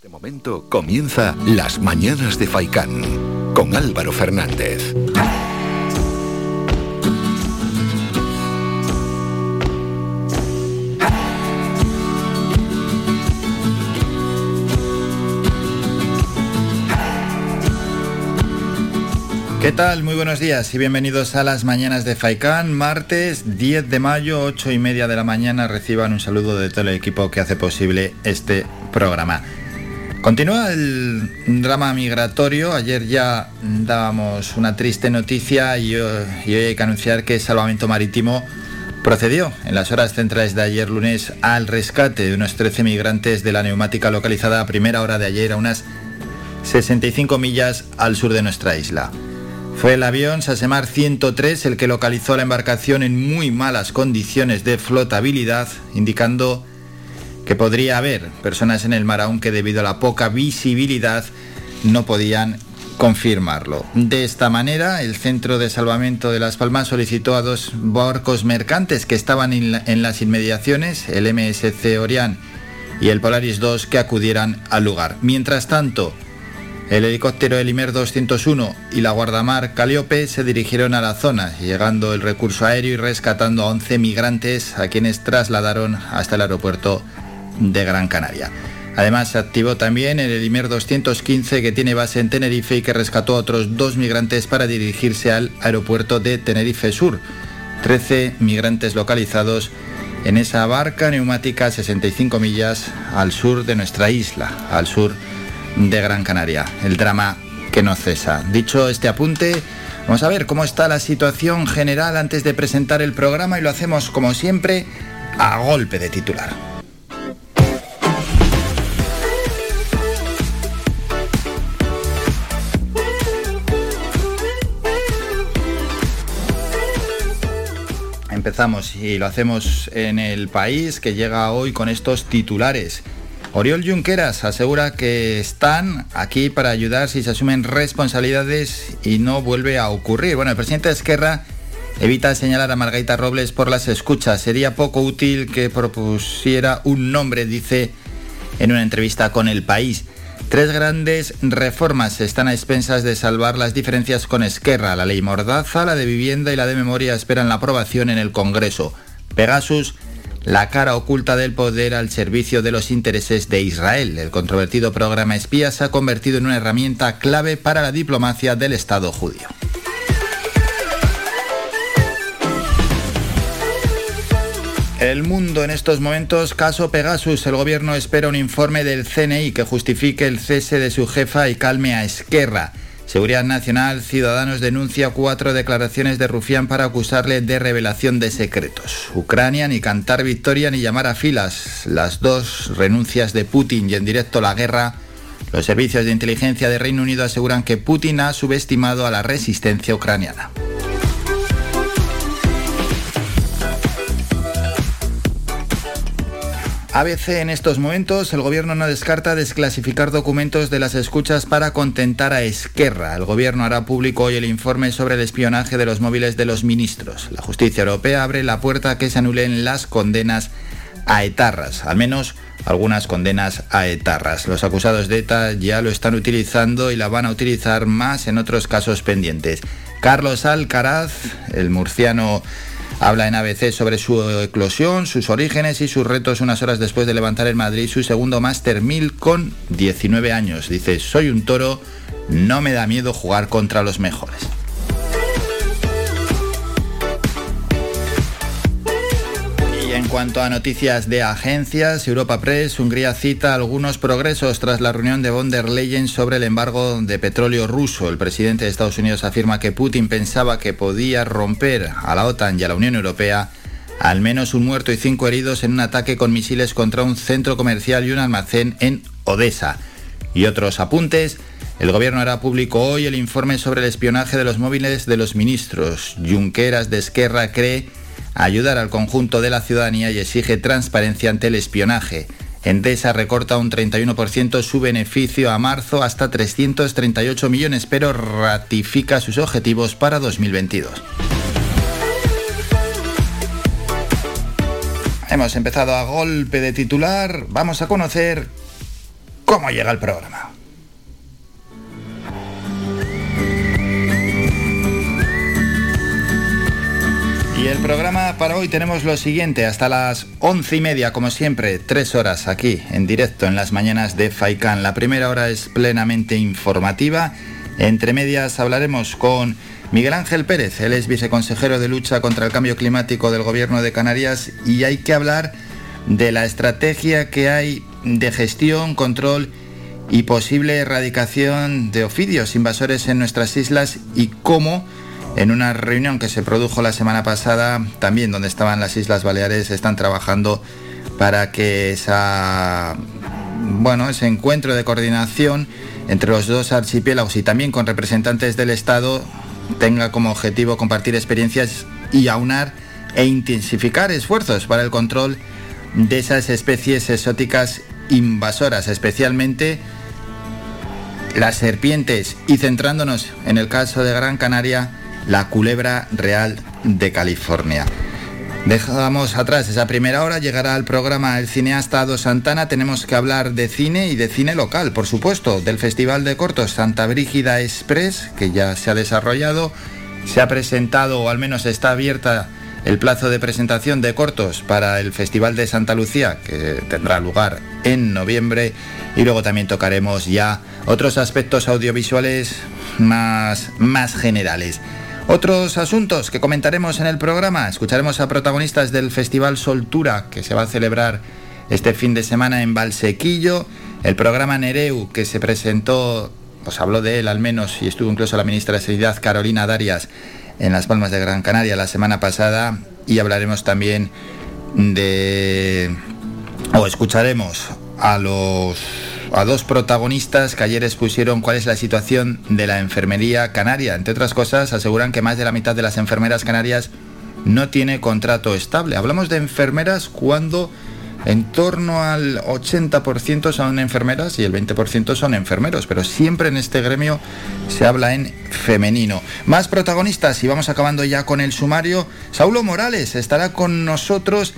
este momento comienza Las Mañanas de Faicán con Álvaro Fernández. ¿Qué tal? Muy buenos días y bienvenidos a las mañanas de Faicán, martes 10 de mayo, 8 y media de la mañana. Reciban un saludo de todo el equipo que hace posible este programa. Continúa el drama migratorio. Ayer ya dábamos una triste noticia y, hoy hay que anunciar que Salvamento Marítimo procedió en las horas centrales de ayer lunes al rescate de unos 13 migrantes de la neumática localizada a primera hora de ayer a unas 65 millas al sur de nuestra isla. Fue el avión Sasemar 103 el que localizó la embarcación en muy malas condiciones de flotabilidad, indicando que podría haber personas en el mar aunque debido a la poca visibilidad no podían confirmarlo. De esta manera, el Centro de Salvamento de Las Palmas solicitó a dos barcos mercantes que estaban en, las inmediaciones, el MSC Orián y el Polaris 2, que acudieran al lugar. Mientras tanto, el helicóptero Elimer 201 y la guardamar Caliope se dirigieron a la zona, llegando el recurso aéreo y rescatando a 11 migrantes a quienes trasladaron hasta el aeropuerto de Gran Canaria. Además, se activó también el Elimer 215 que tiene base en Tenerife y que rescató a otros dos migrantes para dirigirse al aeropuerto de Tenerife Sur. 13 migrantes localizados en esa barca neumática 65 millas al sur de nuestra isla, al sur de Gran Canaria. El drama que no cesa. Dicho este apunte, vamos a ver cómo está la situación general antes de presentar el programa y lo hacemos como siempre a golpe de titular. Empezamos y lo hacemos en el país que llega hoy con estos titulares. Oriol Junqueras asegura que están aquí para ayudar si se asumen responsabilidades y no vuelve a ocurrir. Bueno, el presidente de Esquerra evita señalar a Margarita Robles por las escuchas. Sería poco útil que propusiera un nombre, dice en una entrevista con El País. Tres grandes reformas están a expensas de salvar las diferencias con Esquerra. La ley Mordaza, la de vivienda y la de memoria esperan la aprobación en el Congreso. Pegasus, la cara oculta del poder al servicio de los intereses de Israel. El controvertido programa espía se ha convertido en una herramienta clave para la diplomacia del Estado judío. El mundo en estos momentos, caso Pegasus, el gobierno espera un informe del CNI que justifique el cese de su jefa y calme a Esquerra. Seguridad Nacional, Ciudadanos denuncia cuatro declaraciones de Rufián para acusarle de revelación de secretos. Ucrania ni cantar victoria ni llamar a filas. Las dos renuncias de Putin y en directo la guerra. Los servicios de inteligencia de Reino Unido aseguran que Putin ha subestimado a la resistencia ucraniana. ABC en estos momentos, el gobierno no descarta desclasificar documentos de las escuchas para contentar a Esquerra. El gobierno hará público hoy el informe sobre el espionaje de los móviles de los ministros. La justicia europea abre la puerta a que se anulen las condenas a etarras, al menos algunas condenas a etarras. Los acusados de ETA ya lo están utilizando y la van a utilizar más en otros casos pendientes. Carlos Alcaraz, el murciano Habla en ABC sobre su eclosión, sus orígenes y sus retos unas horas después de levantar en Madrid su segundo Master 1000 con 19 años. Dice, soy un toro, no me da miedo jugar contra los mejores. En cuanto a noticias de agencias, Europa Press, Hungría cita algunos progresos tras la reunión de von der Leyen sobre el embargo de petróleo ruso. El presidente de Estados Unidos afirma que Putin pensaba que podía romper a la OTAN y a la Unión Europea al menos un muerto y cinco heridos en un ataque con misiles contra un centro comercial y un almacén en Odessa. Y otros apuntes. El gobierno hará público hoy el informe sobre el espionaje de los móviles de los ministros. Junqueras de Esquerra cree ayudar al conjunto de la ciudadanía y exige transparencia ante el espionaje. Endesa recorta un 31% su beneficio a marzo hasta 338 millones, pero ratifica sus objetivos para 2022. Hemos empezado a golpe de titular. Vamos a conocer cómo llega el programa. Y el programa para hoy tenemos lo siguiente, hasta las once y media, como siempre, tres horas aquí, en directo, en las mañanas de FAICAN. La primera hora es plenamente informativa. Entre medias hablaremos con Miguel Ángel Pérez, él es viceconsejero de lucha contra el cambio climático del Gobierno de Canarias y hay que hablar de la estrategia que hay de gestión, control y posible erradicación de ofidios invasores en nuestras islas y cómo en una reunión que se produjo la semana pasada, también donde estaban las Islas Baleares, están trabajando para que esa, bueno, ese encuentro de coordinación entre los dos archipiélagos y también con representantes del Estado tenga como objetivo compartir experiencias y aunar e intensificar esfuerzos para el control de esas especies exóticas invasoras, especialmente las serpientes. Y centrándonos en el caso de Gran Canaria, la culebra real de California. Dejamos atrás esa primera hora, llegará al programa el cineasta Ado Santana, tenemos que hablar de cine y de cine local, por supuesto, del Festival de Cortos Santa Brígida Express, que ya se ha desarrollado, se ha presentado, o al menos está abierta el plazo de presentación de cortos para el Festival de Santa Lucía, que tendrá lugar en noviembre, y luego también tocaremos ya otros aspectos audiovisuales más, más generales. Otros asuntos que comentaremos en el programa, escucharemos a protagonistas del Festival Soltura que se va a celebrar este fin de semana en Valsequillo, el programa Nereu que se presentó, os habló de él al menos y estuvo incluso la ministra de Seguridad Carolina Darias en Las Palmas de Gran Canaria la semana pasada. Y hablaremos también de o escucharemos a los a dos protagonistas que ayer expusieron cuál es la situación de la enfermería canaria. Entre otras cosas, aseguran que más de la mitad de las enfermeras canarias no tiene contrato estable. Hablamos de enfermeras cuando en torno al 80% son enfermeras y el 20% son enfermeros, pero siempre en este gremio se habla en femenino. Más protagonistas y vamos acabando ya con el sumario. Saulo Morales estará con nosotros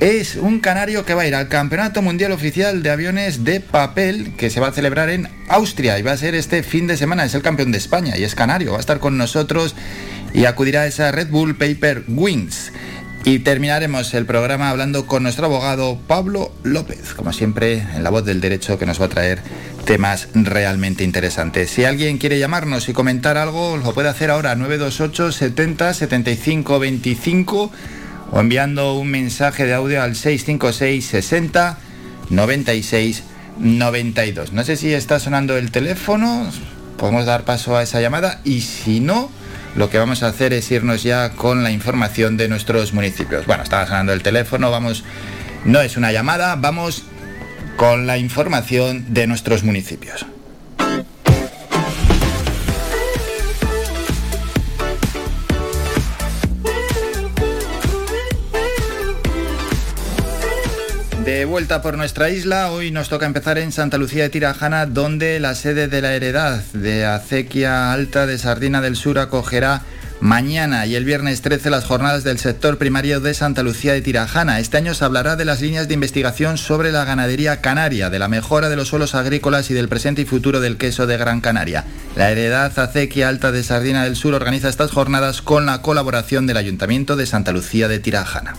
es un canario que va a ir al Campeonato Mundial Oficial de Aviones de Papel que se va a celebrar en Austria y va a ser este fin de semana. Es el campeón de España y es canario. Va a estar con nosotros y acudirá a esa Red Bull Paper Wings. Y terminaremos el programa hablando con nuestro abogado Pablo López, como siempre, en la voz del derecho que nos va a traer temas realmente interesantes. Si alguien quiere llamarnos y comentar algo, lo puede hacer ahora 928 70 75 25 o enviando un mensaje de audio al 656 60 96 92. No sé si está sonando el teléfono, podemos dar paso a esa llamada y si no, lo que vamos a hacer es irnos ya con la información de nuestros municipios. Bueno, estaba sonando el teléfono, vamos, no es una llamada, vamos con la información de nuestros municipios. De vuelta por nuestra isla, hoy nos toca empezar en Santa Lucía de Tirajana, donde la sede de la heredad de Acequia Alta de Sardina del Sur acogerá mañana y el viernes 13 las jornadas del sector primario de Santa Lucía de Tirajana. Este año se hablará de las líneas de investigación sobre la ganadería canaria, de la mejora de los suelos agrícolas y del presente y futuro del queso de Gran Canaria. La heredad Acequia Alta de Sardina del Sur organiza estas jornadas con la colaboración del Ayuntamiento de Santa Lucía de Tirajana.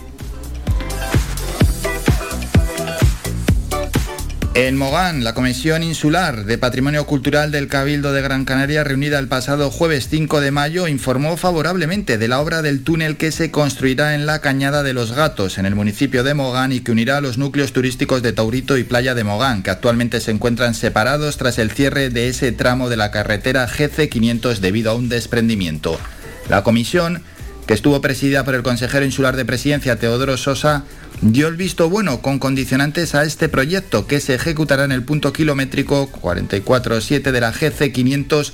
En Mogán, la Comisión Insular de Patrimonio Cultural del Cabildo de Gran Canaria, reunida el pasado jueves 5 de mayo, informó favorablemente de la obra del túnel que se construirá en la Cañada de los Gatos, en el municipio de Mogán, y que unirá los núcleos turísticos de Taurito y Playa de Mogán, que actualmente se encuentran separados tras el cierre de ese tramo de la carretera GC500 debido a un desprendimiento. La comisión que estuvo presidida por el consejero insular de presidencia Teodoro Sosa, dio el visto bueno con condicionantes a este proyecto que se ejecutará en el punto kilométrico 447 de la GC 500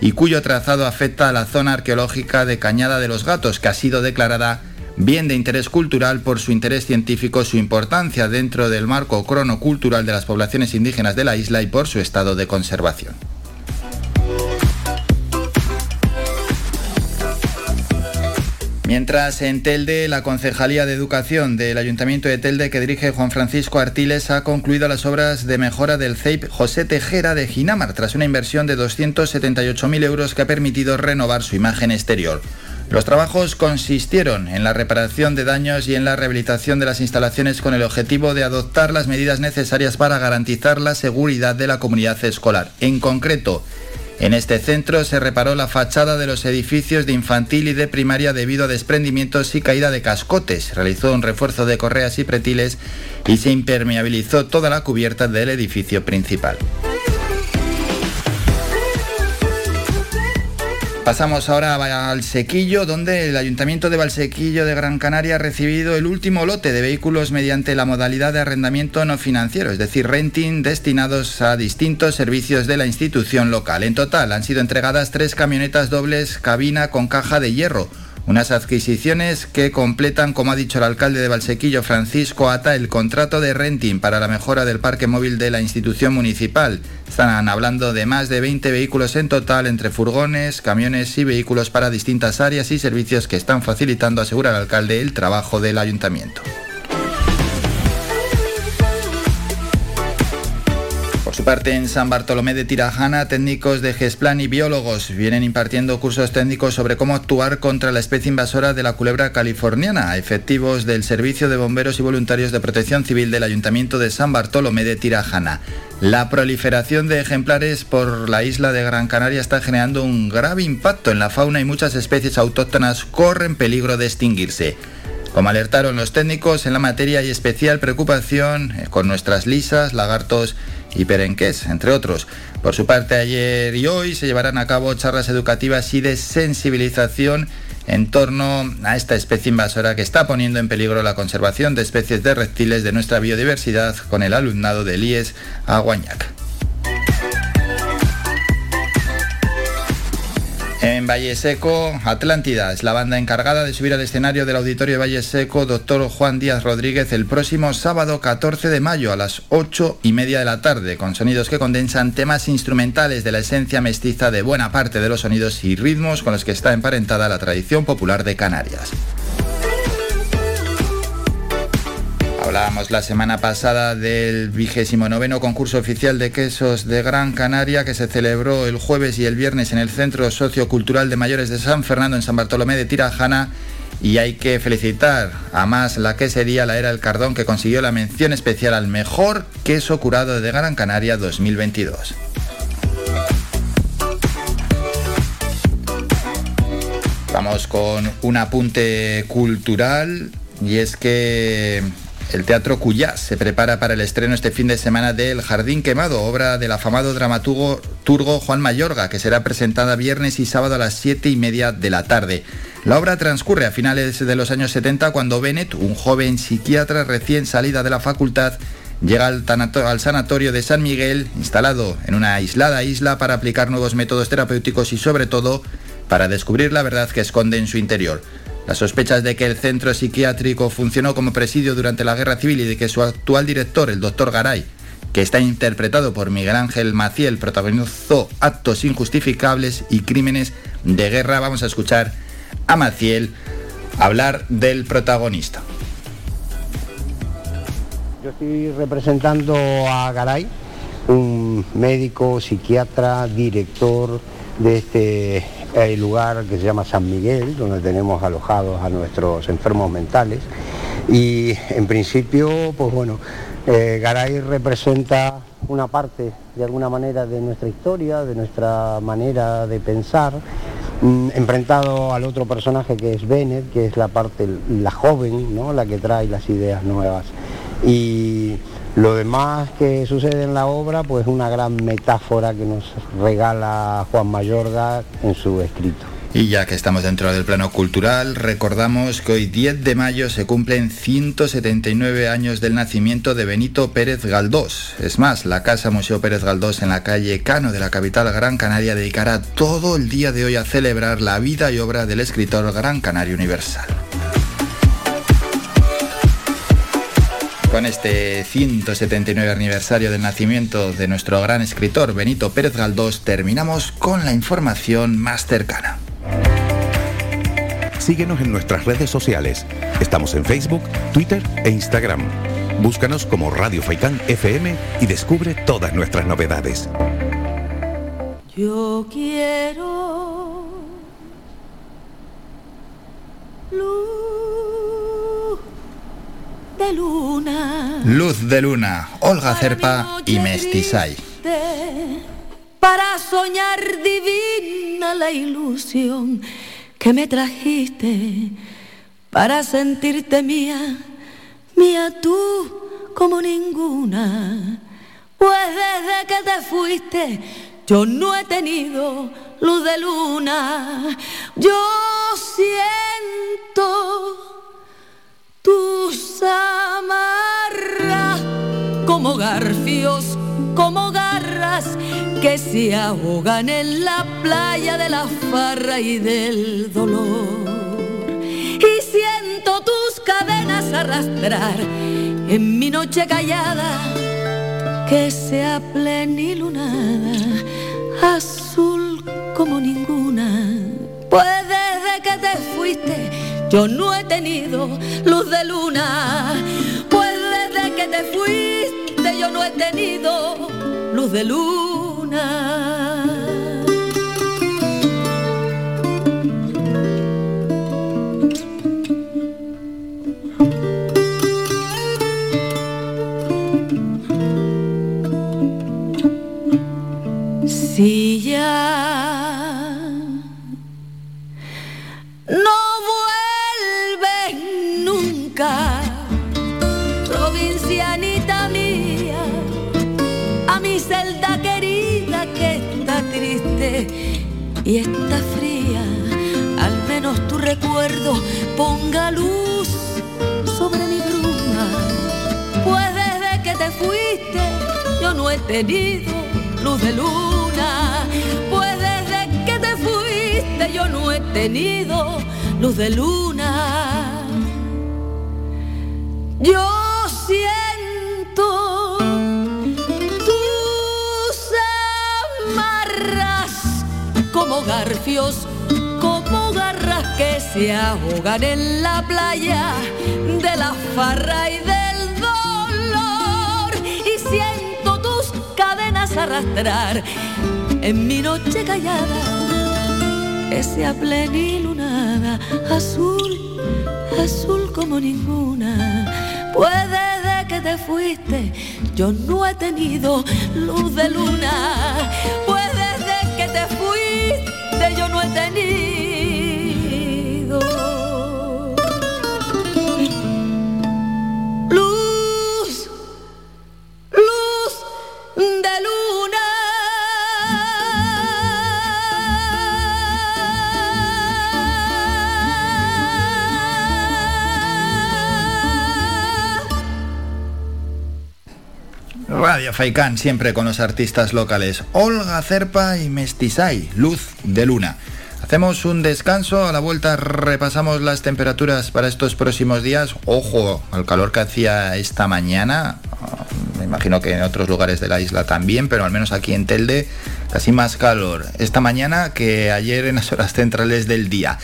y cuyo trazado afecta a la zona arqueológica de Cañada de los Gatos, que ha sido declarada bien de interés cultural por su interés científico, su importancia dentro del marco cronocultural de las poblaciones indígenas de la isla y por su estado de conservación. Mientras en Telde, la Concejalía de Educación del Ayuntamiento de Telde, que dirige Juan Francisco Artiles, ha concluido las obras de mejora del CEIP José Tejera de Ginamar, tras una inversión de 278.000 euros que ha permitido renovar su imagen exterior. Los trabajos consistieron en la reparación de daños y en la rehabilitación de las instalaciones con el objetivo de adoptar las medidas necesarias para garantizar la seguridad de la comunidad escolar. En concreto, en este centro se reparó la fachada de los edificios de infantil y de primaria debido a desprendimientos y caída de cascotes. Realizó un refuerzo de correas y pretiles y se impermeabilizó toda la cubierta del edificio principal. Pasamos ahora al Sequillo, donde el Ayuntamiento de Valsequillo de Gran Canaria ha recibido el último lote de vehículos mediante la modalidad de arrendamiento no financiero, es decir, renting, destinados a distintos servicios de la institución local. En total han sido entregadas tres camionetas dobles cabina con caja de hierro unas adquisiciones que completan, como ha dicho el alcalde de Valsequillo, Francisco Ata, el contrato de renting para la mejora del parque móvil de la institución municipal. Están hablando de más de 20 vehículos en total entre furgones, camiones y vehículos para distintas áreas y servicios que están facilitando, asegura el alcalde, el trabajo del ayuntamiento. Parte, en San Bartolomé de Tirajana, técnicos de GESPLAN y biólogos vienen impartiendo cursos técnicos sobre cómo actuar contra la especie invasora de la culebra californiana, efectivos del Servicio de Bomberos y Voluntarios de Protección Civil del Ayuntamiento de San Bartolomé de Tirajana. La proliferación de ejemplares por la isla de Gran Canaria está generando un grave impacto en la fauna y muchas especies autóctonas corren peligro de extinguirse. Como alertaron los técnicos en la materia, hay especial preocupación con nuestras lisas, lagartos y perenques, entre otros. Por su parte, ayer y hoy se llevarán a cabo charlas educativas y de sensibilización en torno a esta especie invasora que está poniendo en peligro la conservación de especies de reptiles de nuestra biodiversidad con el alumnado del IES Aguañac. En Valle Seco, Atlántida es la banda encargada de subir al escenario del auditorio de Valle Seco, doctor Juan Díaz Rodríguez, el próximo sábado 14 de mayo a las 8 y media de la tarde, con sonidos que condensan temas instrumentales de la esencia mestiza de buena parte de los sonidos y ritmos con los que está emparentada la tradición popular de Canarias. Hablábamos la semana pasada del vigésimo noveno concurso oficial de quesos de Gran Canaria que se celebró el jueves y el viernes en el Centro Sociocultural de Mayores de San Fernando en San Bartolomé de Tirajana. Y hay que felicitar a más la quesería La Era El Cardón que consiguió la mención especial al mejor queso curado de Gran Canaria 2022. Vamos con un apunte cultural y es que el Teatro Cuyás se prepara para el estreno este fin de semana de El Jardín Quemado, obra del afamado dramaturgo turgo Juan Mayorga, que será presentada viernes y sábado a las 7 y media de la tarde. La obra transcurre a finales de los años 70 cuando Bennett, un joven psiquiatra recién salida de la facultad, llega al, sanatorio de San Miguel, instalado en una aislada isla para aplicar nuevos métodos terapéuticos y sobre todo para descubrir la verdad que esconde en su interior. Las sospechas de que el centro psiquiátrico funcionó como presidio durante la guerra civil y de que su actual director, el doctor Garay, que está interpretado por Miguel Ángel Maciel, protagonizó actos injustificables y crímenes de guerra. Vamos a escuchar a Maciel hablar del protagonista. Yo estoy representando a Garay, un médico, psiquiatra, director de este hay lugar que se llama San Miguel, donde tenemos alojados a nuestros enfermos mentales. Y en principio, pues bueno, eh, Garay representa una parte, de alguna manera, de nuestra historia, de nuestra manera de pensar, mm, enfrentado al otro personaje que es Bennett, que es la parte, la joven, ¿no? la que trae las ideas nuevas. Y lo demás que sucede en la obra, pues una gran metáfora que nos regala Juan Mayorga en su escrito. Y ya que estamos dentro del plano cultural, recordamos que hoy 10 de mayo se cumplen 179 años del nacimiento de Benito Pérez Galdós. Es más, la Casa Museo Pérez Galdós en la calle Cano de la capital Gran Canaria dedicará todo el día de hoy a celebrar la vida y obra del escritor Gran Canario Universal. Con este 179 aniversario del nacimiento de nuestro gran escritor Benito Pérez Galdós, terminamos con la información más cercana. síguenos en nuestras redes sociales. Estamos en Facebook, Twitter e Instagram. Búscanos como Radio Faikán FM y descubre todas nuestras novedades. Yo quiero luz de luna. Luz de luna, Olga Cerpa y Mestizay. Para soñar divina la ilusión que me trajiste, para sentirte mía, mía tú como ninguna. Pues desde que te fuiste, yo no he tenido luz de luna. Yo siento tus amarras como garfios, como garras que se ahogan en la playa de la farra y del dolor. Y siento tus cadenas arrastrar en mi noche callada que sea plenilunada, azul como ninguna. Pues desde que te fuiste yo no he tenido luz de luna. Pues desde que te fuiste yo no he tenido luz de luna. Si ya no y está fría, al menos tu recuerdo ponga luz sobre mi bruma, pues desde que te fuiste yo no he tenido luz de luz pues desde que te fuiste yo no he tenido luz de luna. Yo como garfios, como garras que se ahogan en la playa de la farra y del dolor. Y siento tus cadenas arrastrar en mi noche callada, que sea plenilunada, azul, azul como ninguna. Desde que te fuiste, yo no he tenido luz de luna. Te fuiste, yo no he tenido. Radio Faikán, siempre con los artistas locales. Olga Cerpa y Mestizay, Luz de Luna. Hacemos un descanso, a la vuelta repasamos las temperaturas para estos próximos días. Ojo al calor que hacía esta mañana. Me imagino que en otros lugares de la isla también, pero al menos aquí en Telde casi más calor esta mañana que ayer en las horas centrales del día.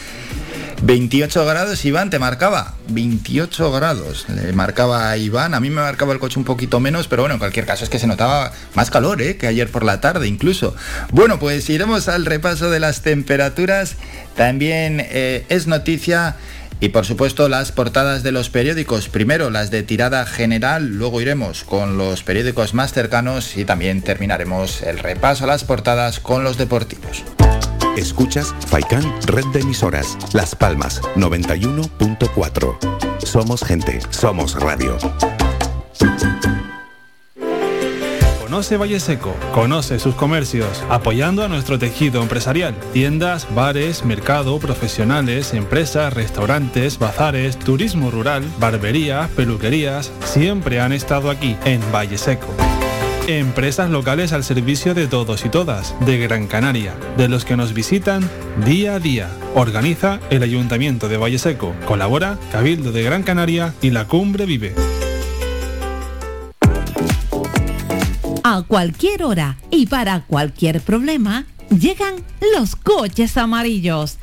28 grados, Iván, te marcaba. 28 grados. Le marcaba a Iván. A mí me marcaba el coche un poquito menos, pero bueno, en cualquier caso es que se notaba más calor, ¿eh? Que ayer por la tarde incluso. Bueno, pues iremos al repaso de las temperaturas. También eh, es noticia. Y por supuesto las portadas de los periódicos, primero las de tirada general, luego iremos con los periódicos más cercanos y también terminaremos el repaso a las portadas con los deportivos. Escuchas Faikán Red de Emisoras, Las Palmas 91.4. Somos gente, somos radio. Conoce Valle Seco, conoce sus comercios, apoyando a nuestro tejido empresarial. Tiendas, bares, mercado, profesionales, empresas, restaurantes, bazares, turismo rural, barberías, peluquerías, siempre han estado aquí, en Valle Seco. Empresas locales al servicio de todos y todas, de Gran Canaria, de los que nos visitan día a día. Organiza el Ayuntamiento de Valle Seco. Colabora Cabildo de Gran Canaria y la Cumbre Vive. A cualquier hora y para cualquier problema, llegan los coches amarillos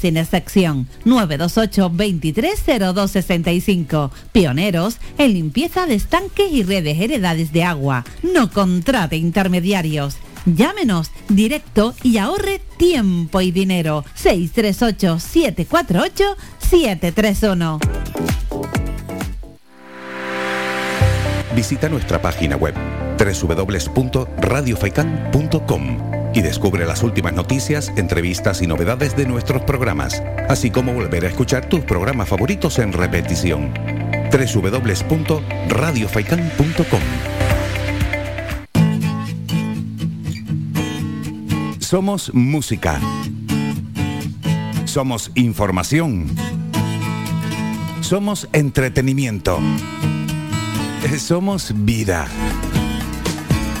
sin excepción. 928 230265. Pioneros en limpieza de estanques y redes heredades de agua. No contrate intermediarios. Llámenos directo y ahorre tiempo y dinero. 638 748 731. Visita nuestra página web www.radiofaikan.com y descubre las últimas noticias, entrevistas y novedades de nuestros programas, así como volver a escuchar tus programas favoritos en repetición. www.radiofaikan.com Somos música. Somos información. Somos entretenimiento. Somos vida.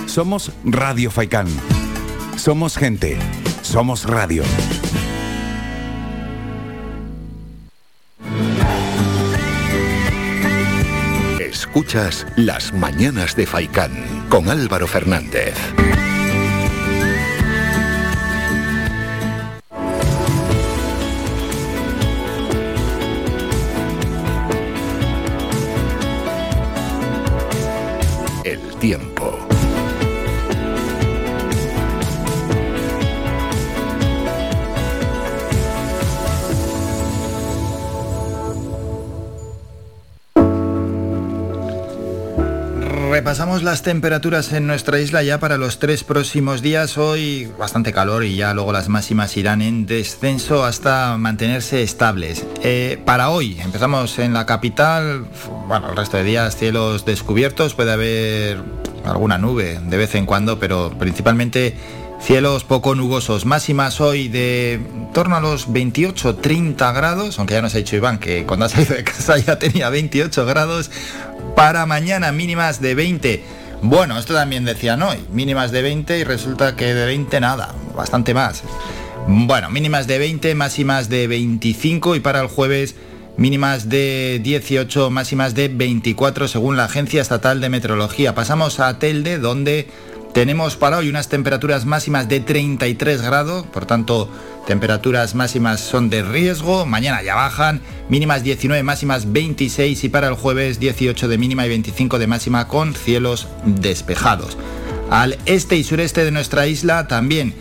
Somos Radio Faikán. Somos gente. Somos radio. Escuchas Las Mañanas de Faikán con Álvaro Fernández. El tiempo. Repasamos las temperaturas en nuestra isla ya para los tres próximos días. Hoy bastante calor y ya luego las máximas irán en descenso hasta mantenerse estables. Eh, para hoy empezamos en la capital, bueno, el resto de días cielos descubiertos, puede haber alguna nube de vez en cuando, pero principalmente cielos poco nubosos. Máximas hoy de en torno a los 28-30 grados, aunque ya nos ha dicho Iván que cuando ha salido de casa ya tenía 28 grados. Para mañana mínimas de 20. Bueno, esto también decían hoy, mínimas de 20 y resulta que de 20 nada, bastante más. Bueno, mínimas de 20, máximas de 25 y para el jueves mínimas de 18, máximas de 24 según la Agencia Estatal de Meteorología. Pasamos a Telde donde tenemos para hoy unas temperaturas máximas de 33 grados, por tanto temperaturas máximas son de riesgo, mañana ya bajan, mínimas 19, máximas 26 y para el jueves 18 de mínima y 25 de máxima con cielos despejados. Al este y sureste de nuestra isla también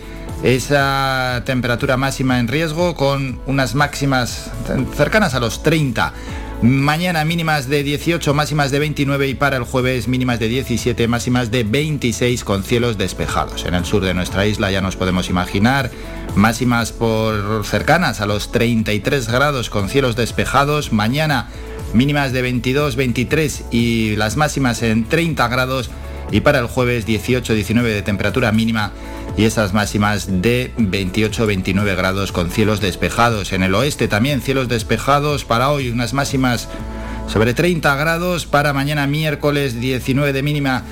esa temperatura máxima en riesgo con unas máximas cercanas a los 30. Mañana mínimas de 18, máximas de 29 y para el jueves mínimas de 17, máximas de 26 con cielos despejados. En el sur de nuestra isla ya nos podemos imaginar máximas por cercanas a los 33 grados con cielos despejados. Mañana mínimas de 22, 23 y las máximas en 30 grados y para el jueves 18, 19 de temperatura mínima y esas máximas de 28-29 grados con cielos despejados. En el oeste también cielos despejados para hoy, unas máximas sobre 30 grados. Para mañana miércoles 19 de mínima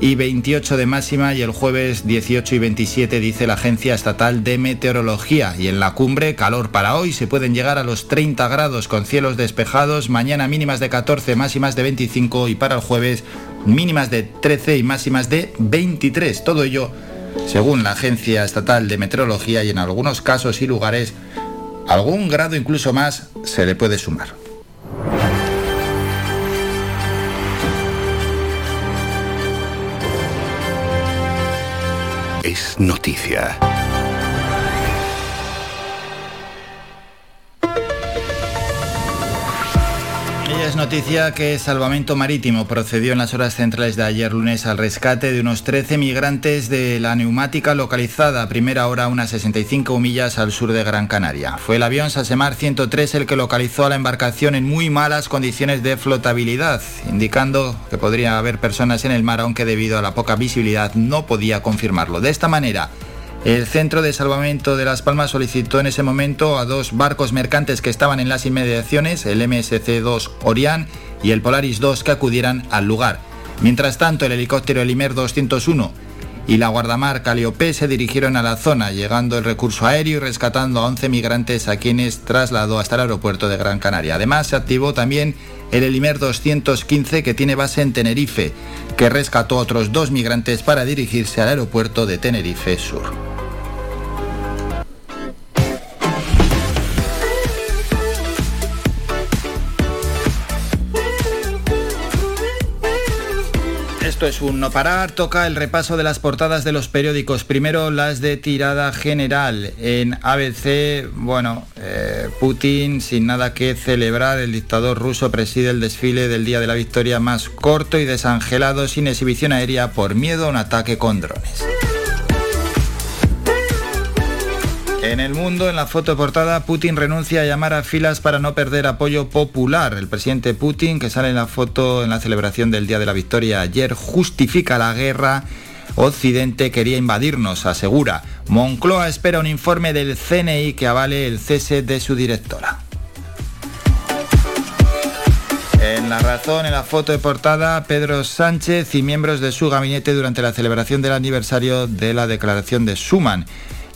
y 28 de máxima. Y el jueves 18 y 27 dice la Agencia Estatal de Meteorología. Y en la cumbre calor para hoy. Se pueden llegar a los 30 grados con cielos despejados, mañana mínimas de 14, máximas de 25 y para el jueves mínimas de 13 y máximas de 23, todo ello según la Agencia Estatal de Meteorología y en algunos casos y lugares algún grado incluso más se le puede sumar. Es noticia. Es noticia que Salvamento Marítimo procedió en las horas centrales de ayer lunes al rescate de unos 13 migrantes de la neumática localizada a primera hora unas 65 millas al sur de Gran Canaria. Fue el avión Sasemar 103 el que localizó a la embarcación en muy malas condiciones de flotabilidad, indicando que podría haber personas en el mar, aunque debido a la poca visibilidad no podía confirmarlo. De esta manera, El Centro de Salvamento de Las Palmas solicitó en ese momento a dos barcos mercantes que estaban en las inmediaciones, el MSC-2 Orián y el Polaris 2, que acudieran al lugar. Mientras tanto, el helicóptero Elimer 201 y la guardamar Calliope se dirigieron a la zona, llegando el recurso aéreo y rescatando a 11 migrantes a quienes trasladó hasta el aeropuerto de Gran Canaria. Además, se activó también el Elimer 215 que tiene base en Tenerife, que rescató a otros dos migrantes para dirigirse al aeropuerto de Tenerife Sur. Esto es un no parar, toca el repaso de las portadas de los periódicos. Primero las de tirada general. En ABC, bueno, eh, Putin sin nada que celebrar, el dictador ruso preside el desfile del Día de la Victoria más corto y desangelado sin exhibición aérea por miedo a un ataque con drones. En el mundo, en la foto portada, Putin renuncia a llamar a filas para no perder apoyo popular. El presidente Putin, que sale en la foto en la celebración del Día de la Victoria ayer, justifica la guerra. Occidente quería invadirnos, asegura. Moncloa espera un informe del CNI que avale el cese de su directora. En la razón, en la foto de portada, Pedro Sánchez y miembros de su gabinete durante la celebración del aniversario de la declaración de Schuman.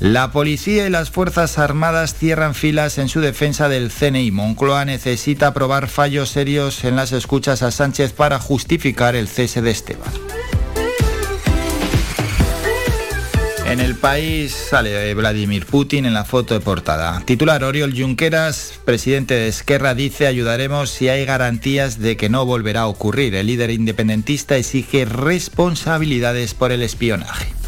La policía y las Fuerzas Armadas cierran filas en su defensa del CNI. Moncloa necesita aprobar fallos serios en las escuchas a Sánchez para justificar el cese de Esteban. En el país sale Vladimir Putin en la foto de portada. Titular Oriol Junqueras, presidente de Esquerra, dice ayudaremos si hay garantías de que no volverá a ocurrir. El líder independentista exige responsabilidades por el espionaje.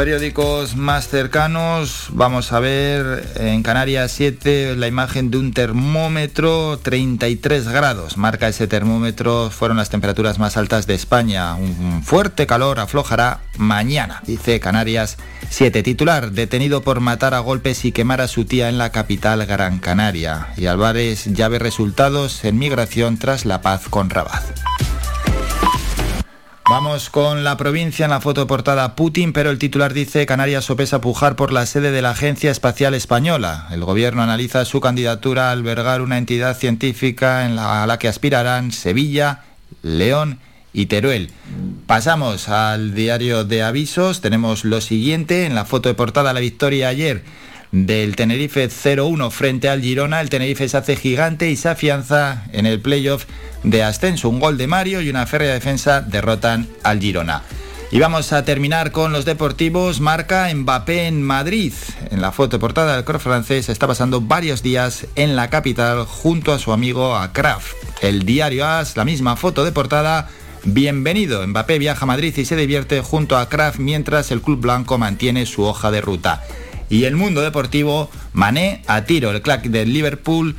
Periódicos más cercanos, vamos a ver en Canarias 7 la imagen de un termómetro 33 grados, marca ese termómetro, fueron las temperaturas más altas de España, un fuerte calor aflojará mañana, dice Canarias 7, titular, detenido por matar a golpes y quemar a su tía en la capital Gran Canaria, y Álvarez ya ve resultados en migración tras la paz con Rabat. Vamos con la provincia en la foto portada Putin, pero el titular dice Canarias sopesa pujar por la sede de la Agencia Espacial Española. El gobierno analiza su candidatura a albergar una entidad científica en a la que aspirarán Sevilla, León y Teruel. Pasamos al diario de avisos. Tenemos lo siguiente en la foto de portada la victoria ayer del Tenerife 0-1 frente al Girona. El Tenerife se hace gigante y se afianza en el playoff de ascenso. Un gol de Mario y una férrea defensa derrotan al Girona. Y vamos a terminar con los deportivos. Marca Mbappé en Madrid. En la foto portada del club francés está pasando varios días en la capital junto a su amigo Akraf. El diario AS, la misma foto de portada. Bienvenido. Mbappé viaja a Madrid y se divierte junto a Kraft mientras el club blanco mantiene su hoja de ruta. Y el mundo deportivo, Mané a tiro, el crack del Liverpool,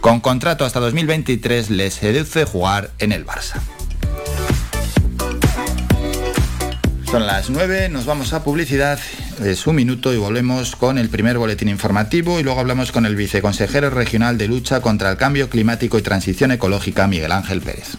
con contrato hasta 2023, le seduce jugar en el Barça. Son las 9, nos vamos a publicidad, es un minuto y volvemos con el primer boletín informativo y luego hablamos con el viceconsejero regional de lucha contra el cambio climático y transición ecológica, Miguel Ángel Pérez.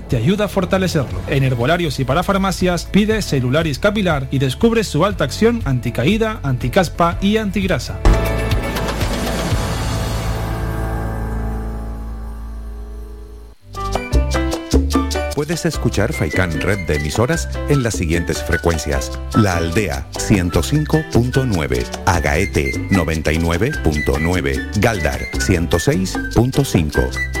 te ayuda a fortalecerlo. En herbolarios y para farmacias pide Celularis Capilar y descubre su alta acción anticaída, anticaspa y antigrasa. Puedes escuchar Faikan Red de emisoras en las siguientes frecuencias. La Aldea 105.9, Agaete 99.9, Galdar 106.5.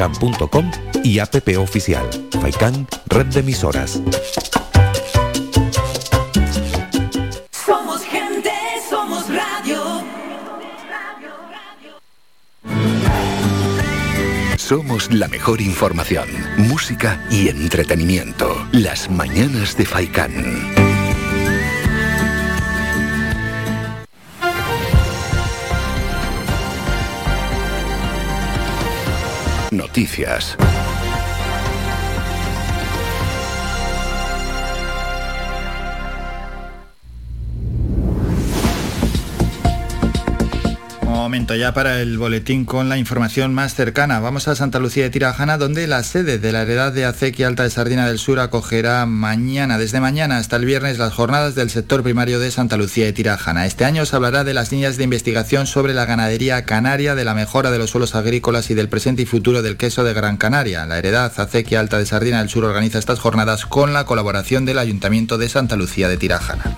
www.radiofaikan.com y app oficial. Faikan, red de emisoras. Somos gente, somos radio. Somos la mejor información, música y entretenimiento. Las mañanas de Faikan. Noticias. Momento ya para el boletín con la información más cercana. Vamos a Santa Lucía de Tirajana, donde la sede de la heredad de Acequia Alta de Sardina del Sur acogerá mañana, desde mañana hasta el viernes, las jornadas del sector primario de Santa Lucía de Tirajana. Este año se hablará de las líneas de investigación sobre la ganadería canaria, de la mejora de los suelos agrícolas y del presente y futuro del queso de Gran Canaria. La heredad Acequia Alta de Sardina del Sur organiza estas jornadas con la colaboración del Ayuntamiento de Santa Lucía de Tirajana.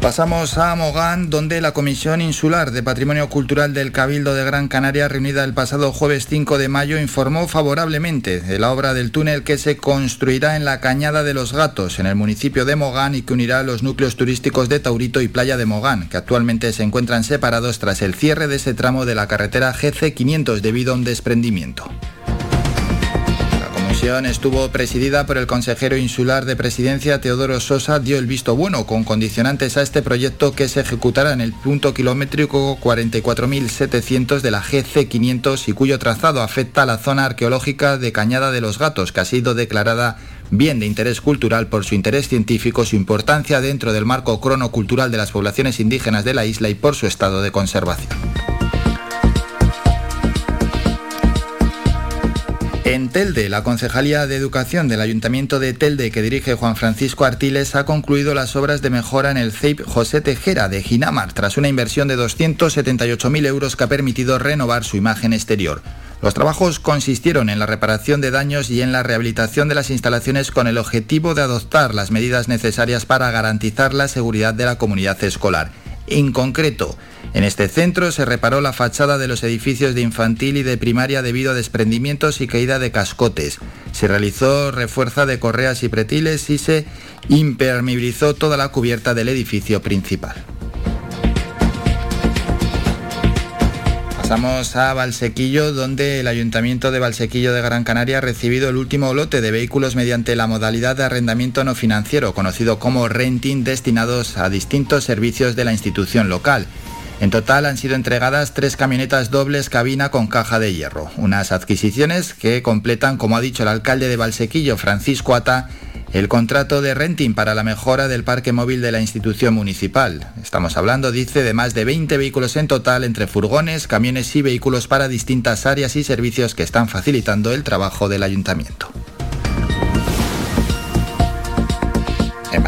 Pasamos a Mogán, donde la Comisión Insular de Patrimonio Cultural del Cabildo de Gran Canaria, reunida el pasado jueves 5 de mayo, informó favorablemente de la obra del túnel que se construirá en la Cañada de los Gatos, en el municipio de Mogán, y que unirá los núcleos turísticos de Taurito y Playa de Mogán, que actualmente se encuentran separados tras el cierre de ese tramo de la carretera GC 500 debido a un desprendimiento estuvo presidida por el consejero insular de presidencia Teodoro Sosa, dio el visto bueno con condicionantes a este proyecto que se ejecutará en el punto kilométrico 44.700 de la GC500 y cuyo trazado afecta a la zona arqueológica de Cañada de los Gatos, que ha sido declarada bien de interés cultural por su interés científico, su importancia dentro del marco cronocultural de las poblaciones indígenas de la isla y por su estado de conservación. En Telde, la Concejalía de Educación del Ayuntamiento de Telde, que dirige Juan Francisco Artiles, ha concluido las obras de mejora en el CEIP José Tejera de Ginamar, tras una inversión de 278.000 euros que ha permitido renovar su imagen exterior. Los trabajos consistieron en la reparación de daños y en la rehabilitación de las instalaciones con el objetivo de adoptar las medidas necesarias para garantizar la seguridad de la comunidad escolar. En concreto, en este centro se reparó la fachada de los edificios de infantil y de primaria debido a desprendimientos y caída de cascotes. Se realizó refuerza de correas y pretiles y se impermeabilizó toda la cubierta del edificio principal. Pasamos a Valsequillo, donde el Ayuntamiento de Valsequillo de Gran Canaria ha recibido el último lote de vehículos mediante la modalidad de arrendamiento no financiero, conocido como renting, destinados a distintos servicios de la institución local. En total han sido entregadas tres camionetas dobles cabina con caja de hierro, unas adquisiciones que completan, como ha dicho el alcalde de Valsequillo, Francisco Ata, el contrato de renting para la mejora del parque móvil de la institución municipal. Estamos hablando, dice, de más de 20 vehículos en total entre furgones, camiones y vehículos para distintas áreas y servicios que están facilitando el trabajo del ayuntamiento.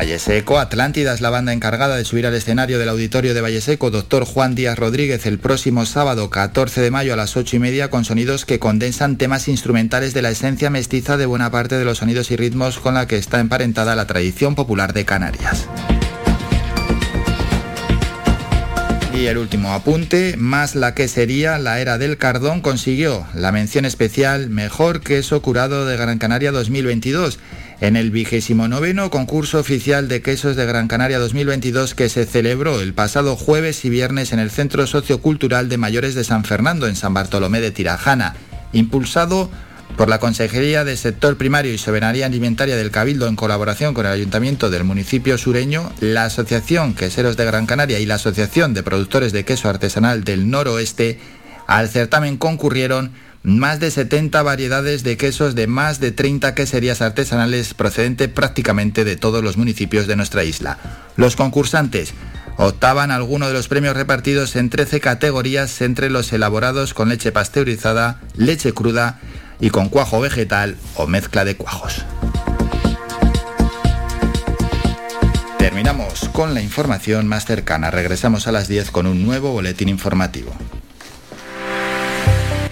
Valleseco, Atlántida es la banda encargada de subir al escenario del auditorio de Valleseco Doctor Juan Díaz Rodríguez el próximo sábado 14 de mayo a las 8 y media con sonidos que condensan temas instrumentales de la esencia mestiza de buena parte de los sonidos y ritmos con la que está emparentada la tradición popular de Canarias. Y el último apunte, más la que sería la era del Cardón consiguió la mención especial Mejor Queso Curado de Gran Canaria 2022 en el vigésimo noveno concurso oficial de quesos de Gran Canaria 2022 que se celebró el pasado jueves y viernes en el Centro Sociocultural de Mayores de San Fernando en San Bartolomé de Tirajana, impulsado por la Consejería de Sector Primario y Soberanía Alimentaria del Cabildo en colaboración con el Ayuntamiento del municipio sureño, la Asociación Queseros de Gran Canaria y la Asociación de Productores de Queso Artesanal del Noroeste, al certamen concurrieron más de 70 variedades de quesos de más de 30 queserías artesanales procedente prácticamente de todos los municipios de nuestra isla. Los concursantes optaban algunos de los premios repartidos en 13 categorías entre los elaborados con leche pasteurizada, leche cruda y con cuajo vegetal o mezcla de cuajos. Terminamos con la información más cercana. Regresamos a las 10 con un nuevo boletín informativo.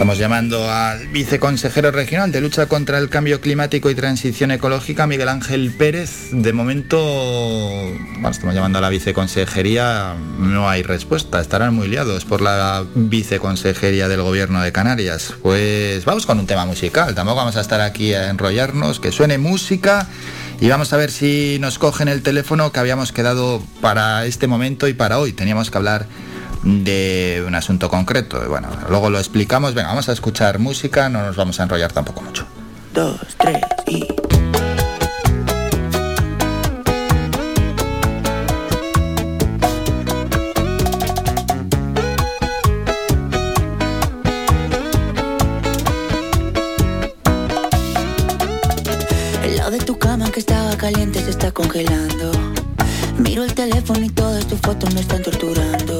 Estamos llamando al viceconsejero regional de lucha contra el cambio climático y transición ecológica, Miguel Ángel Pérez. De momento, estamos llamando a la viceconsejería, no hay respuesta, estarán muy liados por la viceconsejería del gobierno de Canarias. Pues vamos con un tema musical, tampoco vamos a estar aquí a enrollarnos, que suene música. Y vamos a ver si nos cogen el teléfono que habíamos quedado para este momento y para hoy. Teníamos que hablar de un asunto concreto. Bueno, luego lo explicamos. Venga, vamos a escuchar música, no nos vamos a enrollar tampoco mucho. Dos, tres y... El lado de tu cama que estaba caliente se está congelando. Miro el teléfono y todas tus fotos me están torturando.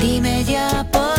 Dime ya por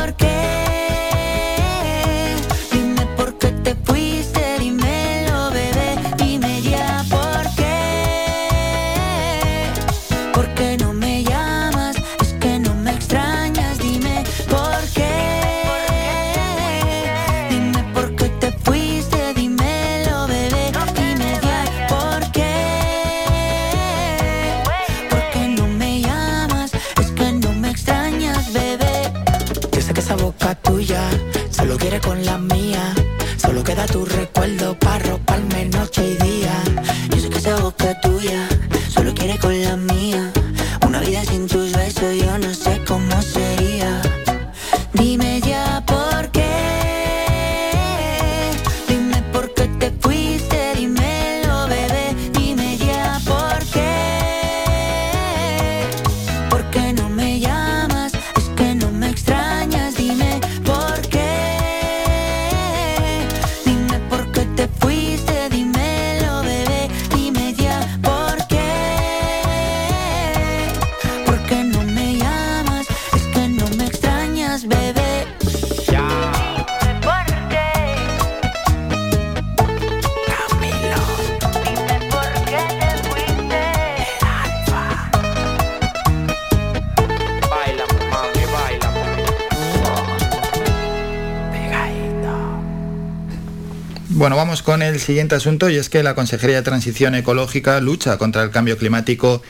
Bueno, vamos con el siguiente asunto y es que la Consejería de Transición Ecológica lucha contra el cambio climático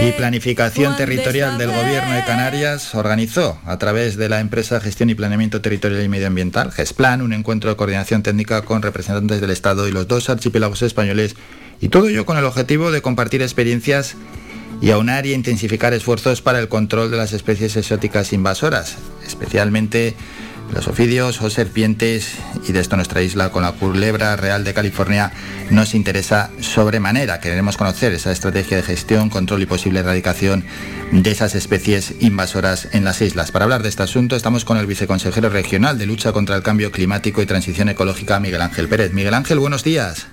y planificación territorial del Gobierno de Canarias organizó a través de la empresa Gestión y Planeamiento Territorial y Medioambiental, GESPLAN, un encuentro de coordinación técnica con representantes del Estado y los dos archipiélagos españoles y todo ello con el objetivo de compartir experiencias y aunar y intensificar esfuerzos para el control de las especies exóticas invasoras, especialmente los ofidios o serpientes y de esto nuestra isla con la culebra real de California nos interesa sobremanera. Queremos conocer esa estrategia de gestión, control y posible erradicación de esas especies invasoras en las islas. Para hablar de este asunto estamos con el viceconsejero regional de lucha contra el cambio climático y transición ecológica, Miguel Ángel Pérez. Miguel Ángel, buenos días.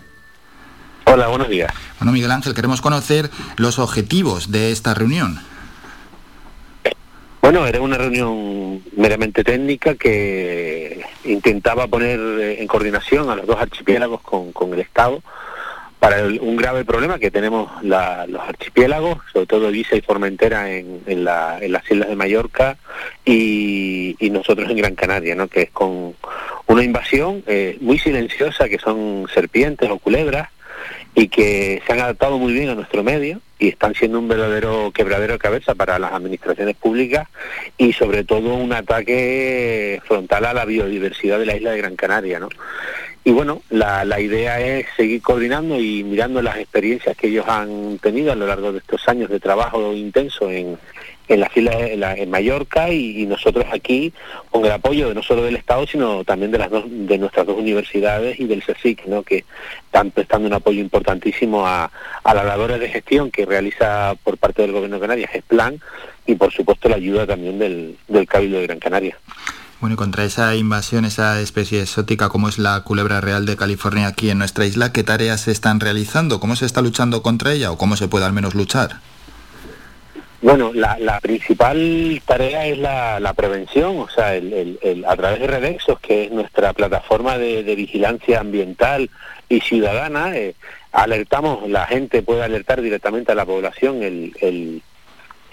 Hola, buenos días. Bueno, Miguel Ángel, queremos conocer los objetivos de esta reunión. Bueno, era una reunión meramente técnica que intentaba poner eh, en coordinación a los dos archipiélagos con, el Estado para un grave problema que tenemos los archipiélagos, sobre todo Ibiza y Formentera en, las islas de Mallorca y, nosotros en Gran Canaria, ¿no? que es con una invasión eh, muy silenciosa que son serpientes o culebras y que se han adaptado muy bien a nuestro medio y están siendo un verdadero quebradero de cabeza para las administraciones públicas y sobre todo un ataque frontal a la biodiversidad de la isla de Gran Canaria, ¿no? Y bueno, la, la idea es seguir coordinando y mirando las experiencias que ellos han tenido a lo largo de estos años de trabajo intenso en, en las islas en, Mallorca y, nosotros aquí con el apoyo de no solo del Estado sino también de las dos, de nuestras dos universidades y del CSIC ¿no? que están prestando un apoyo importantísimo a, a las labores de gestión que realiza por parte del Gobierno de Canarias plan y por supuesto la ayuda también del, del Cabildo de Gran Canaria. Bueno, y contra esa invasión, esa especie exótica como es la culebra real de California aquí en nuestra isla, ¿qué tareas se están realizando? ¿Cómo se está luchando contra ella o cómo se puede al menos luchar? Bueno, la, principal tarea es la, prevención, o sea, el, a través de Redexos, que es nuestra plataforma de, vigilancia ambiental y ciudadana, eh, alertamos, la gente puede alertar directamente a la población el,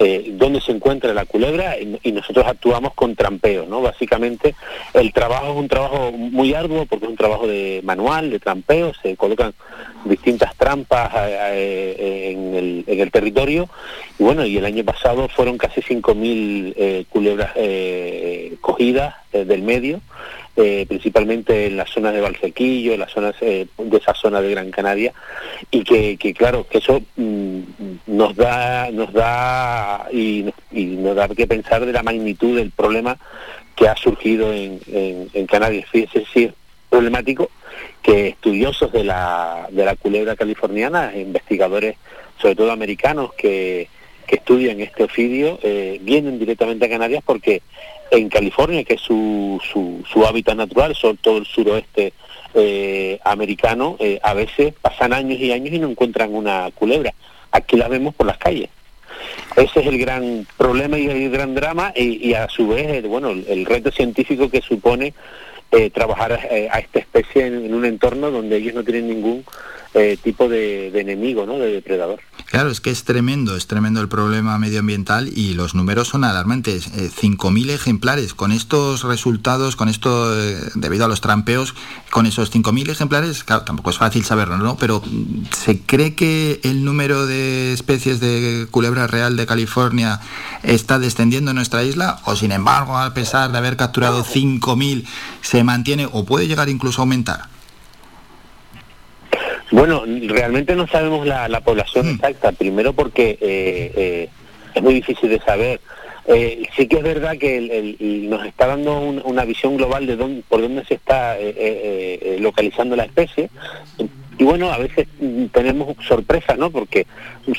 eh, dónde se encuentra la culebra y, nosotros actuamos con trampeo, ¿no? Básicamente el trabajo es un trabajo muy arduo porque es un trabajo de manual, de trampeo, se colocan distintas trampas eh, eh, en, el, territorio y bueno, y el año pasado fueron casi 5.000 eh, culebras cogidas del medio eh, principalmente en las zonas de Valsequillo, en las zonas eh, de esa zona de Gran Canaria, y que, claro, que eso mm, nos da, nos da y, nos da que pensar de la magnitud del problema que ha surgido en, Canarias. Fíjese es problemático que estudiosos de la, de la culebra californiana, investigadores, sobre todo americanos, que, que estudian este ofidio, eh, vienen directamente a Canarias porque en California, que es su, su, hábitat natural, sobre todo el suroeste eh, americano, eh, a veces pasan años y años y no encuentran una culebra. Aquí la vemos por las calles. Ese es el gran problema y el gran drama y, a su vez, el, bueno, el, reto científico que supone eh, trabajar a esta especie en, un entorno donde ellos no tienen ningún tipo de, enemigo, ¿no? de depredador. Claro, es que es tremendo, es tremendo el problema medioambiental y los números son alarmantes. 5.000 eh, ejemplares, con estos resultados, con esto, eh, debido a los trampeos, con esos 5.000 ejemplares, tampoco es fácil saberlo, ¿no? Pero mm, ¿se cree que el número de especies de culebra real de California está descendiendo en nuestra isla? ¿O sin embargo, a pesar de haber capturado 5.000, se mantiene o puede llegar incluso a aumentar? Bueno, realmente no sabemos la, población hmm. exacta, primero porque eh, eh, es muy difícil de saber. Eh, sí que es verdad que nos está dando una visión global de dónde, por dónde se está localizando la especie. Y bueno, a veces tenemos sorpresas, ¿no? Porque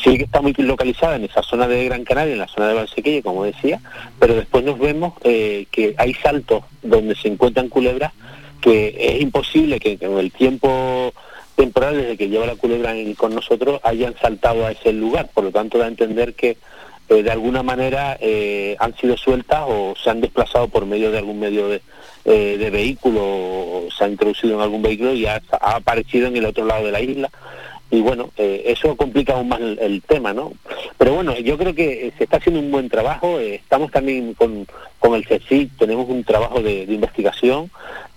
sí que está muy localizada en esa zona de Gran Canaria, en la zona de Valsequilla, como decía, pero después nos vemos que hay saltos donde se encuentran culebras que es imposible que con el tiempo temporal desde que lleva la culebra con nosotros hayan saltado a ese lugar. Por lo tanto, da a entender que eh, de alguna manera eh, han sido sueltas o se han desplazado por medio de algún medio de, eh, vehículo o se ha introducido en algún vehículo y ha, aparecido en el otro lado de la isla y bueno, eso complica aún más el, tema, ¿no? Pero bueno, yo creo que se está haciendo un buen trabajo, estamos también con, con el CSIC, tenemos un trabajo de investigación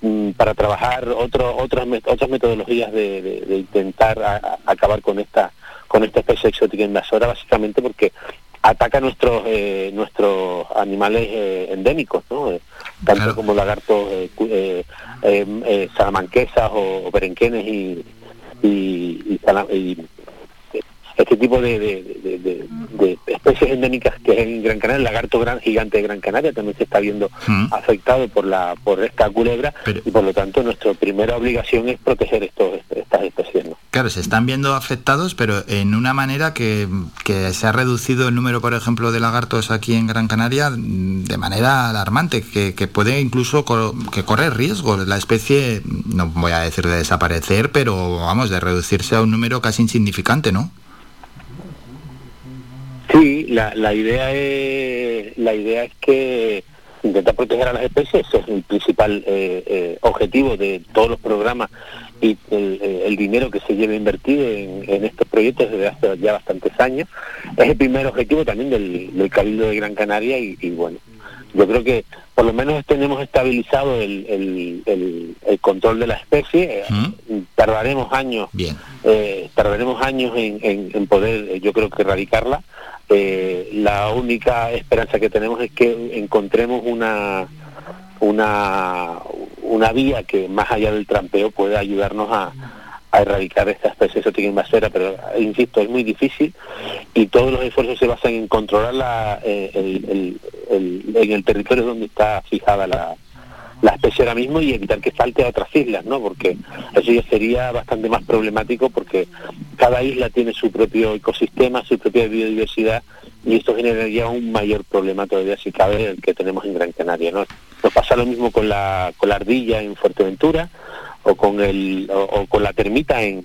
Mm, para trabajar otro, otras, otras metodologías de, intentar acabar con esta con esta especie exótica invasora, básicamente porque ataca nuestros eh, nuestros animales eh, endémicos, ¿no? Eh, tanto como lagartos salamanquesas o, berenquenes y, y, este tipo de, especies endémicas que es en Gran Canaria, el lagarto gran gigante de Gran Canaria también se está viendo afectado por la por esta culebra y por lo tanto nuestra primera obligación es proteger estos, estas especies. Claro, se están viendo afectados, pero en una manera que, que se ha reducido el número, por ejemplo, de lagartos aquí en Gran Canaria de manera alarmante, que, que puede incluso que correr riesgo la especie, no voy a decir de desaparecer, pero vamos, de reducirse a un número casi insignificante, ¿no? Sí, la, la idea es la idea es que intentar proteger a las especies es el principal eh, eh, objetivo de todos los programas y el, dinero que se lleva invertido en, estos proyectos desde hace ya bastantes años. Es el primer objetivo también del, Cabildo de Gran Canaria y, bueno yo creo que por lo menos tenemos estabilizado el, control de la especie. Tardaremos años Bien. Eh, tardaremos años en, poder yo creo que erradicarla. Eh, la única esperanza que tenemos es que encontremos una una una vía que más allá del trampeo pueda ayudarnos a, erradicar esta especie exótica invasora, pero insisto, es muy difícil y todos los esfuerzos se basan en controlar eh, en el territorio donde está fijada la, la especie ahora mismo y evitar que falte a otras islas, ¿no? Porque eso ya sería bastante más problemático porque cada isla tiene su propio ecosistema, su propia biodiversidad y esto generaría un mayor problema todavía si cabe el que tenemos en Gran Canaria, ¿no? Nos pasa lo mismo con la, con la ardilla en Fuerteventura o con, el, o, con la termita en,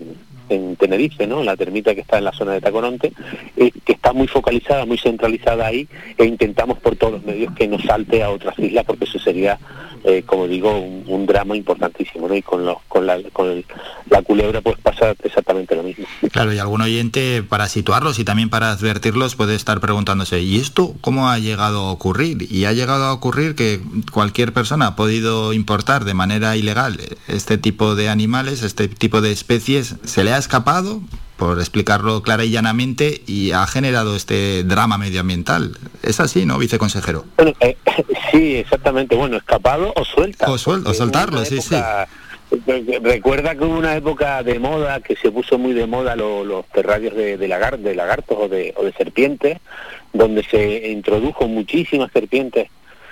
en Tenerife, ¿no? La termita que está en la zona de Tacoronte, eh, que está muy focalizada, muy centralizada ahí, e intentamos por todos los medios que no salte a otras islas, porque eso sería eh, como digo, un, drama importantísimo, ¿no? Y con, los, con, la, con la culebra pues pasa exactamente lo mismo. Claro, y algún oyente, para situarlos y también para advertirlos, puede estar preguntándose, ¿y esto cómo ha llegado a ocurrir? Y ha llegado a ocurrir que cualquier persona ha podido importar de manera ilegal este tipo de animales, este tipo de especies, se le ha escapado, por explicarlo clara y llanamente, y ha generado este drama medioambiental. Es así, ¿no, viceconsejero? Bueno, eh, sí, exactamente. Bueno, escapado o suelta. O, soltarlo, sí, sí. Recuerda que hubo una época de moda que se puso muy de moda los terrarios de, de, de lagartos o de, o de serpientes, donde se introdujo muchísimas serpientes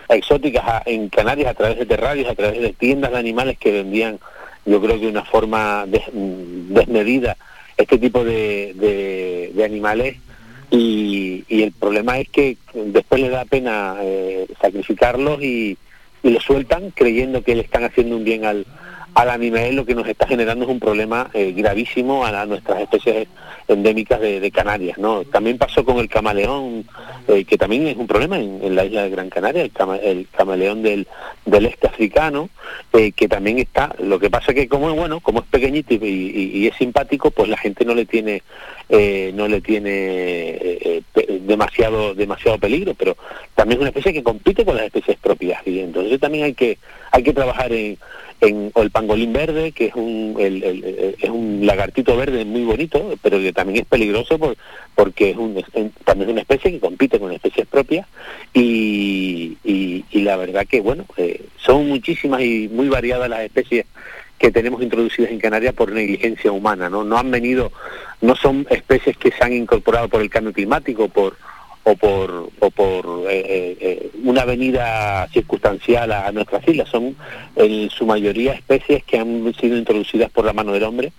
exóticas en Canarias a través de terrarios, a través de tiendas de animales que vendían, yo creo que de una forma desmedida este tipo de, de, animales y, y, el problema es que después le da pena eh, sacrificarlos y, y sueltan creyendo que le están haciendo un bien al, al animal lo que nos está generando es un problema eh, gravísimo a, nuestras especies endémicas de, Canarias. ¿no? También pasó con el camaleón, eh, que también es un problema en, la isla de Gran Canaria, el, camaleón del, del este africano, eh, que también está, lo que pasa que como es bueno, como es pequeñito y, es simpático, pues la gente no le tiene no le tiene demasiado demasiado peligro, pero también es una especie que compite con las especies propias y entonces también hay que hay que trabajar en en, o el pangolín verde, que es un, es un lagartito verde muy bonito, pero que también es peligroso por, porque es, un, también es una especie que compite con especies propias y, y, la verdad que, bueno, eh, son muchísimas y muy variadas las especies que tenemos introducidas en Canarias por negligencia humana, ¿no? No han venido, no son especies que se han incorporado por el cambio climático, por o por, o por eh, eh, una venida circunstancial a, nuestras islas. Son en su mayoría especies que han sido introducidas por la mano del hombre,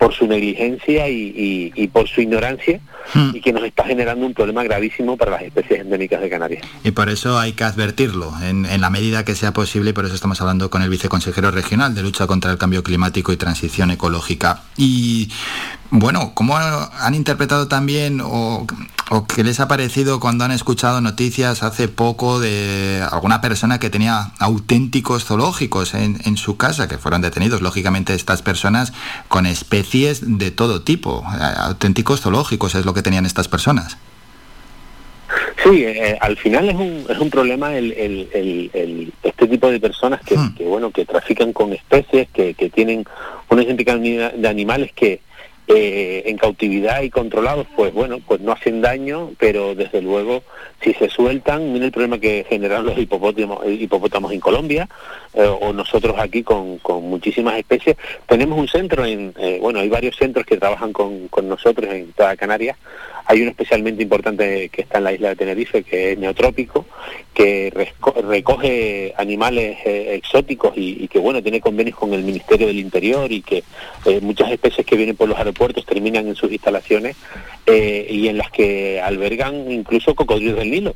por su negligencia y, por su ignorancia hmm. y que nos está generando un problema gravísimo para las especies endémicas de Canarias. Y por eso hay que advertirlo en, en la medida que sea posible y por eso estamos hablando con el viceconsejero regional de lucha contra el cambio climático y transición ecológica. Y bueno, ¿cómo han interpretado también o, qué les ha parecido cuando han escuchado noticias hace poco de alguna persona que tenía auténticos zoológicos en, su casa, que fueron detenidos, lógicamente, estas personas con especies de todo tipo? Auténticos zoológicos es lo que tenían estas personas. Sí, eh, al final es un, es un problema el, este tipo de personas que, hmm. bueno que trafican con especies, que, que tienen una genética de animales que, eh, en cautividad y controlados, pues bueno, pues no hacen daño, pero desde luego si se sueltan, mira el problema que generan los hipopótamos, hipopótamos en Colombia eh, o nosotros aquí con, con, muchísimas especies. Tenemos un centro en, eh, bueno, hay varios centros que trabajan con, con nosotros en toda Canarias hay uno especialmente importante que está en la isla de Tenerife, que es neotrópico, que recoge animales eh, exóticos y, que bueno tiene convenios con el Ministerio del Interior y que eh, muchas especies que vienen por los aeropuertos terminan en sus instalaciones eh, y en las que albergan incluso cocodrilos del Nilo.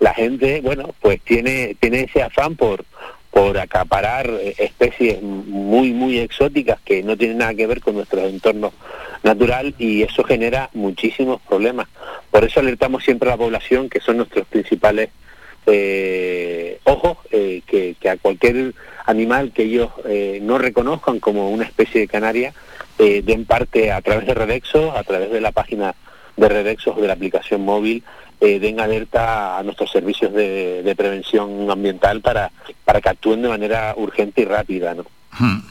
la gente, bueno, pues tiene tiene ese afán por por acaparar especies muy muy exóticas que no tienen nada que ver con nuestros entornos natural y eso genera muchísimos problemas. Por eso alertamos siempre a la población, que son nuestros principales eh, ojos, eh, que, a cualquier animal que ellos eh, no reconozcan como una especie de canaria, den parte a través de Redexos, a través de la página de Redexos o de la aplicación móvil, den alerta a nuestros servicios de, prevención ambiental para, para que actúen de manera urgente y rápida.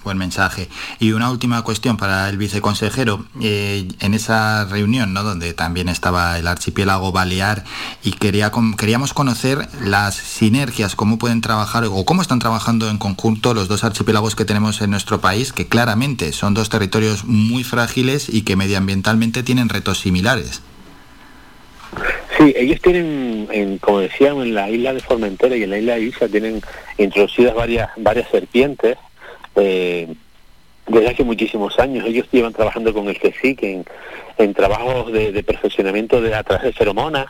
Buen mensaje. Y una última cuestión para el viceconsejero. Eh, en esa reunión, ¿no? donde también estaba el archipiélago balear, y quería, queríamos conocer las sinergias, cómo pueden trabajar o cómo están trabajando en conjunto los dos archipiélagos que tenemos en nuestro país, que claramente son dos territorios muy frágiles y que medioambientalmente tienen retos similares. Sí, ellos tienen, como decíamos, en la isla de Formentera y en la isla de Ibiza tienen introducidas varias, varias serpientes eh, desde hace muchísimos años. Ellos llevan trabajando con el CSIC en, en trabajos de, perfeccionamiento de, a través de feromonas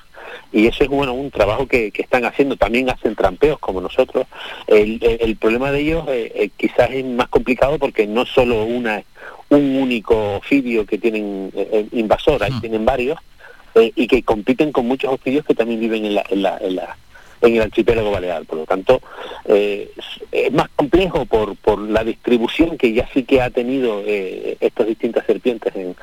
y eso es bueno un trabajo que, están haciendo. También hacen trampeos como nosotros. El, problema de ellos eh, eh, quizás es más complicado porque no solo una un único ofidio que tienen eh, invasor, ahí tienen varios y que compiten con muchos ofidios que también viven en la, en la, en la en el archipiélago balear. Por lo tanto, eh, es más complejo por, por la distribución que ya sí que ha tenido eh, estas distintas serpientes en,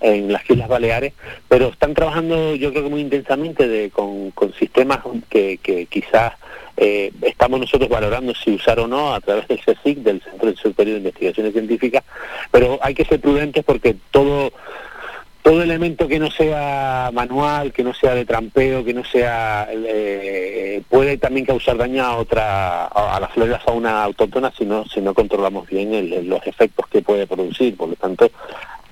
en las Islas Baleares, pero están trabajando yo creo que muy intensamente de, con, con sistemas que, que quizás eh, estamos nosotros valorando si usar o no a través del CSIC, del Centro Superior de Investigaciones Científicas, pero hay que ser prudentes porque todo todo elemento que no sea manual, que no sea de trampeo, que no sea eh, puede también causar daño a otra a, la flora fauna autóctona si no si no controlamos bien los efectos que puede producir. Por lo tanto,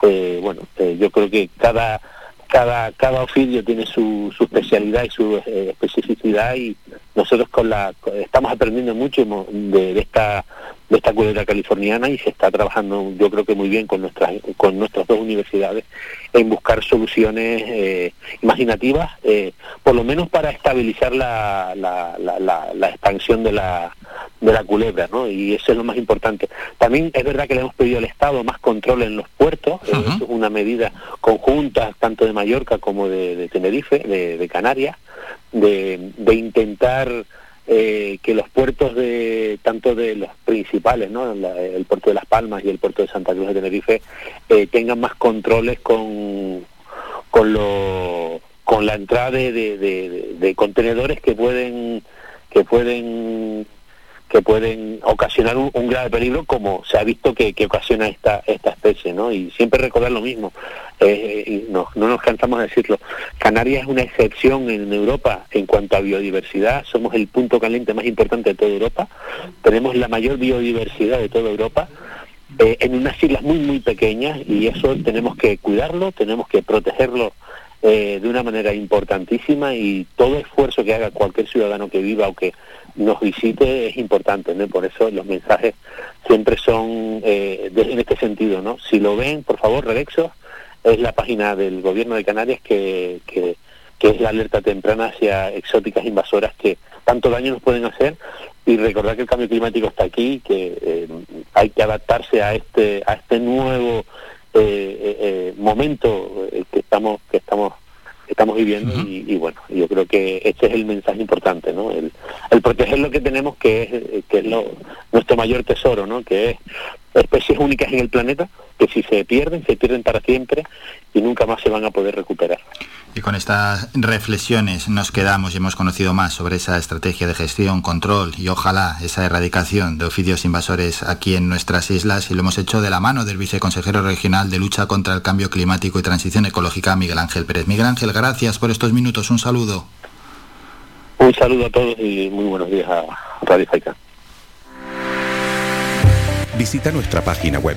eh, bueno, eh, yo creo que cada cada cada oficio tiene su, su especialidad y su especificidad y nosotros con la estamos aprendiendo mucho de esta de esta cultura californiana y se está trabajando yo creo que muy bien con nuestras con nuestras dos universidades en buscar soluciones eh, imaginativas eh, por lo menos para estabilizar la, la, la, expansión de la de la culebra ¿no? y eso es lo más importante también es verdad que le hemos pedido al Estado más control en los puertos eso es una medida conjunta tanto de Mallorca como de, Tenerife de, de Canarias de, de intentar eh, que los puertos de tanto de los principales, ¿no? el puerto de Las Palmas y el puerto de Santa Cruz de Tenerife, eh, tengan más controles con con lo, con la entrada de, de contenedores que pueden que pueden que pueden ocasionar un, grave peligro como se ha visto que, ocasiona esta esta especie no y siempre recordar lo mismo. Eh, y no, no nos cansamos de decirlo. Canarias es una excepción en Europa en cuanto a biodiversidad. Somos el punto caliente más importante de toda Europa. Tenemos la mayor biodiversidad de toda Europa eh, en unas islas muy muy pequeñas y eso tenemos que cuidarlo tenemos que protegerlo eh, de una manera importantísima y todo esfuerzo que haga cualquier ciudadano que viva o que nos visite es importante, ¿no? Por eso los mensajes siempre son eh, en este sentido, ¿no? Si lo ven, por favor, Redexo, es la página del gobierno de Canarias que, que, es la alerta temprana hacia exóticas invasoras que tanto daño nos pueden hacer y recordar que el cambio climático está aquí, que eh, hay que adaptarse a este a este nuevo eh, momento que estamos que estamos estamos viviendo y, bueno, yo creo que este es el mensaje importante, ¿no? El, proteger lo que tenemos que es, que es lo, nuestro mayor tesoro, ¿no? Que es especies únicas en el planeta que si se pierden, se pierden para siempre y nunca más se van a poder recuperar. Y con estas reflexiones nos quedamos y hemos conocido más sobre esa estrategia de gestión, control y ojalá esa erradicación de oficios invasores aquí en nuestras islas y lo hemos hecho de la mano del viceconsejero regional de lucha contra el cambio climático y transición ecológica, Miguel Ángel Pérez. Miguel Ángel, gracias por estos minutos. Un saludo. Un saludo a todos y muy buenos días a Radio Faica. Visita nuestra página web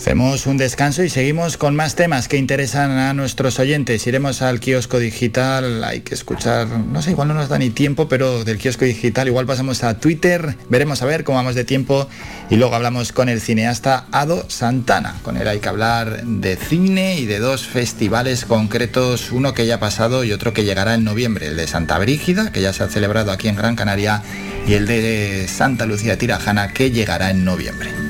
Hacemos un descanso y seguimos con más temas que interesan a nuestros oyentes. Iremos al kiosco digital, hay que escuchar, no sé, igual no nos da ni tiempo, pero del kiosco digital igual pasamos a Twitter, veremos a ver cómo vamos de tiempo y luego hablamos con el cineasta Ado Santana. Con él hay que hablar de cine y de dos festivales concretos, uno que ya ha pasado y otro que llegará en noviembre, el de Santa Brígida, que ya se ha celebrado aquí en Gran Canaria, y el de Santa Lucía Tirajana, que llegará en noviembre.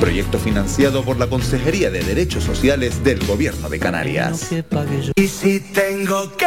Proyecto financiado por la Consejería de Derechos Sociales del Gobierno de Canarias. Y si tengo que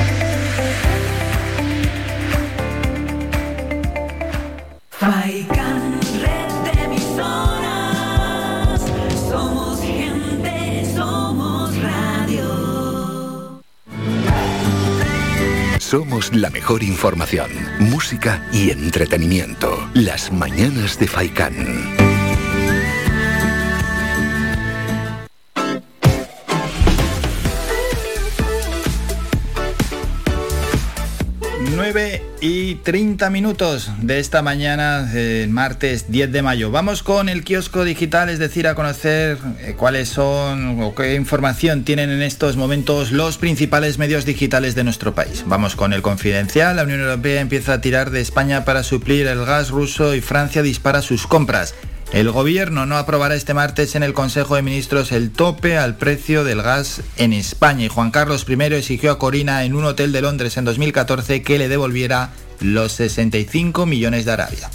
Somos la mejor información, música y entretenimiento. Las mañanas de Faikán. Nueve y 30 minutos de esta mañana, eh, martes 10 de mayo. Vamos con el kiosco digital, es decir, a conocer eh, cuáles son o qué información tienen en estos momentos los principales medios digitales de nuestro país. Vamos con el confidencial. La Unión Europea empieza a tirar de España para suplir el gas ruso y Francia dispara sus compras. El gobierno no aprobará este martes en el Consejo de Ministros el tope al precio del gas en España y Juan Carlos I exigió a Corina en un hotel de Londres en 2014 que le devolviera los 65 millones de Arabia.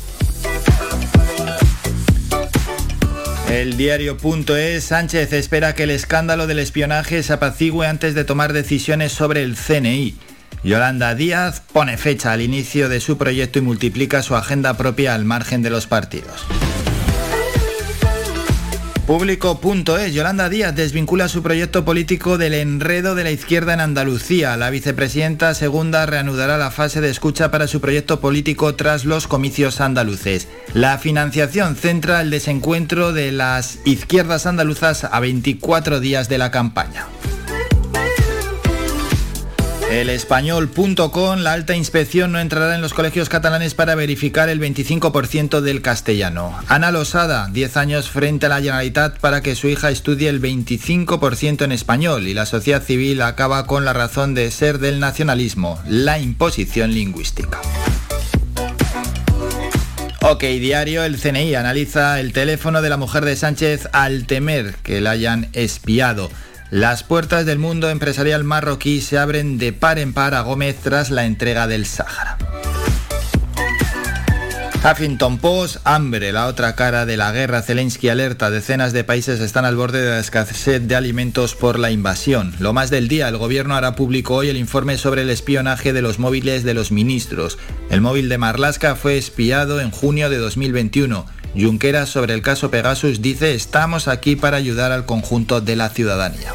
El diario.es Sánchez espera que el escándalo del espionaje se apacigüe antes de tomar decisiones sobre el CNI. Yolanda Díaz pone fecha al inicio de su proyecto y multiplica su agenda propia al margen de los partidos. Público.es. Yolanda Díaz desvincula su proyecto político del enredo de la izquierda en Andalucía. La vicepresidenta segunda reanudará la fase de escucha para su proyecto político tras los comicios andaluces. La financiación centra el desencuentro de las izquierdas andaluzas a 24 días de la campaña. El español.com, la alta inspección no entrará en los colegios catalanes para verificar el 25% del castellano. Ana Losada, 10 años frente a la Generalitat para que su hija estudie el 25% en español y la sociedad civil acaba con la razón de ser del nacionalismo, la imposición lingüística. Ok, diario, el CNI analiza el teléfono de la mujer de Sánchez al temer que la hayan espiado. Las puertas del mundo empresarial marroquí se abren de par en par a Gómez tras la entrega del Sáhara. Huffington Post, hambre, la otra cara de la guerra. Zelensky alerta, decenas de países están al borde de la escasez de alimentos por la invasión. Lo más del día, el gobierno hará público hoy el informe sobre el espionaje de los móviles de los ministros. El móvil de Marlaska fue espiado en junio de 2021. Junqueras sobre el caso Pegasus dice estamos aquí para ayudar al conjunto de la ciudadanía.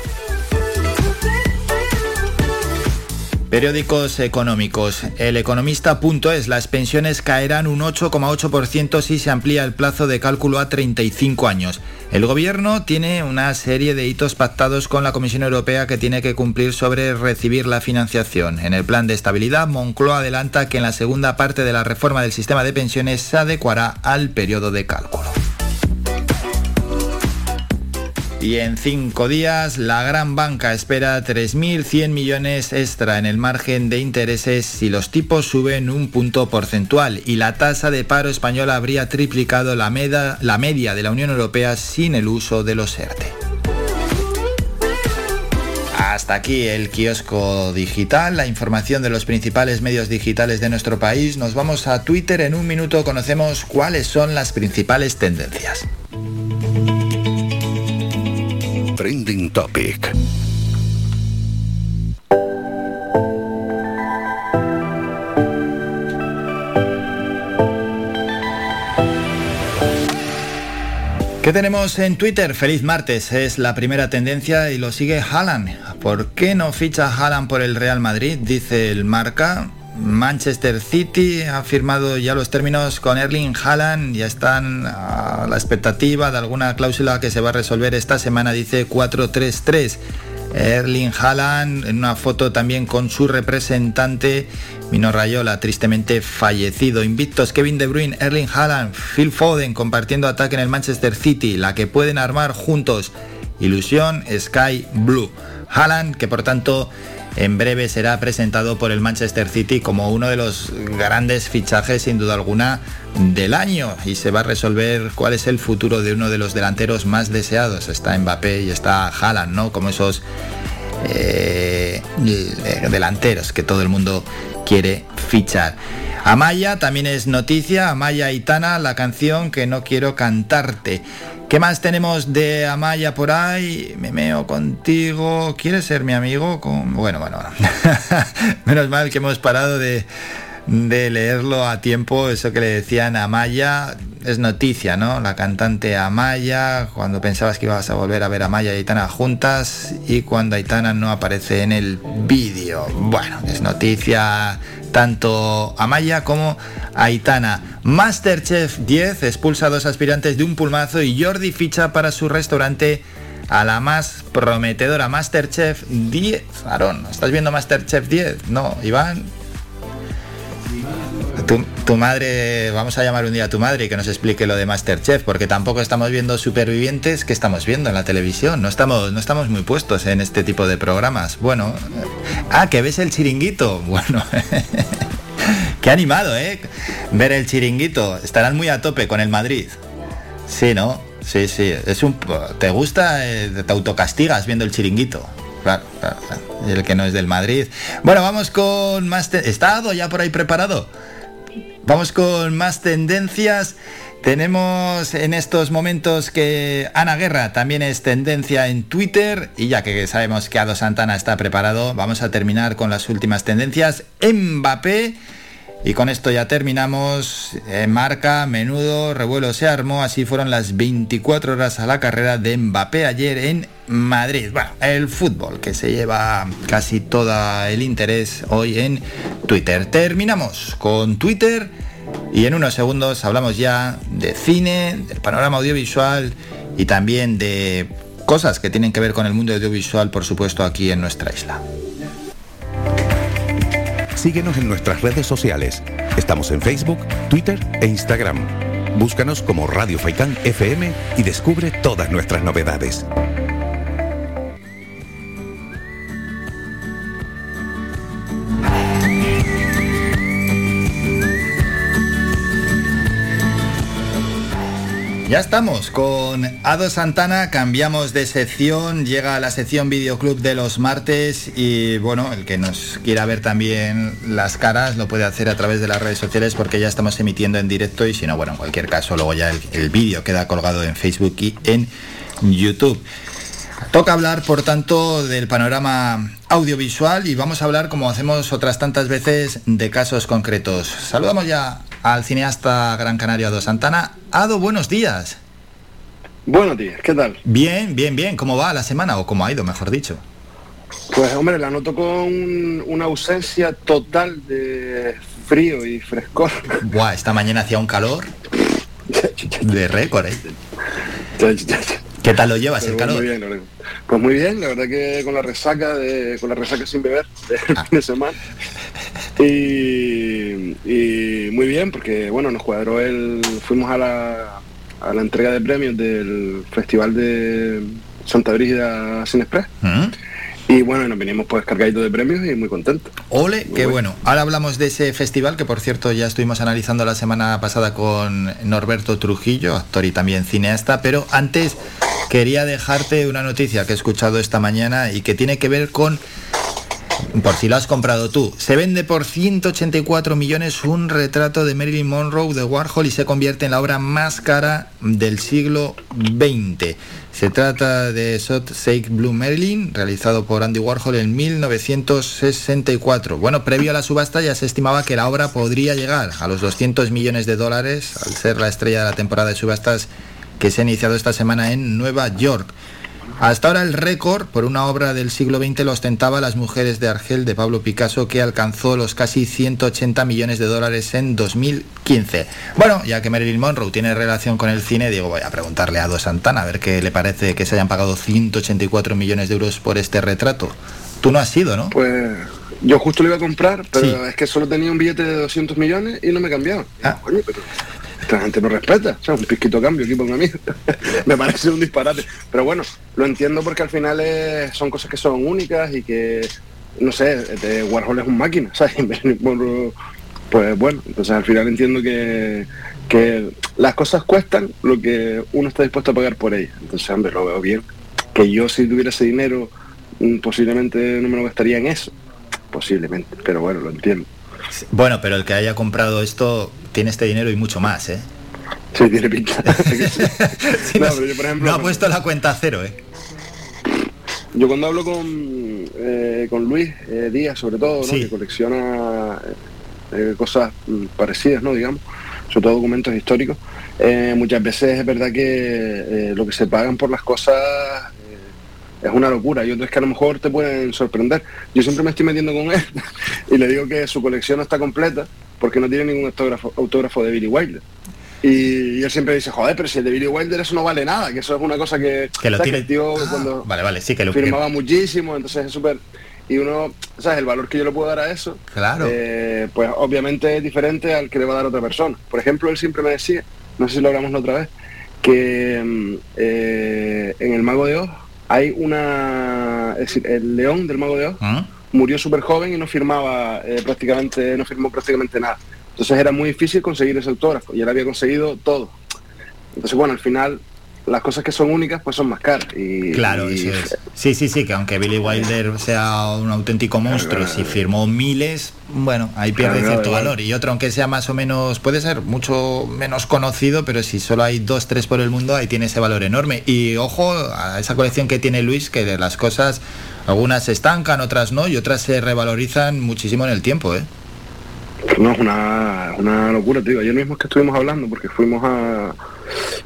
Periódicos económicos. El economista.es. Las pensiones caerán un 8,8% si se amplía el plazo de cálculo a 35 años. El gobierno tiene una serie de hitos pactados con la Comisión Europea que tiene que cumplir sobre recibir la financiación. En el plan de estabilidad, Moncloa adelanta que en la segunda parte de la reforma del sistema de pensiones se adecuará al periodo de cálculo. Y en cinco días, la gran banca espera 3.100 millones extra en el margen de intereses si los tipos suben un punto porcentual y la tasa de paro española habría triplicado la, la media de la Unión Europea sin el uso de los ERTE. Hasta aquí el kiosco digital, la información de los principales medios digitales de nuestro país. Nos vamos a Twitter. En un minuto conocemos cuáles son las principales tendencias. Trending Topic. ¿Qué tenemos en Twitter? Feliz martes, es la primera tendencia y lo sigue Haaland. ¿Por qué no ficha Haaland por el Real Madrid? Dice el marca. Manchester City ha firmado ya los términos con Erling Haaland, ya están a la expectativa de alguna cláusula que se va a resolver esta semana, dice 4-3-3. Erling Haaland en una foto también con su representante Mino Rayola, tristemente fallecido. Invictos Kevin De Bruyne, Erling Haaland, Phil Foden compartiendo ataque en el Manchester City, la que pueden armar juntos. Ilusión Sky Blue. Haaland, que por tanto en breve será presentado por el Manchester City como uno de los grandes fichajes sin duda alguna del año y se va a resolver cuál es el futuro de uno de los delanteros más deseados. Está Mbappé y está Haaland, ¿no? Como esos eh, delanteros que todo el mundo quiere fichar. Amaya también es noticia, Amaya Itana, la canción que no quiero cantarte. ¿Qué más tenemos de Amaya por ahí? Me meo contigo. ¿Quieres ser mi amigo? Con... Bueno, bueno, menos mal que hemos parado de, de leerlo a tiempo. Eso que le decían a Amaya es noticia, ¿no? La cantante Amaya, cuando pensabas que ibas a volver a ver a Amaya y Aitana juntas y cuando Aitana no aparece en el vídeo. Bueno, es noticia tanto Amaya como Aitana. Masterchef 10 expulsa a dos aspirantes de un pulmazo y Jordi ficha para su restaurante a la más prometedora Masterchef 10. Aaron, ¿estás viendo Masterchef 10? No, Iván. Tu, madre, vamos a llamar un día a tu madre que nos explique lo de Masterchef, porque tampoco estamos viendo supervivientes que estamos viendo en la televisión. No estamos, no estamos muy puestos en este tipo de programas. Bueno, ah, que ves el chiringuito. Bueno, qué animado, ¿eh? Ver el chiringuito. Estarán muy a tope con el Madrid. Sí, ¿no? Sí, sí. Es un, ¿Te gusta? Eh, te autocastigas viendo el chiringuito. Claro, claro. El que no es del Madrid. Bueno, vamos con más... ¿Está ya por ahí preparado? Vamos con más tendencias. Tenemos en estos momentos que Ana Guerra también es tendencia en Twitter y ya que sabemos que Ado Santana está preparado, vamos a terminar con las últimas tendencias. Mbappé Y con esto ya terminamos. En marca, menudo revuelo se armó. Así fueron las 24 horas a la carrera de Mbappé ayer en Madrid. Bueno, el fútbol que se lleva casi todo el interés hoy en Twitter. Terminamos con Twitter y en unos segundos hablamos ya de cine, del panorama audiovisual y también de cosas que tienen que ver con el mundo audiovisual, por supuesto, aquí en nuestra isla. Síguenos en nuestras redes sociales. Estamos en Facebook, Twitter e Instagram. Búscanos como Radio Faicán FM y descubre todas nuestras novedades. Ya estamos con Ado Santana, cambiamos de sección, llega a la sección videoclub de los martes y bueno, el que nos quiera ver también las caras lo puede hacer a través de las redes sociales porque ya estamos emitiendo en directo y si no, bueno, en cualquier caso luego ya el, el vídeo queda colgado en Facebook y en YouTube. Toca hablar, por tanto, del panorama audiovisual y vamos a hablar, como hacemos otras tantas veces, de casos concretos. Saludamos ya al cineasta gran canario Ado Santana. Ado, buenos días. Buenos días, ¿qué tal? Bien, bien, bien. ¿Cómo va la semana o cómo ha ido, mejor dicho? Pues hombre, la noto con una ausencia total de frío y frescor. Buah, esta mañana hacía un calor de récord, ¿eh? ¿Qué tal lo llevas el calor? Muy bien. Pues muy bien, la verdad que con la resaca de, con la resaca sin beber del Ah. fin de semana. Y, y muy bien, porque bueno, nos cuadró el. fuimos a la, a la entrega de premios del Festival de Santa Brígida Sin Express. ¿Mm? Y bueno, nos venimos pues cargaditos de premios y muy contentos. Ole, qué bueno. Ahora hablamos de ese festival que por cierto ya estuvimos analizando la semana pasada con Norberto Trujillo, actor y también cineasta, pero antes quería dejarte una noticia que he escuchado esta mañana y que tiene que ver con por si lo has comprado tú. Se vende por 184 millones un retrato de Marilyn Monroe de Warhol y se convierte en la obra más cara del siglo XX. Se trata de Shot Shake Blue Marilyn, realizado por Andy Warhol en 1964. Bueno, previo a la subasta ya se estimaba que la obra podría llegar a los 200 millones de dólares al ser la estrella de la temporada de subastas que se ha iniciado esta semana en Nueva York. Hasta ahora el récord por una obra del siglo XX lo ostentaba Las mujeres de Argel de Pablo Picasso que alcanzó los casi 180 millones de dólares en 2015. Bueno, ya que Marilyn Monroe tiene relación con el cine, digo, voy a preguntarle a Do Santana a ver qué le parece que se hayan pagado 184 millones de euros por este retrato. Tú no has sido, ¿no? Pues yo justo lo iba a comprar, pero es que solo tenía un billete de 200 millones y no me cambiaron. Ah. Pero esta gente no respeta. O sea, un pisquito cambio aquí por un amigo. me parece un disparate. Pero bueno, lo entiendo porque al final son cosas que son únicas y que, no sé, de Warhol es un máquina, ¿sabes? Pues bueno, entonces al final entiendo que, que las cosas cuestan lo que uno está dispuesto a pagar por ellas. Entonces, hombre, lo veo bien. Que yo si tuviera ese dinero, mm, posiblemente no me lo gastaría en eso. Posiblemente, pero bueno, lo entiendo. Bueno, pero el que haya comprado esto tiene este dinero y mucho más, ¿eh? Sí, tiene pinta. Sí, No, no, pero yo, por ejemplo, no ha puesto la cuenta a cero, ¿eh? Yo cuando hablo con, eh, con Luis eh, Díaz, sobre todo, ¿no? Sí. que colecciona eh, cosas mm, parecidas, ¿no? digamos, sobre todo documentos históricos, eh, muchas veces es verdad que eh, lo que se pagan por las cosas eh, es una locura y otras que a lo mejor te pueden sorprender. Yo siempre me estoy metiendo con él y le digo que su colección no está completa porque no tiene ningún autógrafo, autógrafo de Billy Wilder. Y, y él siempre dice, joder, pero si el de Billy Wilder eso no vale nada, que eso es una cosa que... Que lo tiene- el tío Ah, cuando Vale, vale, sí que lo firmaba muchísimo, entonces es súper... Y uno, ¿sabes? El valor que yo le puedo dar a eso, Claro. eh, pues obviamente es diferente al que le va a dar otra persona. Por ejemplo, él siempre me decía, no sé si lo hablamos la otra vez, que mm, eh, en el Mago de Oz hay una... Es decir, el león del Mago de Oz ¿Mm? Murió súper joven y no firmaba eh, prácticamente, no firmó prácticamente nada. Entonces era muy difícil conseguir ese autógrafo y él había conseguido todo. Entonces, bueno, al final las cosas que son únicas pues son más caras. Y, Claro, y- eso es. Sí, sí, sí, que aunque Billy Wilder sea un auténtico monstruo, si firmó miles, bueno, ahí pierde Claro, cierto valor. Y otro, aunque sea más o menos, puede ser mucho menos conocido, pero si solo hay dos, tres por el mundo, ahí tiene ese valor enorme. Y ojo a esa colección que tiene Luis, que de las cosas, algunas se estancan, otras no, y otras se revalorizan muchísimo en el tiempo, ¿eh? No, es una, una locura, digo. Ayer mismo es que estuvimos hablando porque fuimos a...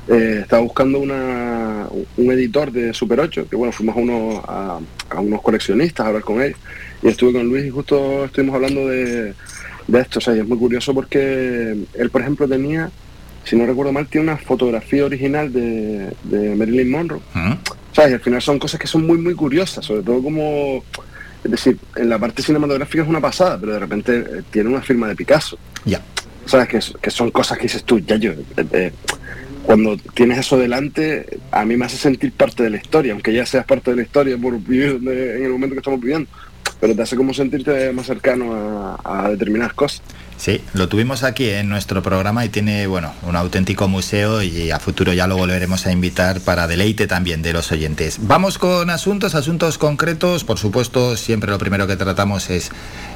Eh, estaba buscando una, un editor de Super 8, que bueno, fuimos a, unos, a, a unos coleccionistas a hablar con ellos. Y estuve con Luis y justo estuvimos hablando de, de esto. O sea, y es muy curioso porque él, por ejemplo, tenía, si no recuerdo mal, tiene una fotografía original de, de Marilyn Monroe. ¿Sabes? Y al final son cosas que son muy, muy curiosas, sobre todo como... Es decir, en la parte cinematográfica es una pasada, pero de repente eh, tiene una firma de Picasso. Ya. ¿Sabes? Que, que son cosas que dices tú, ya yo... eh, eh, cuando tienes eso delante, a mí me hace sentir parte de la historia, aunque ya seas parte de la historia por vivir en el momento que estamos viviendo, pero te hace como sentirte más cercano a, a determinadas cosas. Sí, lo tuvimos aquí en nuestro programa y tiene, bueno, un auténtico museo y a futuro ya lo volveremos a invitar para deleite también de los oyentes. Vamos con asuntos, asuntos concretos. Por supuesto, siempre lo primero que tratamos es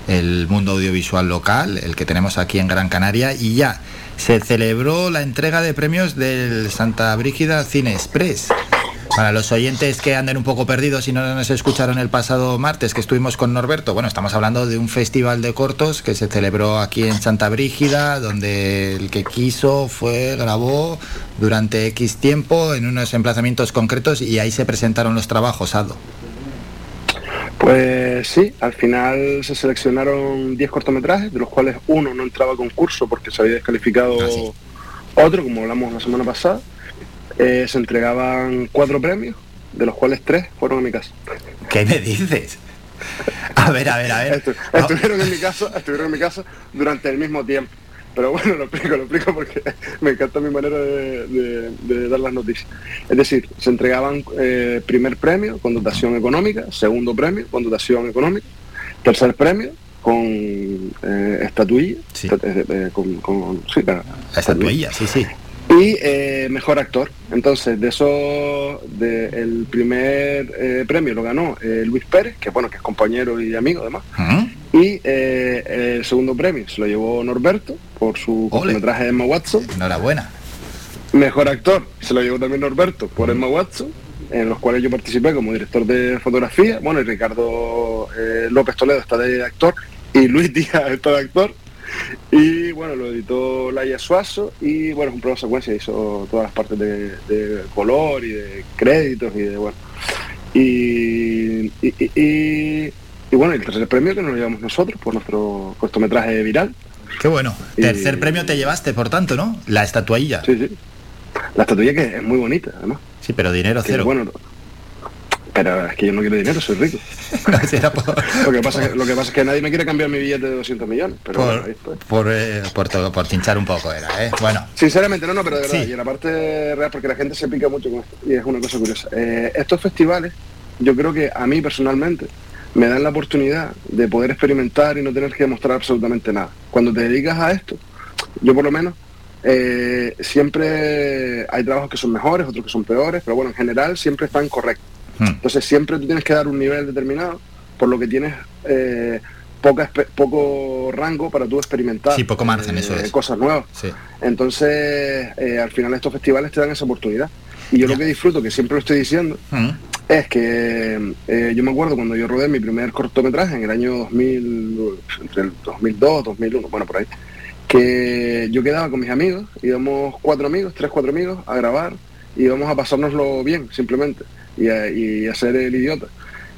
el mundo audiovisual local, el que tenemos aquí en Gran Canaria y ya se celebró la entrega de premios del Santa Brígida Cine Express. Para los oyentes que anden un poco perdidos y no nos escucharon el pasado martes que estuvimos con Norberto, bueno, estamos hablando de un festival de cortos que se celebró aquí en Santa Brígida, donde el que quiso fue, grabó durante X tiempo en unos emplazamientos concretos y ahí se presentaron los trabajos, Aldo. Pues sí, al final se seleccionaron 10 cortometrajes, de los cuales uno no entraba a concurso porque se había descalificado otro, como hablamos la semana pasada. Eh, se entregaban cuatro premios, de los cuales tres fueron a mi casa. ¿Qué me dices? A ver, a ver, a ver. Estu- estuvieron en mi casa, estuvieron en mi casa durante el mismo tiempo. Pero bueno, lo explico, lo explico porque me encanta mi manera de, de- de dar las noticias. Es decir, se entregaban eh, primer premio con dotación económica, segundo premio con dotación económica, tercer premio con eh, estatuilla, eh, eh, con, con- sí, la- La estatuilla, sí, sí. Y eh, mejor actor. Entonces, de eso, de, el primer eh, premio lo ganó eh, Luis Pérez, que bueno, que es compañero y amigo además. Y eh, el segundo premio se lo llevó Norberto por su cortometraje de Emma Watson. Enhorabuena. Mejor actor se lo llevó también Norberto por Emma Watson, en los cuales yo participé como director de fotografía. Bueno, y Ricardo López Toledo está de actor y Luis Díaz está de actor. Y bueno, lo editó Laia Suazo y bueno, es un plano secuencia, hizo todas las partes de, de color y de créditos y de bueno. Y, y, y- y- y bueno, el tercer premio que nos lo llevamos nosotros por nuestro cortometraje viral. Qué bueno. Y- Tercer premio te llevaste, por tanto, ¿no? La estatuilla. Sí, sí. La estatuilla que es muy bonita, además. Sí, pero dinero Que, cero. bueno, pero es que yo no quiero dinero, soy rico. lo, que pasa, que- lo que pasa es que nadie me quiere cambiar mi billete de 200 millones. Pero bueno, por, estoy. por, eh, por, todo- por chinchar un poco era, ¿eh? Bueno, Sinceramente, no, no, pero de verdad, Sí. y en la parte real, porque la gente se pica mucho con esto, y es una cosa curiosa. Eh, estos festivales, yo creo que a mí personalmente, me dan la oportunidad de poder experimentar y no tener que demostrar absolutamente nada. Cuando te dedicas a esto, yo por lo menos, eh, siempre hay trabajos que son mejores, otros que son peores, pero bueno, en general siempre están correctos. Entonces siempre tú tienes que dar un nivel determinado, por lo que tienes eh, poca, poco rango para tú experimentar Sí, poco margen, eh, eso es. cosas nuevas. sí. Entonces, eh, al final estos festivales te dan esa oportunidad. Y yo lo que disfruto, que siempre lo estoy diciendo, es que yo me acuerdo cuando yo rodé mi primer cortometraje en el año 2000, entre el 2002, 2001, bueno, por ahí, que yo quedaba con mis amigos, íbamos cuatro amigos, tres, cuatro amigos, a grabar, y íbamos a pasárnoslo bien, simplemente, y a, y a ser el idiota.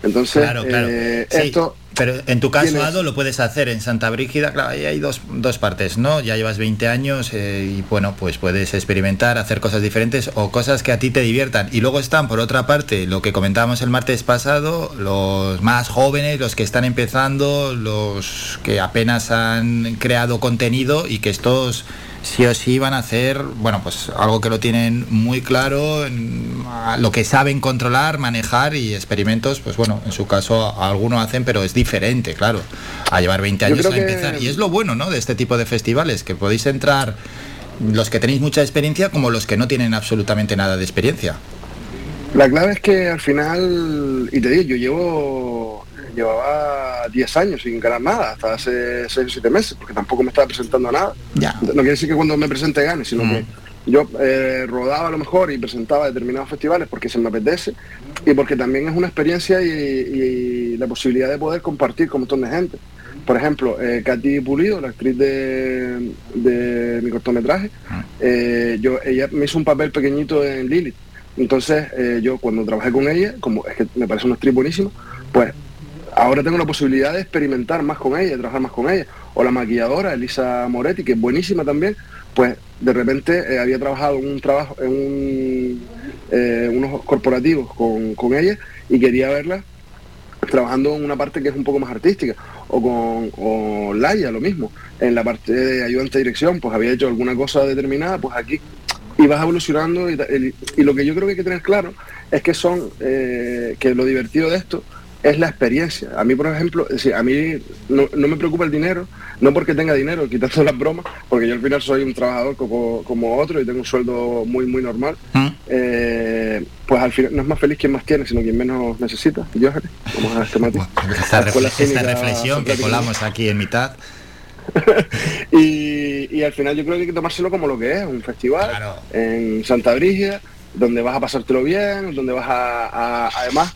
Entonces, Claro, claro. eh, Sí, esto... Pero en tu caso, tienes- Ado, lo puedes hacer en Santa Brígida, claro, ahí hay dos, dos partes, ¿no? Ya llevas 20 años eh, y bueno, pues puedes experimentar, hacer cosas diferentes o cosas que a ti te diviertan. Y luego están, por otra parte, lo que comentábamos el martes pasado, los más jóvenes, los que están empezando, los que apenas han creado contenido y que estos sí o sí van a hacer, bueno, pues algo que lo tienen muy claro, en- a lo que saben controlar, manejar y experimentos, pues bueno, en su caso a- algunos hacen, pero es diferente, claro, a llevar 20 Yo años a que- empezar. Y es lo bueno, ¿no? De este tipo de festivales, que podéis entrar los que tenéis mucha experiencia como los que no tienen absolutamente nada de experiencia. La clave es que al final, y te digo, yo llevo llevaba 10 años sin ganar nada, hasta hace 6 o 7 meses, porque tampoco me estaba presentando a nada. Ya. No quiere decir que cuando me presente gane, sino Mm. que yo eh, rodaba a lo mejor y presentaba determinados festivales porque se me apetece y porque también es una experiencia y, y la posibilidad de poder compartir con un montón de gente. por ejemplo, eh, Katy Pulido, la actriz de, de mi cortometraje, eh, yo, ella me hizo un papel pequeñito en Lilith. Entonces, eh, yo cuando trabajé con ella, como es que me parece una actriz buenísima, pues ahora tengo la posibilidad de experimentar más con ella, de trabajar más con ella. O la maquilladora, Elisa Moretti, que es buenísima también, pues de repente eh, había trabajado en un trabajo, en eh, unos corporativos con, con ella y quería verla trabajando en una parte que es un poco más artística, o con o Laia, lo mismo, en la parte de ayudante de dirección, pues había hecho alguna cosa determinada, pues aquí. Y vas evolucionando y lo que yo creo que hay que tener claro es que son, eh, que lo divertido de esto es la experiencia. A mí, por ejemplo, decir, a mí no, no me preocupa el dinero, no porque tenga dinero, quitando las bromas, porque yo al final soy un trabajador como, como otro y tengo un sueldo muy, muy normal. Eh, pues al final no es más feliz quien más tiene, sino quien menos necesita. Yo, vamos a este matiz. Esta, reflexión que colamos aquí en mitad. y, y al final yo creo que hay que tomárselo como lo que es, un festival en Santa Brígida, donde vas a pasártelo bien, donde vas a, a- además,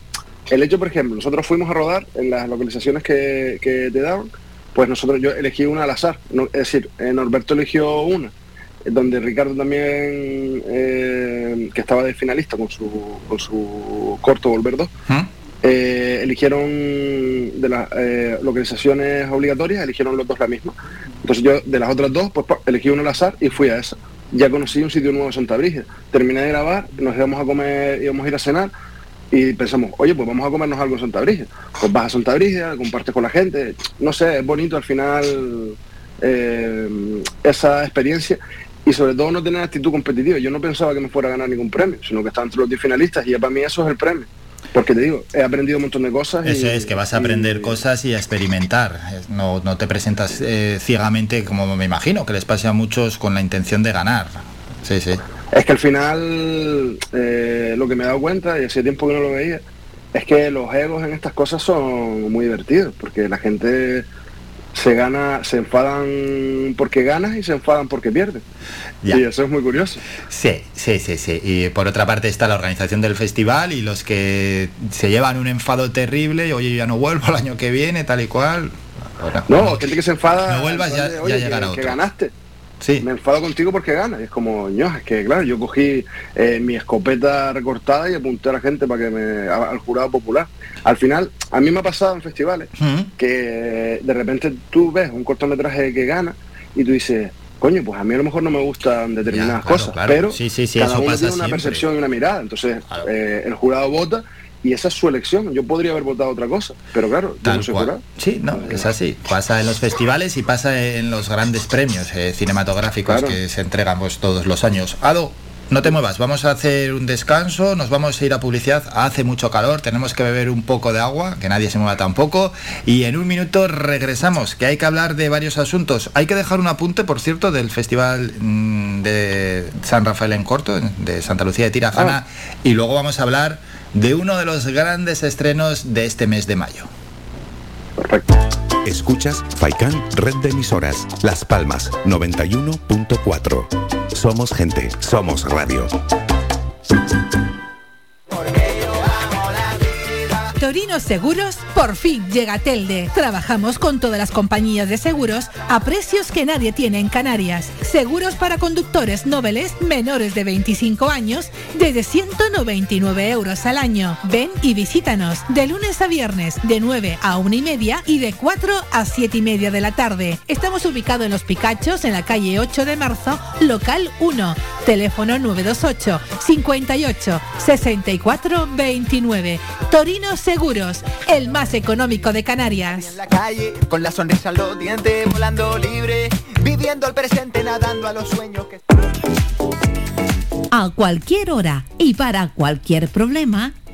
el hecho, por ejemplo, nosotros fuimos a rodar en las localizaciones que, que te daban, pues nosotros yo elegí una al azar, no- es decir, eh, Norberto eligió una, eh, donde Ricardo también, eh, que estaba de finalista con su, con su corto Volver 2, eh, eligieron de las eh, localizaciones obligatorias, eligieron los dos la misma. Entonces yo de las otras dos, pues elegí uno al azar y fui a esa. Ya conocí un sitio nuevo en Santa Brígida. Terminé de grabar, nos íbamos a comer, íbamos a ir a cenar y pensamos, oye, pues vamos a comernos algo en Santa Brígida. Pues vas a Santa Brígida, compartes con la gente, no sé, es bonito al final eh, esa experiencia y sobre todo no tener actitud competitiva. Yo no pensaba que me fuera a ganar ningún premio, sino que estaba entre los 10 finalistas y ya para mí eso es el premio. Porque te digo, he aprendido un montón de cosas. Eso es, que vas a aprender cosas y a experimentar. No, no te presentas eh, ciegamente, como me imagino, que les pase a muchos con la intención de ganar. Sí, sí. Es que al final eh, lo que me he dado cuenta, y hacía tiempo que no lo veía, es que los egos en estas cosas son muy divertidos, porque la gente se gana, se enfadan porque ganas y se enfadan porque pierden. Ya. Y eso es muy curioso. Sí, sí, sí, sí. Y por otra parte está la organización del festival y los que se llevan un enfado terrible, oye, yo ya no vuelvo el año que viene, tal y cual. No, gente que se enfada. No vuelvas, ya- de, ya "Oye, llegará que, que otro". ganaste. Sí. Me enfado contigo porque ganas. Y es como, ño, es que claro, yo cogí eh, mi escopeta recortada y apunté a la gente para que me. al jurado popular. Al final, a mí me ha pasado en festivales que de repente tú ves un cortometraje que gana y tú dices, coño, pues a mí a lo mejor no me gustan determinadas claro, cosas, claro. pero Sí, sí, sí, cada uno tiene una siempre. percepción y una mirada. Entonces, eh, el jurado vota y esa es su elección. Yo podría haber votado otra cosa, pero claro, Tal no soy cual. Sí, no, es así. Pasa en los festivales y pasa en los grandes premios eh, cinematográficos Claro. que se entregan pues, todos los años. Ado, no te muevas, vamos a hacer un descanso, nos vamos a ir a publicidad. Hace mucho calor, tenemos que beber un poco de agua, que nadie se mueva tampoco. Y en un minuto regresamos, que hay que hablar de varios asuntos. Hay que dejar un apunte, por cierto, del Festival mm, de San Rafael en Corto, de Santa Lucía de Tirajana. Y luego vamos a hablar de uno de los grandes estrenos de este mes de mayo. Escuchas Faikan Red de Emisoras. Las Palmas 91.4. Somos gente, somos radio. Torino Seguros, por fin llega Telde. Trabajamos con todas las compañías de seguros a precios que nadie tiene en Canarias. Seguros para conductores nobles menores de 25 años desde 199 euros al año. Ven y visítanos de lunes a viernes de 9 a 1 y media y de 4 a 7 y media de la tarde. Estamos ubicados en Los Picachos, en la calle 8 de marzo, local 1. Teléfono 928 58 64 29. Torino Seguros, el más económico de Canarias. la calle, con la sonrisa en los dientes, volando libre, viviendo el presente, nadando a los sueños que... A cualquier hora y para cualquier problema,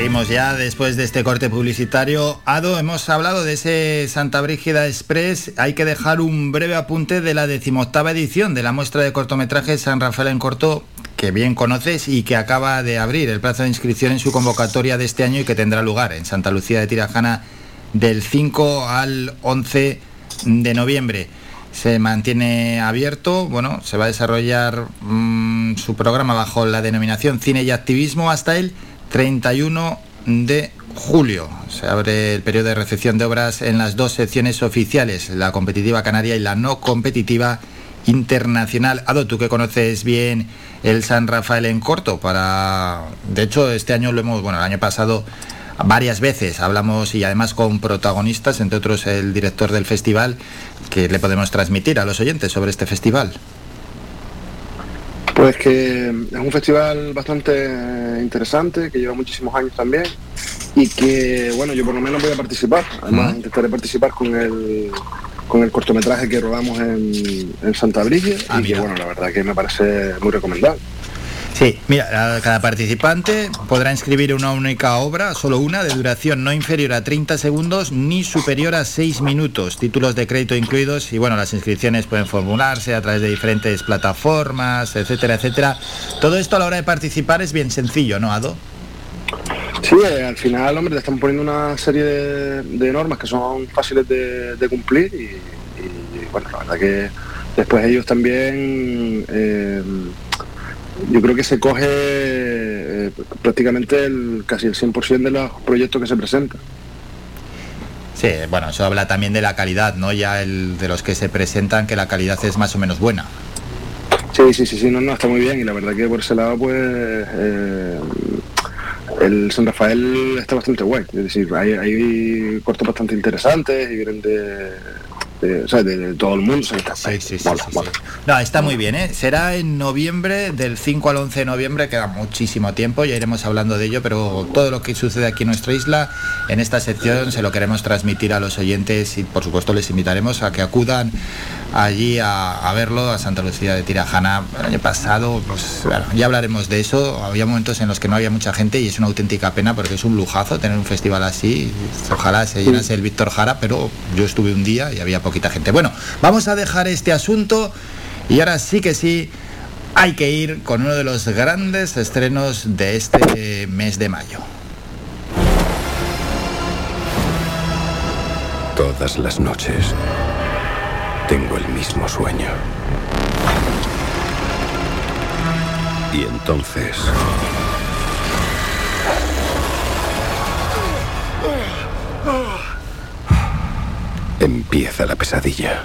Seguimos ya después de este corte publicitario. Ado, hemos hablado de ese Santa Brígida Express. Hay que dejar un breve apunte de la decimoctava edición de la muestra de cortometrajes San Rafael en Corto, que bien conoces y que acaba de abrir el plazo de inscripción en su convocatoria de este año y que tendrá lugar en Santa Lucía de Tirajana del 5 al 11 de noviembre. Se mantiene abierto, bueno, se va a desarrollar mm, su programa bajo la denominación Cine y Activismo hasta el 31 de julio. Se abre el periodo de recepción de obras en las dos secciones oficiales, la competitiva canaria y la no competitiva internacional. Ado, tú que conoces bien el San Rafael en corto, para de hecho este año lo hemos, bueno, el año pasado varias veces hablamos y además con protagonistas, entre otros el director del festival, que le podemos transmitir a los oyentes sobre este festival. Pues que es un festival bastante interesante, que lleva muchísimos años también y que, bueno, yo por lo menos voy a participar. Además, intentaré participar con el, con el cortometraje que rodamos en, en Santa Brígida y que, bueno, la verdad que me parece muy recomendable. Sí, mira, cada participante podrá inscribir una única obra, solo una, de duración no inferior a 30 segundos ni superior a 6 minutos, títulos de crédito incluidos y bueno, las inscripciones pueden formularse a través de diferentes plataformas, etcétera, etcétera. Todo esto a la hora de participar es bien sencillo, ¿no, Ado? Sí, eh, al final, hombre, te están poniendo una serie de, normas que son fáciles de, cumplir y, y, bueno, la verdad que después ellos también, eh, yo creo que se coge eh, prácticamente el, casi el 100% de los proyectos que se presentan. Sí, bueno, eso habla también de la calidad, ¿no? Ya el, de los que se presentan, que la calidad es más o menos buena. Sí, sí, sí, sí, no, no, está muy bien y la verdad que por ese lado, pues, eh, el San Rafael está bastante guay. Es decir, hay, hay cortos bastante interesantes y vienen de, de, o sea, de, de todo el mundo. o sea, está- mola, mola. No, está muy bien, ¿eh? Será en noviembre, del 5 al 11 de noviembre, queda muchísimo tiempo, ya iremos hablando de ello, pero todo lo que sucede aquí en nuestra isla, en esta sección, se lo queremos transmitir a los oyentes y por supuesto les invitaremos a que acudan allí a, a verlo, a Santa Lucía de Tirajana. El año pasado, pues bueno, ya hablaremos de eso, había momentos en los que no había mucha gente y es una auténtica pena porque es un lujazo tener un festival así, ojalá se llenase el Víctor Jara, pero yo estuve un día y había poquita gente. Bueno, vamos a dejar este asunto y ahora sí que sí hay que ir con uno de los grandes estrenos de este mes de mayo. Todas las noches tengo el mismo sueño. Y entonces... Empieza la pesadilla.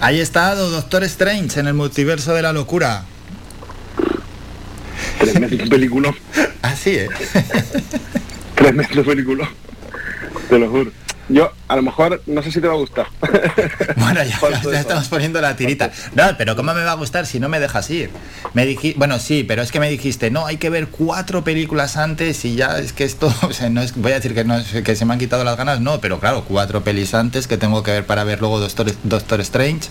Ahí está Doctor Strange en el multiverso de la locura. Tremendo película. Así es. Tremendo película. Te lo juro. Yo, a lo mejor, no sé si te va a gustar. Bueno, ya, ya estamos poniendo la tirita. No, pero ¿cómo me va a gustar si no me dejas ir? Me dijiste, bueno, sí, pero es que me dijiste, no, hay que ver cuatro películas antes y ya es que esto, o sea, no es, voy a decir que no es que se me han quitado las ganas, no, pero claro, cuatro pelis antes que tengo que ver para ver luego Doctor, Doctor Strange.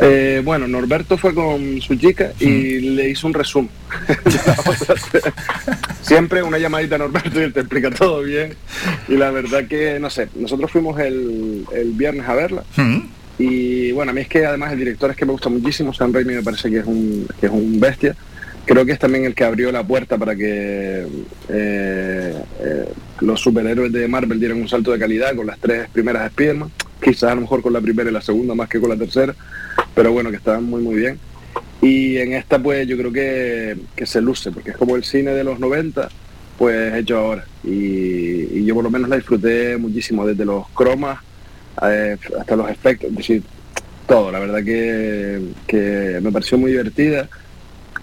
Eh, bueno, Norberto fue con su chica y le hizo un resumen. Siempre una llamadita a Norberto y él te explica todo bien. Y la verdad que, no sé, nosotros fuimos el, el viernes a verla. Y bueno, a mí es que además el director es que me gusta muchísimo, Sam Raimi me parece que es un, que es un bestia. Creo que es también el que abrió la puerta para que eh, eh, los superhéroes de Marvel dieran un salto de calidad con las tres primeras Spider-Man. Quizás a lo mejor con la primera y la segunda más que con la tercera, pero bueno, que estaban muy muy bien. Y en esta pues yo creo que, que se luce, porque es como el cine de los 90, pues hecho ahora. Y, y yo por lo menos la disfruté muchísimo, desde los cromas eh, hasta los efectos, es decir, todo. La verdad que, que me pareció muy divertida.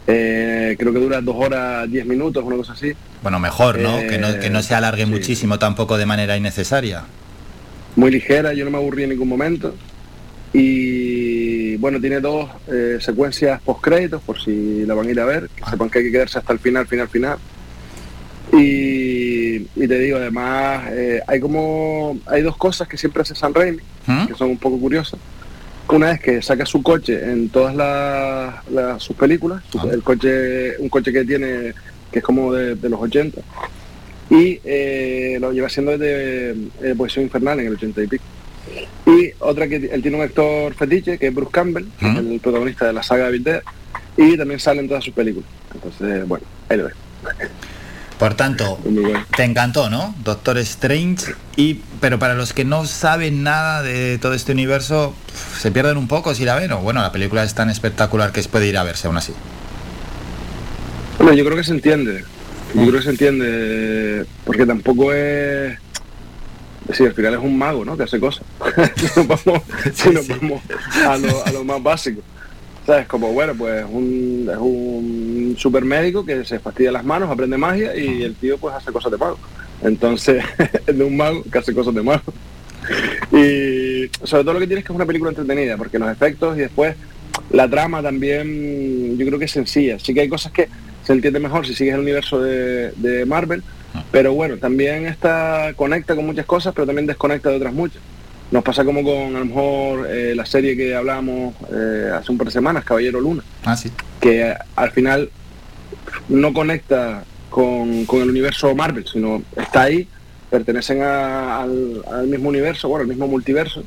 Eh, creo que dura dos horas, diez minutos, una cosa así. Bueno, mejor, ¿no? que, no que no se alargue sí. muchísimo tampoco de manera innecesaria. Muy ligera, yo no me aburrí en ningún momento. Y bueno, tiene dos eh, secuencias post créditos, por si la van a ir a ver, que sepan que hay que quedarse hasta el final, final, final. Y, y te digo, además, eh, hay como hay dos cosas que siempre hace San Raimi, que son un poco curiosas. Una es que saca su coche en todas las, las- sus películas, su- el coche, un coche que tiene que es como de, de los 80, y eh, lo lleva haciendo desde Poesía Infernal en el 80 y pico. Y otra que él tiene un actor fetiche, que es Bruce Campbell, el protagonista de la saga de Bill Dead, y también sale en todas sus películas. Entonces, bueno, ahí lo ves. Por tanto, te encantó, ¿no? Doctor Strange. Y, pero para los que no saben nada de todo este universo, se pierden un poco si la ven. O bueno, la película es tan espectacular que es puede ir a verse aún así. Bueno, yo creo que se entiende. Yo creo que se entiende porque tampoco es... Es decir, al final es un mago, ¿no? Que hace cosas. si nos vamos, nos vamos a, lo, a lo más básico. ¿Sabes? Como, bueno, pues un, es un supermédico que se fastidia las manos, aprende magia y el tío pues hace cosas de mago. Entonces, es de un mago que hace cosas de mago. Y sobre todo lo que tienes que es una película entretenida, porque los efectos y después la trama también yo creo que es sencilla. Sí que hay cosas que se entiende mejor si sigues el universo de, de Marvel, pero bueno, también está conecta con muchas cosas, pero también desconecta de otras muchas. Nos pasa como con a lo mejor eh, la serie que hablamos eh, hace un par de semanas, Caballero Luna, Ah, sí. que al final no conecta con, con el universo Marvel, sino está ahí, pertenecen a- al, al mismo universo, bueno, al mismo multiverso,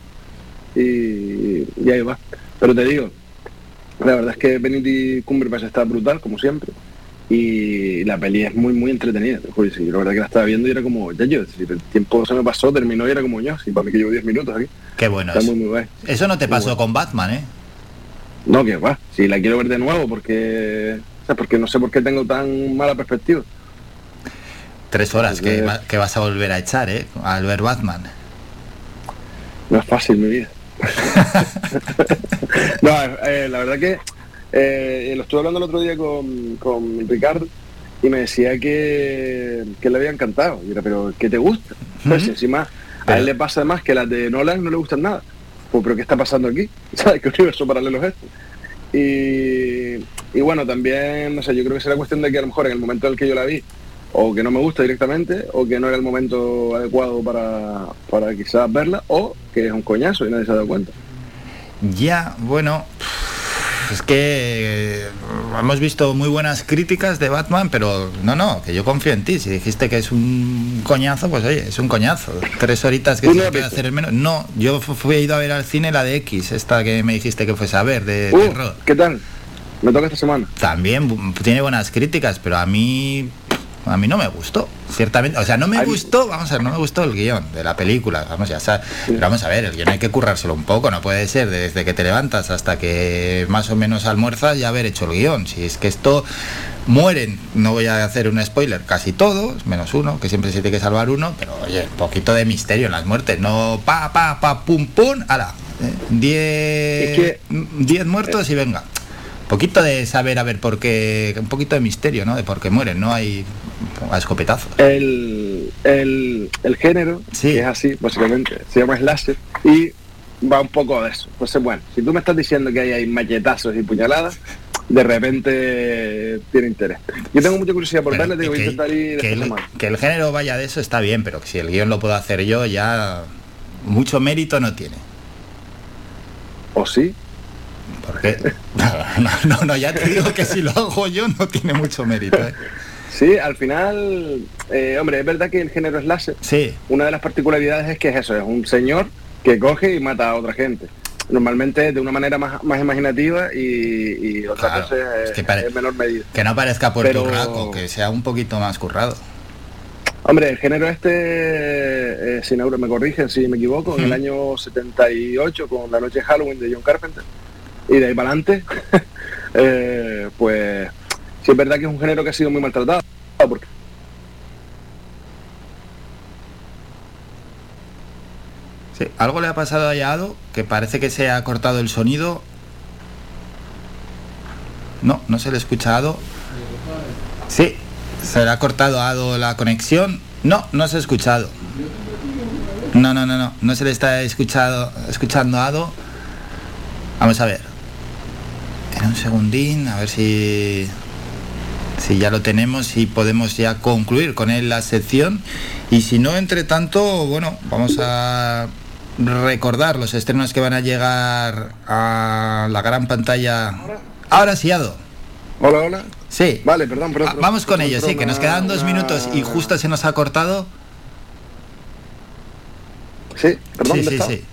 y, y ahí va. Pero te digo, la verdad es que Benedict Cumberbatch está brutal, como siempre, y la peli es muy, muy entretenida. sí, la verdad que la estaba viendo y era como, ya yo, el tiempo se me pasó, terminó y era como yo, sí, para mí que llevo 10 minutos aquí. Qué bueno Está es. muy, muy guay. Eso no te pasó con Batman, ¿eh? No, que va, si la quiero ver de nuevo porque, o sea, porque no sé por qué tengo tan mala perspectiva. Tres horas que vas a volver a echar, ¿eh? Al ver Batman. No es fácil mi vida. no, eh, la verdad que eh, lo estuve hablando el otro día con, con Ricardo y me decía que, que le había encantado. Y era, pero ¿qué te gusta? Pues encima a él le pasa además que las de Nolan no le gustan nada. Pues, pero ¿qué está pasando aquí? ¿Sabes qué universo paralelo es este? Y, y bueno, también, no sé, yo creo que será cuestión de que a lo mejor en el momento en el que yo la vi, o que no me gusta directamente, o que no era el momento adecuado para, para quizás verla, o que es un coñazo y nadie se ha dado cuenta. Ya, bueno, es que eh, hemos visto muy buenas críticas de Batman, pero no, no, que yo confío en ti. Si dijiste que es un coñazo, pues oye, es un coñazo. Tres horitas que ¿Tú se puede hacer el menos. No, yo fu- fui ido a ver al cine la de X, esta que me dijiste que fuese a ver, de Uh, terror. ¿Qué tal? Me toca esta semana. También tiene buenas críticas, pero a mí a mí no me gustó, ciertamente. O sea, no me gustó, vamos a ver, no me gustó el guion de la película. Vamos, ya sa- pero vamos a ver, el guion hay que currárselo un poco, no puede ser desde que te levantas hasta que más o menos almuerzas ya haber hecho el guion. Si es que esto mueren, no voy a hacer un spoiler, casi todos, menos uno, que siempre se tiene que salvar uno, pero oye, un poquito de misterio en las muertes, no pa, pa, pa, pum, pum, ala. eh, Diez, muertos y venga. Un poquito de saber a ver por qué, un poquito de misterio, ¿no? De por qué mueren, no hay a escopetazo. El, el, el género, que es así, básicamente, se llama slasher, y va un poco de eso. Entonces, bueno, si tú me estás diciendo que ahí hay machetazos y puñaladas, de repente tiene interés. Yo tengo mucha curiosidad por verle, tengo que intentar ir que, el, que el género vaya de eso está bien, pero que si el guion lo puedo hacer yo, ya mucho mérito no tiene. ¿O sí? Porque no, no, no, ya te digo que si lo hago yo no tiene mucho mérito. ¿eh? Sí, al final, eh, hombre, es verdad que el género slasher, sí. una de las particularidades es que es eso, es un señor que coge y mata a otra gente. Normalmente de una manera más, más imaginativa y, y otras Claro, veces es que pare- en menor medida. Que no parezca Puerto Pero- Rico, que sea un poquito más currado. Hombre, el género este, eh, sin euro me corrigen si me equivoco, en el año 78 con La Noche de Halloween de John Carpenter y de ahí para adelante, eh, pues sí es verdad que es un género que ha sido muy maltratado, porque Sí, algo le ha pasado a Yado, que parece que se ha cortado el sonido. No, no se le escucha a Ado. Sí, se le ha cortado a Ado la conexión. No, no se ha escuchado. No, no, no, no, no se le está escuchado, escuchando a Ado. Vamos a ver. En un segundín, a ver si si ya lo tenemos y podemos ya concluir con él la sección. Y si no, entre tanto, bueno, vamos a recordar los estrenos que van a llegar a la gran pantalla. Ahora sí, Ado. Hola, hola. Sí. Vale, perdón, perdón. Ah. Vamos con ello, sí, que nos quedan dos una- minutos y justo se nos ha cortado. Sí, perdón, sí, ¿dónde sí, sí.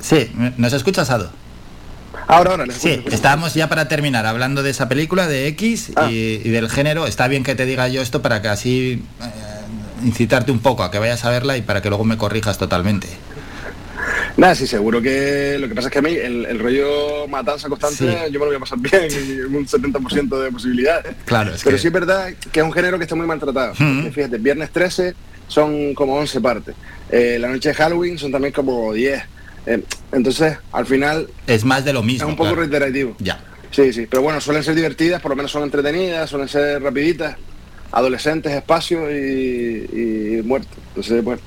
Sí, ¿nos escuchas, Ado? Ahora, ahora, les Sí, escucho, les estábamos ya para terminar hablando de esa película, de X Ah. y, y del género. Está bien que te diga yo esto para que así eh, incitarte un poco a que vayas a verla y para que luego me corrijas totalmente. Nada, sí, seguro que lo que pasa es que a mí el, el rollo matanza constante Sí. yo me lo voy a pasar bien un 70% de posibilidades. Claro, es Pero que... sí es verdad que es un género que está muy maltratado. Fíjate, viernes 13 son como 11 partes. Eh, la noche de Halloween son también como 10. Eh, entonces, al final Es más de lo mismo. es un poco claro. reiterativo. Ya. Sí, sí, pero bueno, suelen ser divertidas, por lo menos son entretenidas, suelen ser rapiditas, adolescentes, espacio y, y muertos. Entonces, bueno,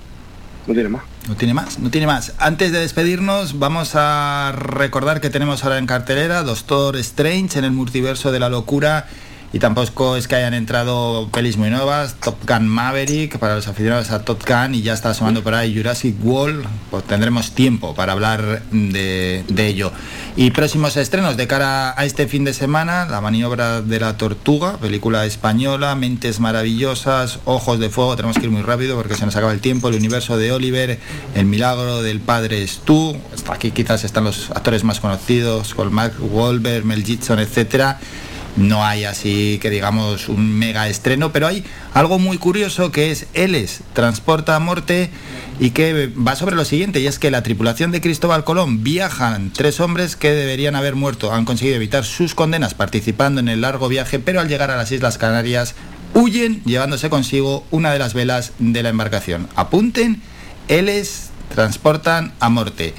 no tiene más. No tiene más, no tiene más. Antes de despedirnos, vamos a recordar que tenemos ahora en cartelera Doctor Strange en el multiverso de la locura. Y tampoco es que hayan entrado pelis muy nuevas, Top Gun Maverick, para los aficionados a Top Gun, y ya está sumando por ahí Jurassic World, pues tendremos tiempo para hablar de, ello. Y próximos estrenos de cara a este fin de semana, La maniobra de la tortuga, película española, Mentes maravillosas, Ojos de fuego, tenemos que ir muy rápido porque se nos acaba el tiempo, El universo de Oliver, El milagro del padre es tú, hasta aquí quizás están los actores más conocidos, con Mark Wahlberg, Mel Gibson, etcétera. No hay así que digamos un mega estreno, pero hay algo muy curioso que es Eles, Transporta a Morte, y que va sobre lo siguiente, y es que la tripulación de Cristóbal Colón viajan tres hombres que deberían haber muerto, han conseguido evitar sus condenas participando en el largo viaje, pero al llegar a las Islas Canarias huyen llevándose consigo una de las velas de la embarcación. Apunten, Eles transportan a Morte.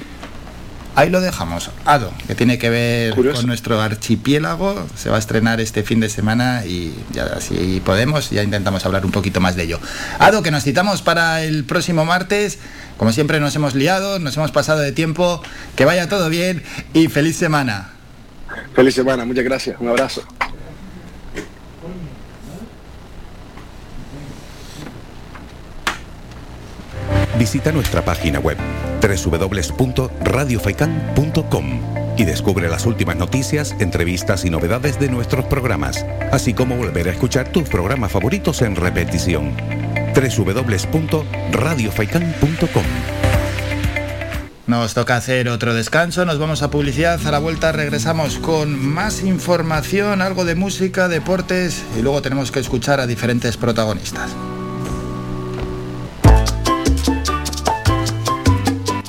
Ahí lo dejamos. Ado, que tiene que ver Curioso. con nuestro archipiélago, se va a estrenar este fin de semana y ya si podemos ya intentamos hablar un poquito más de ello. Ado, que nos citamos para el próximo martes. Como siempre nos hemos liado, nos hemos pasado de tiempo. Que vaya todo bien y feliz semana. Feliz semana, muchas gracias, un abrazo. Visita nuestra página web www.radiofaikan.com y descubre las últimas noticias, entrevistas y novedades de nuestros programas, así como volver a escuchar tus programas favoritos en repetición. www.radiofaikan.com Nos toca hacer otro descanso, nos vamos a publicidad, a la vuelta regresamos con más información, algo de música, deportes y luego tenemos que escuchar a diferentes protagonistas.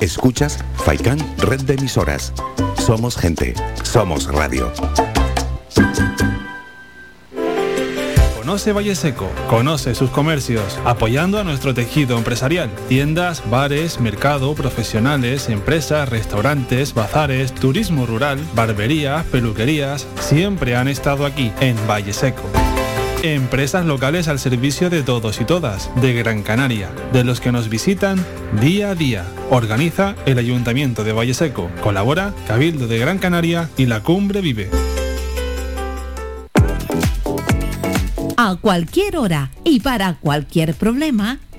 Escuchas Faikan Red de Emisoras. Somos gente, somos radio. Conoce Valle Seco, conoce sus comercios, apoyando a nuestro tejido empresarial. Tiendas, bares, mercado, profesionales, empresas, restaurantes, bazares, turismo rural, barberías, peluquerías, siempre han estado aquí en Valle Seco. Empresas locales al servicio de todos y todas, de Gran Canaria, de los que nos visitan día a día. Organiza el Ayuntamiento de Valle Seco. Colabora Cabildo de Gran Canaria y la Cumbre Vive. A cualquier hora y para cualquier problema,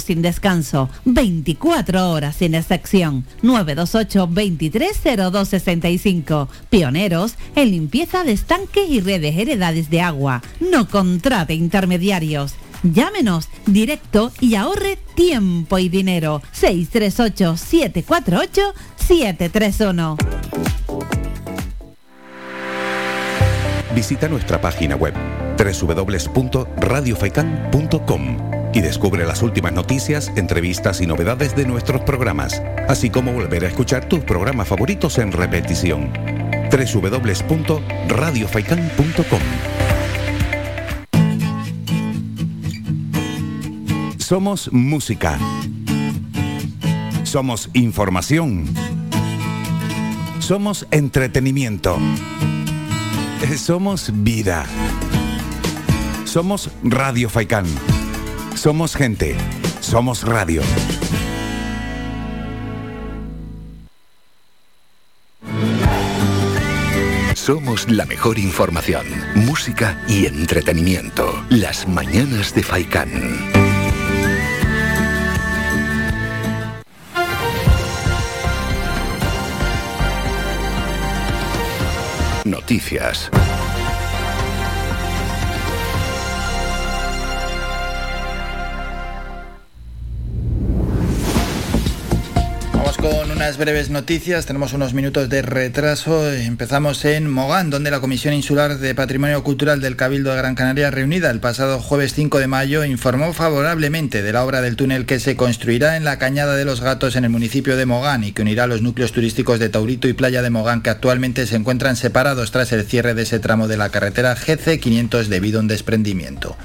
sin descanso. 24 horas sin excepción. 928 230265. Pioneros en limpieza de estanques y redes heredades de agua. No contrate intermediarios. Llámenos directo y ahorre tiempo y dinero. 638 748 731. Visita nuestra página web www.radiofaikan.com y descubre las últimas noticias, entrevistas y novedades de nuestros programas, así como volver a escuchar tus programas favoritos en repetición. www.radiofaikan.com Somos música. Somos información. Somos entretenimiento. Somos vida. Somos Radio Faikán. Somos gente. Somos radio. Somos la mejor información, música y entretenimiento. Las mañanas de Faikán. Noticias. Unas breves noticias, tenemos unos minutos de retraso. Empezamos en Mogán, donde la Comisión Insular de Patrimonio Cultural del Cabildo de Gran Canaria, reunida el pasado jueves 5 de mayo, informó favorablemente de la obra del túnel que se construirá en la Cañada de los Gatos en el municipio de Mogán y que unirá los núcleos turísticos de Taurito y Playa de Mogán, que actualmente se encuentran separados tras el cierre de ese tramo de la carretera GC 500 debido a un desprendimiento.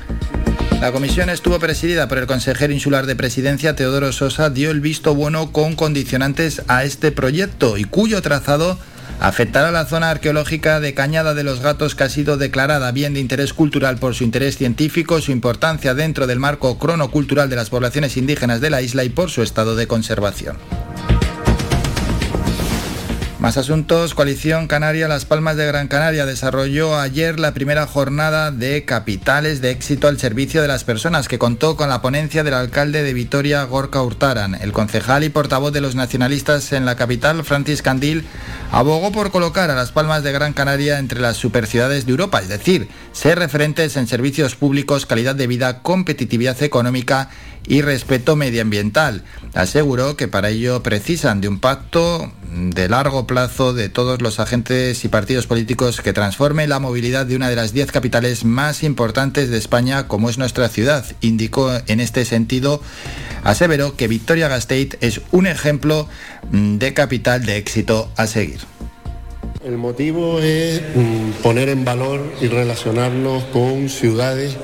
La comisión estuvo presidida por el consejero insular de presidencia Teodoro Sosa, dio el visto bueno con condicionantes a este proyecto y cuyo trazado afectará la zona arqueológica de Cañada de los Gatos que ha sido declarada bien de interés cultural por su interés científico, su importancia dentro del marco cronocultural de las poblaciones indígenas de la isla y por su estado de conservación. Más asuntos. Coalición Canaria Las Palmas de Gran Canaria desarrolló ayer la primera jornada de capitales de éxito al servicio de las personas que contó con la ponencia del alcalde de Vitoria, Gorka Hurtaran. El concejal y portavoz de los nacionalistas en la capital, Francis Candil, abogó por colocar a Las Palmas de Gran Canaria entre las superciudades de Europa, es decir, ser referentes en servicios públicos, calidad de vida, competitividad económica y respeto medioambiental. Aseguró que para ello precisan de un pacto de largo plazo de todos los agentes y partidos políticos que transforme la movilidad de una de las diez capitales más importantes de España como es nuestra ciudad. Indicó en este sentido, aseveró que Victoria Gasteiz es un ejemplo de capital de éxito a seguir. El motivo es mm, poner en valor y relacionarnos con ciudades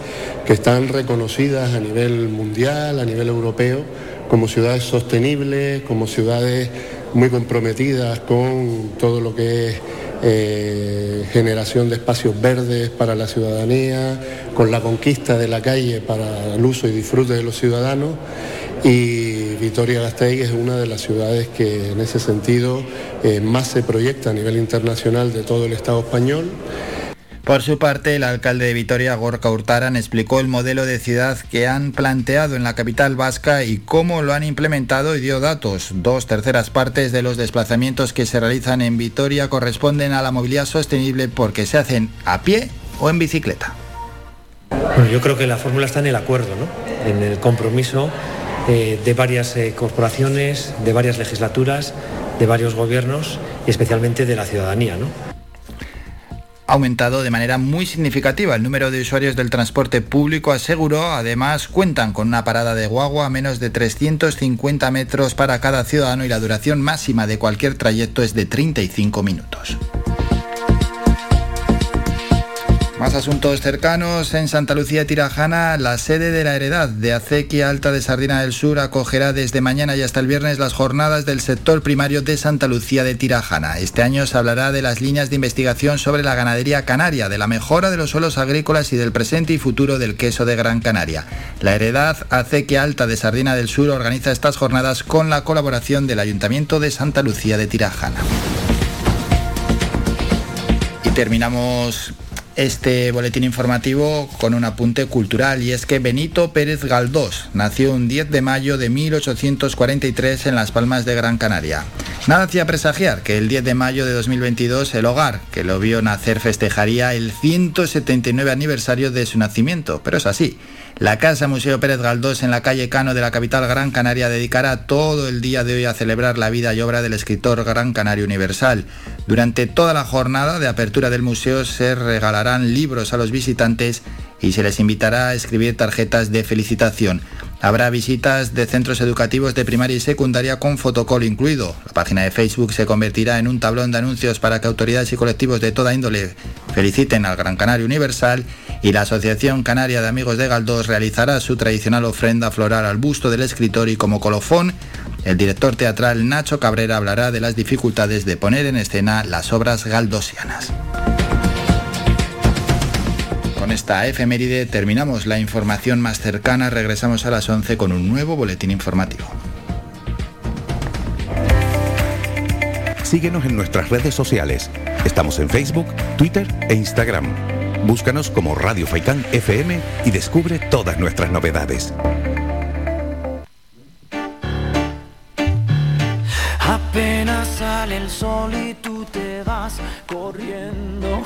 que están reconocidas a nivel mundial, a nivel europeo, como ciudades sostenibles, como ciudades muy comprometidas con todo lo que es eh, generación de espacios verdes para la ciudadanía, con la conquista de la calle para el uso y disfrute de los ciudadanos. Y Vitoria-Gasteiz es una de las ciudades que en ese sentido eh, más se proyecta a nivel internacional de todo el Estado español. Por su parte, el alcalde de Vitoria, Gorka Hurtaran, explicó el modelo de ciudad que han planteado en la capital vasca y cómo lo han implementado y dio datos. Dos terceras partes de los desplazamientos que se realizan en Vitoria corresponden a la movilidad sostenible porque se hacen a pie o en bicicleta. Yo creo que la fórmula está en el acuerdo, ¿no? en el compromiso eh, de varias eh, corporaciones, de varias legislaturas, de varios gobiernos y especialmente de la ciudadanía. ¿no? Aumentado de manera muy significativa. El número de usuarios del transporte público aseguró, además, cuentan con una parada de guagua a menos de 350 metros para cada ciudadano y la duración máxima de cualquier trayecto es de 35 minutos. Más asuntos cercanos. En Santa Lucía Tirajana, la sede de la Heredad de Acequia Alta de Sardina del Sur acogerá desde mañana y hasta el viernes las jornadas del sector primario de Santa Lucía de Tirajana. Este año se hablará de las líneas de investigación sobre la ganadería canaria, de la mejora de los suelos agrícolas y del presente y futuro del queso de Gran Canaria. La Heredad Acequia Alta de Sardina del Sur organiza estas jornadas con la colaboración del Ayuntamiento de Santa Lucía de Tirajana. Terminamos este boletín informativo con un apunte cultural y es que Benito Pérez Galdós nació un 10 de mayo de 1843 en Las Palmas de Gran Canaria. Nada hacía presagiar que el 10 de mayo de 2022 el hogar que lo vio nacer festejaría el 179 aniversario de su nacimiento, pero es así. La Casa Museo Pérez Galdós en la calle Cano de la capital Gran Canaria dedicará todo el día de hoy a celebrar la vida y obra del escritor Gran Canario Universal. Durante toda la jornada de apertura del museo se regalarán libros a los visitantes y se les invitará a escribir tarjetas de felicitación. Habrá visitas de centros educativos de primaria y secundaria con fotocall incluido. La página de Facebook se convertirá en un tablón de anuncios para que autoridades y colectivos de toda índole feliciten al Gran Canario Universal y la Asociación Canaria de Amigos de Galdós realizará su tradicional ofrenda floral al busto del escritor y como colofón el director teatral Nacho Cabrera hablará de las dificultades de poner en escena las obras galdosianas. Con esta efeméride terminamos la información más cercana, regresamos a las 11 con un nuevo boletín informativo. Síguenos en nuestras redes sociales. Estamos en Facebook, Twitter e Instagram. Búscanos como Radio Faicán FM y descubre todas nuestras novedades. Apenas sale el sol y tú te vas corriendo.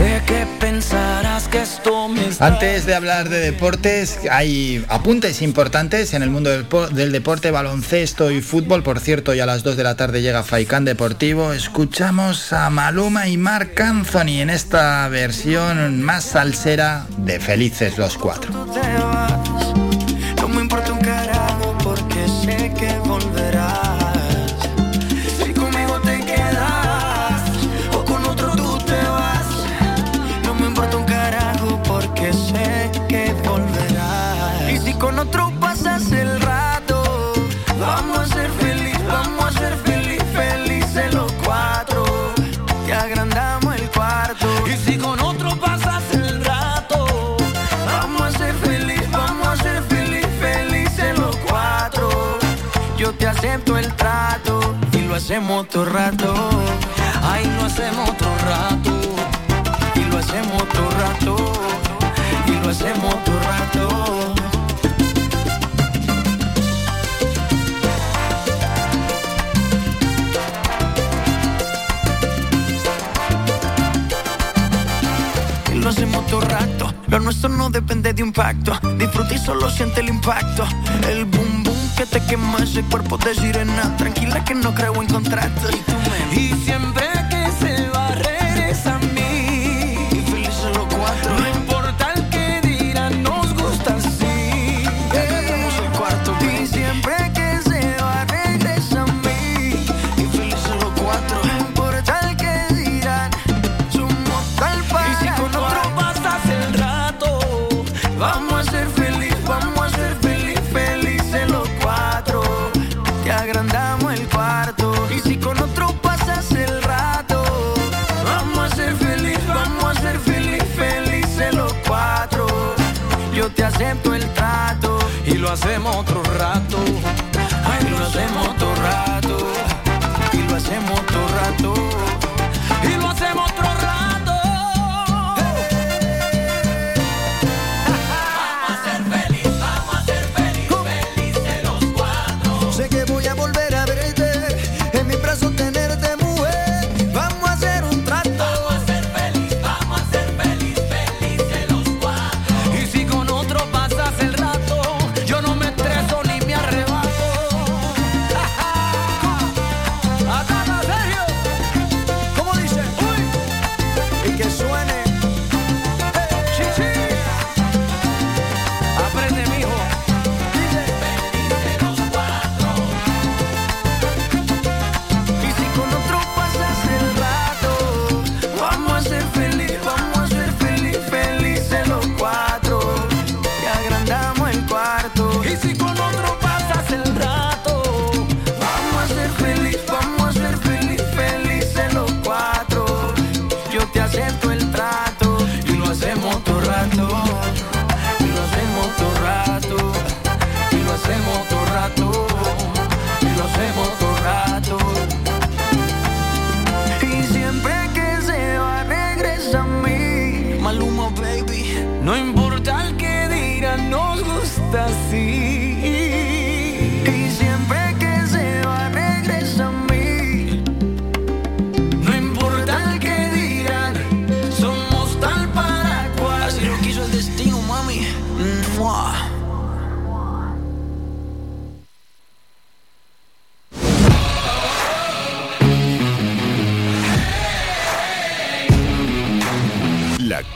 Sé que pensarás que esto me está Antes de hablar de deportes, hay apuntes importantes en el mundo del deporte, baloncesto y fútbol. Por cierto, ya a las 2 de la tarde llega Faikán Deportivo. Escuchamos a Maluma y Marc Anthony en esta versión más salsera de Felices los Cuatro. Hacemos todo rato. Ay, lo hacemos todo rato. Y lo hacemos todo rato. Y lo hacemos todo rato. y lo hacemos todo rato. Lo nuestro no depende de un pacto. Disfruta y solo siente el impacto. El boom que te quema ese cuerpo de sirena. Tranquila que no creo en contratos. Y siempre hacemos otro rato. Ay, lo hacemos otro rato.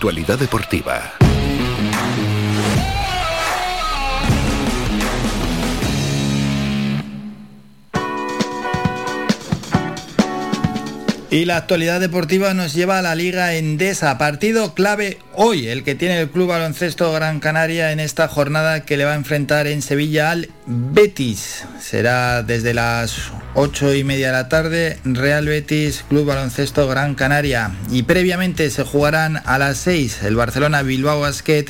Actualidad deportiva. Y la actualidad deportiva nos lleva a la Liga Endesa, partido clave hoy, el que tiene el Club Baloncesto Gran Canaria en esta jornada que le va a enfrentar en Sevilla al Betis. Será desde las ocho y media de la tarde, Real Betis, Club Baloncesto Gran Canaria. Y previamente se jugarán a las 6 el Barcelona Bilbao Basket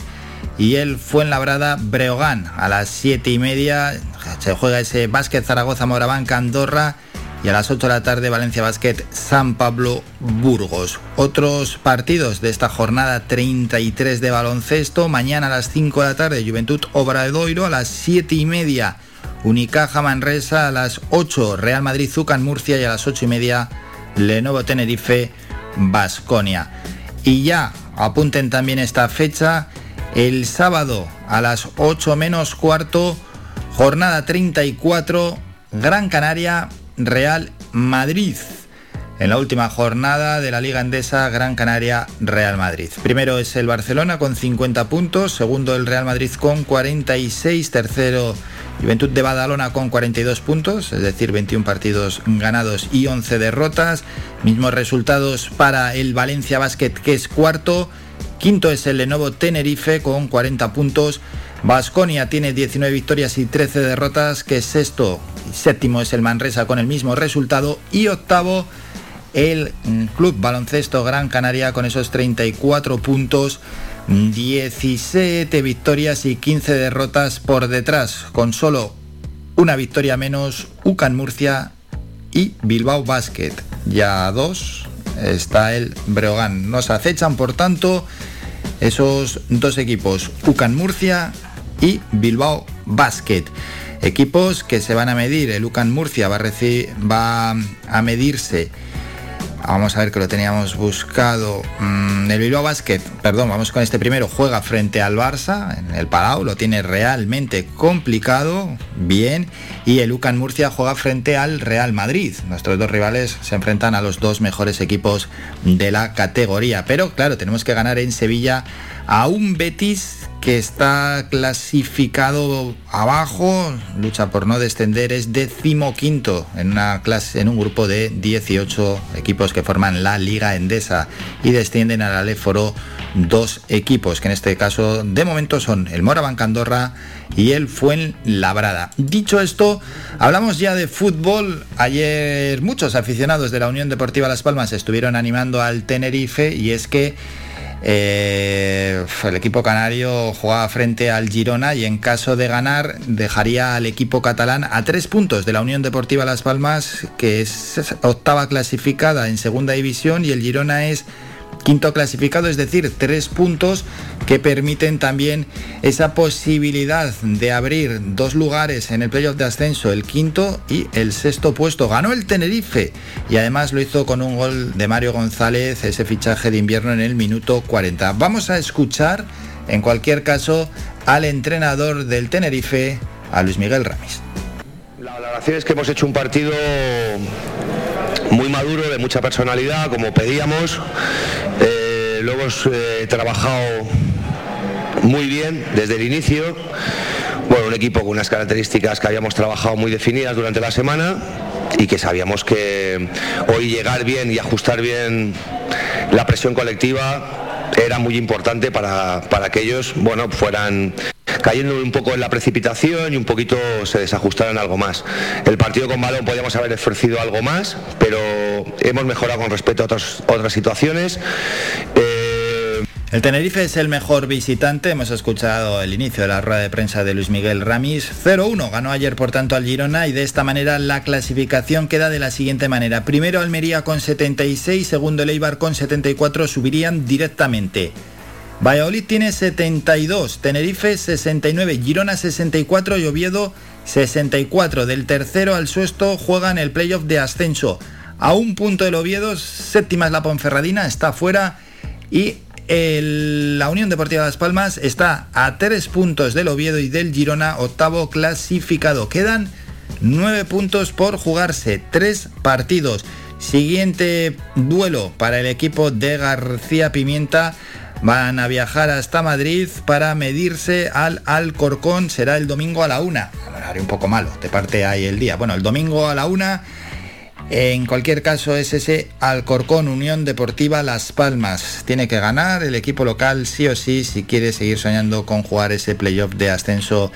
y el Fuenlabrada Breogán. A las siete y media se juega ese Básquet Zaragoza Morabanca Andorra y a las 8 de la tarde Valencia Basket San Pablo Burgos. Otros partidos de esta jornada 33 de baloncesto, mañana a las 5 de la tarde Juventud Obradoiro, a las 7 y media Unicaja Manresa, a las 8 Real Madrid Zucan Murcia y a las 8 y media Lenovo Tenerife Basconia. Y ya apunten también esta fecha, el sábado a las 8 menos cuarto, jornada 34, Gran Canaria Real Madrid. En la última jornada de la Liga Endesa, Gran Canaria, Real Madrid. Primero es el Barcelona con 50 puntos, segundo el Real Madrid con 46, tercero Juventud de Badalona con 42 puntos, es decir, 21 partidos ganados y 11 derrotas. Mismos resultados para el Valencia Basket, que es cuarto. Quinto es el Lenovo Tenerife con 40 puntos. Vasconia tiene 19 victorias y 13 derrotas, que es sexto Séptimo es el Manresa con el mismo resultado. Y octavo el Club Baloncesto Gran Canaria con esos 34 puntos. 17 victorias y 15 derrotas por detrás, con solo una victoria menos UCAN Murcia y Bilbao Basket. Ya dos está el Breogán. Nos acechan, por tanto, esos dos equipos, UCAN Murcia y Bilbao Basket. Equipos que se van a medir. El UCAN Murcia va a, va a medirse. Vamos a ver que lo teníamos buscado. Mm, el Bilbao Basket, perdón, vamos con este primero. Juega frente al Barça en el Palau, lo tiene realmente complicado, bien. Y el UCAN Murcia juega frente al Real Madrid. Nuestros dos rivales se enfrentan a los dos mejores equipos de la categoría. Pero claro, tenemos que ganar en Sevilla a un Betis que está clasificado abajo, lucha por no descender, es decimoquinto en una clase, en un grupo de 18 equipos que forman la Liga Endesa y descienden al Aléforo dos equipos, que en este caso de momento son el Moraban Candorra y el Fuenlabrada. Dicho esto, hablamos ya de fútbol. Ayer muchos aficionados de la Unión Deportiva Las Palmas estuvieron animando al Tenerife y es que eh, el equipo canario jugaba frente al Girona y en caso de ganar dejaría al equipo catalán a tres puntos de la Unión Deportiva Las Palmas, que es octava clasificada en segunda división y el Girona es quinto clasificado, es decir, tres puntos que permiten también esa posibilidad de abrir dos lugares en el playoff de ascenso, el quinto y el sexto puesto. Ganó el Tenerife y además lo hizo con un gol de Mario González, ese fichaje de invierno en el minuto 40. Vamos a escuchar, en cualquier caso, al entrenador del Tenerife, a Luis Miguel Ramis. La valoración es que hemos hecho un partido muy maduro, de mucha personalidad, como pedíamos. Lo hemos eh, trabajado muy bien desde el inicio. Bueno, un equipo con unas características que habíamos trabajado muy definidas durante la semana y que sabíamos que hoy llegar bien y ajustar bien la presión colectiva era muy importante para, para que ellos bueno, fueran cayendo un poco en la precipitación y un poquito se desajustaron algo más. El partido con balón podíamos haber ofrecido algo más, pero hemos mejorado con respecto a otras situaciones. Eh, el Tenerife es el mejor visitante. Hemos escuchado el inicio de la rueda de prensa de Luis Miguel Ramis. 0-1 ganó ayer por tanto al Girona y de esta manera la clasificación queda de la siguiente manera. Primero Almería con 76, segundo Leibar con 74 subirían directamente. Valladolid tiene 72, Tenerife 69, Girona 64 y Oviedo 64. Del tercero al sexto juegan el playoff de ascenso. A un punto del Oviedo, séptima es la Ponferradina, está fuera y la Unión Deportiva Las Palmas está a tres puntos del Oviedo y del Girona, octavo clasificado. Quedan nueve puntos por jugarse, tres partidos. Siguiente duelo para el equipo de García Pimienta van a viajar hasta Madrid para medirse al Alcorcón. Será el domingo a la una. Un poco malo, te parte ahí el día. Bueno, el domingo a la una. En cualquier caso es ese Alcorcón Unión Deportiva Las Palmas. Tiene que ganar el equipo local sí o sí si quiere seguir soñando con jugar ese playoff de ascenso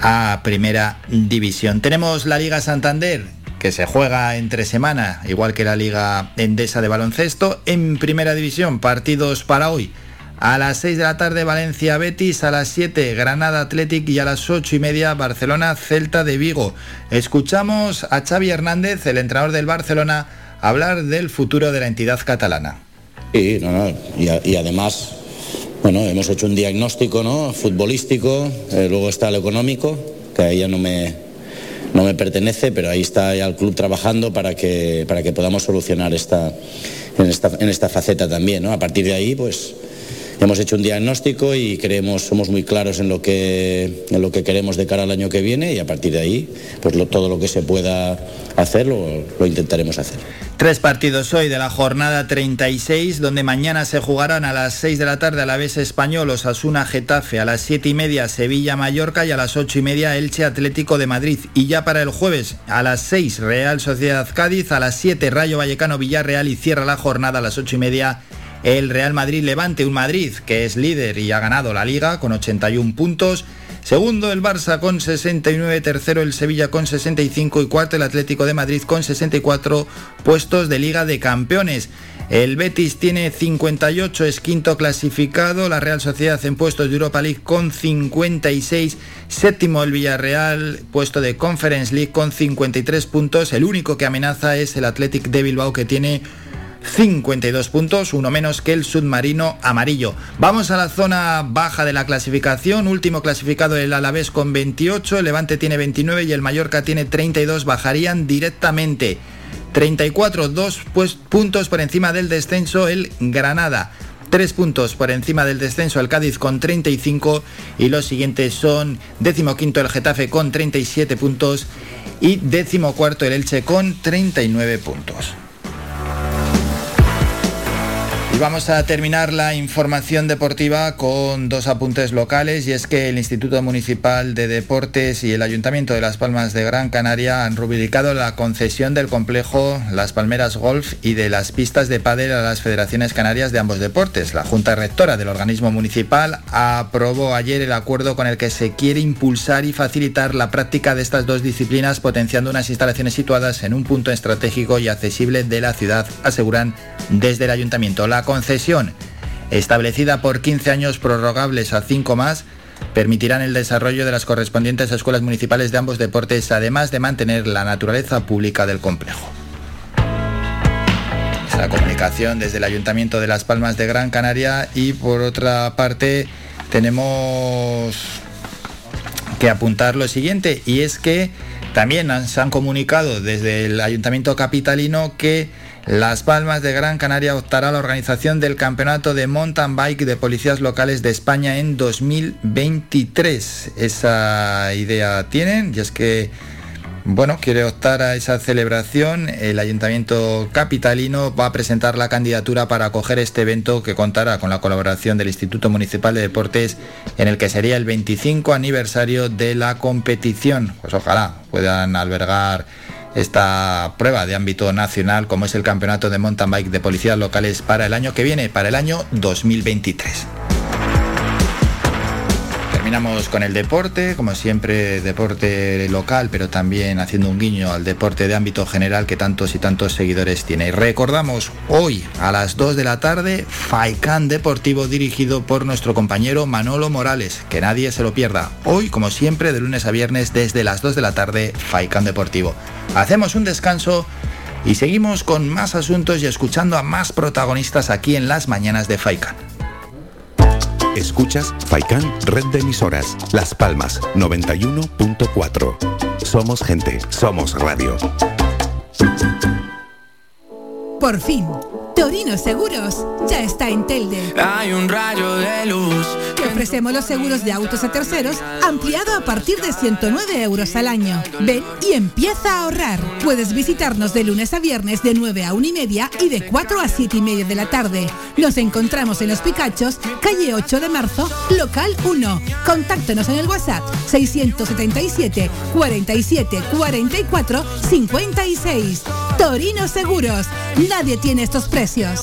a Primera División. Tenemos la Liga Santander que se juega entre semana, igual que la Liga Endesa de baloncesto. En Primera División, partidos para hoy. A las 6 de la tarde Valencia Betis, a las 7 Granada Athletic y a las 8 y media Barcelona Celta de Vigo. Escuchamos a Xavi Hernández, el entrenador del Barcelona, hablar del futuro de la entidad catalana. Sí. Y, además, bueno, hemos hecho un diagnóstico ¿no? futbolístico, eh, luego está el económico, que ahí ya no me, no me pertenece, pero ahí está ya el club trabajando para que, para que podamos solucionar esta, en, esta, esta faceta también. ¿no? A partir de ahí, pues hemos hecho un diagnóstico y creemos, somos muy claros en lo que, en lo que queremos de cara al año que viene y a partir de ahí, pues todo lo que se pueda hacer lo, lo intentaremos hacer. Tres partidos hoy de la jornada 36, donde mañana se jugarán a las 6 de la tarde a la vez español Osasuna Getafe, a las 7 y media Sevilla Mallorca y a las 8 y media Elche Atlético de Madrid. Y ya para el jueves a las 6 Real Sociedad Cádiz, a las 7 Rayo Vallecano Villarreal y cierra la jornada a las 8 y media el Real Madrid Levante, un Madrid que es líder y ha ganado la liga con 81 puntos. Segundo el Barça con 69, tercero el Sevilla con 65 y cuarto el Atlético de Madrid con 64 puestos de Liga de Campeones. El Betis tiene 58, es quinto clasificado, la Real Sociedad en puestos de Europa League con 56, séptimo el Villarreal, puesto de Conference League con 53 puntos, el único que amenaza es el Athletic de Bilbao que tiene 52 puntos, uno menos que el submarino amarillo. Vamos a la zona baja de la clasificación, último clasificado el Alavés con 28, el Levante tiene 29 y el Mallorca tiene 32, bajarían directamente. 34, dos pues, puntos por encima del descenso el Granada. Tres puntos por encima del descenso el Cádiz con 35 y los siguientes son décimo quinto el Getafe con 37 puntos y décimo cuarto el Elche con 39 puntos. Y vamos a terminar la información deportiva con dos apuntes locales y es que el Instituto Municipal de Deportes y el Ayuntamiento de Las Palmas de Gran Canaria han rubricado la concesión del complejo Las Palmeras Golf y de las pistas de pádel a las federaciones canarias de ambos deportes. La Junta Rectora del organismo municipal aprobó ayer el acuerdo con el que se quiere impulsar y facilitar la práctica de estas dos disciplinas potenciando unas instalaciones situadas en un punto estratégico y accesible de la ciudad, aseguran desde el ayuntamiento. La concesión, establecida por 15 años prorrogables a 5 más, permitirán el desarrollo de las correspondientes escuelas municipales de ambos deportes, además de mantener la naturaleza pública del complejo. La comunicación desde el Ayuntamiento de Las Palmas de Gran Canaria y por otra parte tenemos que apuntar lo siguiente y es que también se han comunicado desde el Ayuntamiento Capitalino que las Palmas de Gran Canaria optará a la organización del Campeonato de Mountain Bike de Policías Locales de España en 2023. Esa idea tienen y es que, bueno, quiere optar a esa celebración. El Ayuntamiento Capitalino va a presentar la candidatura para acoger este evento que contará con la colaboración del Instituto Municipal de Deportes en el que sería el 25 aniversario de la competición. Pues ojalá puedan albergar esta prueba de ámbito nacional como es el Campeonato de Mountain Bike de Policías Locales para el año que viene, para el año 2023. Terminamos con el deporte, como siempre deporte local, pero también haciendo un guiño al deporte de ámbito general que tantos y tantos seguidores tiene. Recordamos hoy a las 2 de la tarde, Faikán Deportivo dirigido por nuestro compañero Manolo Morales, que nadie se lo pierda. Hoy, como siempre, de lunes a viernes desde las 2 de la tarde, Faikán Deportivo. Hacemos un descanso y seguimos con más asuntos y escuchando a más protagonistas aquí en las mañanas de Faikán. Escuchas Faikan Red de Emisoras. Las Palmas 91.4. Somos gente, somos radio. Por fin Torino Seguros ya está en Telde. Hay un rayo de luz. Te ofrecemos los seguros de autos a terceros ampliado a partir de 109 euros al año. Ven y empieza a ahorrar. Puedes visitarnos de lunes a viernes de 9 a 1 y media y de 4 a 7 y media de la tarde. Nos encontramos en Los Picachos, calle 8 de marzo, local 1. Contáctanos en el WhatsApp 677 47 44 56. Torino Seguros. Nadie tiene estos precios.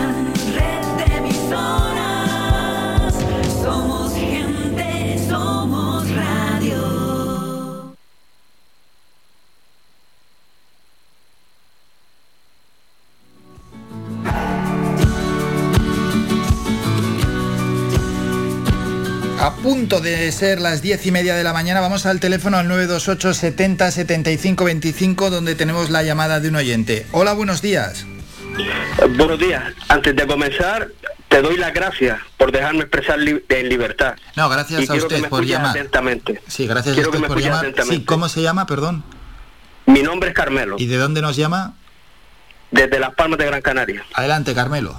Punto de ser las diez y media de la mañana, vamos al teléfono al 928 70 75 25, donde tenemos la llamada de un oyente. Hola, buenos días. Eh, Buenos días. Antes de comenzar, te doy las gracias por dejarme expresar li- en libertad. No, gracias Y a usted por llamar. Atentamente. Sí, gracias Quiero a usted por llamar. Sí, ¿cómo se llama, perdón? Mi nombre es Carmelo, ¿Y de dónde nos llama? desde Las Palmas de Gran Canaria. Adelante, Carmelo.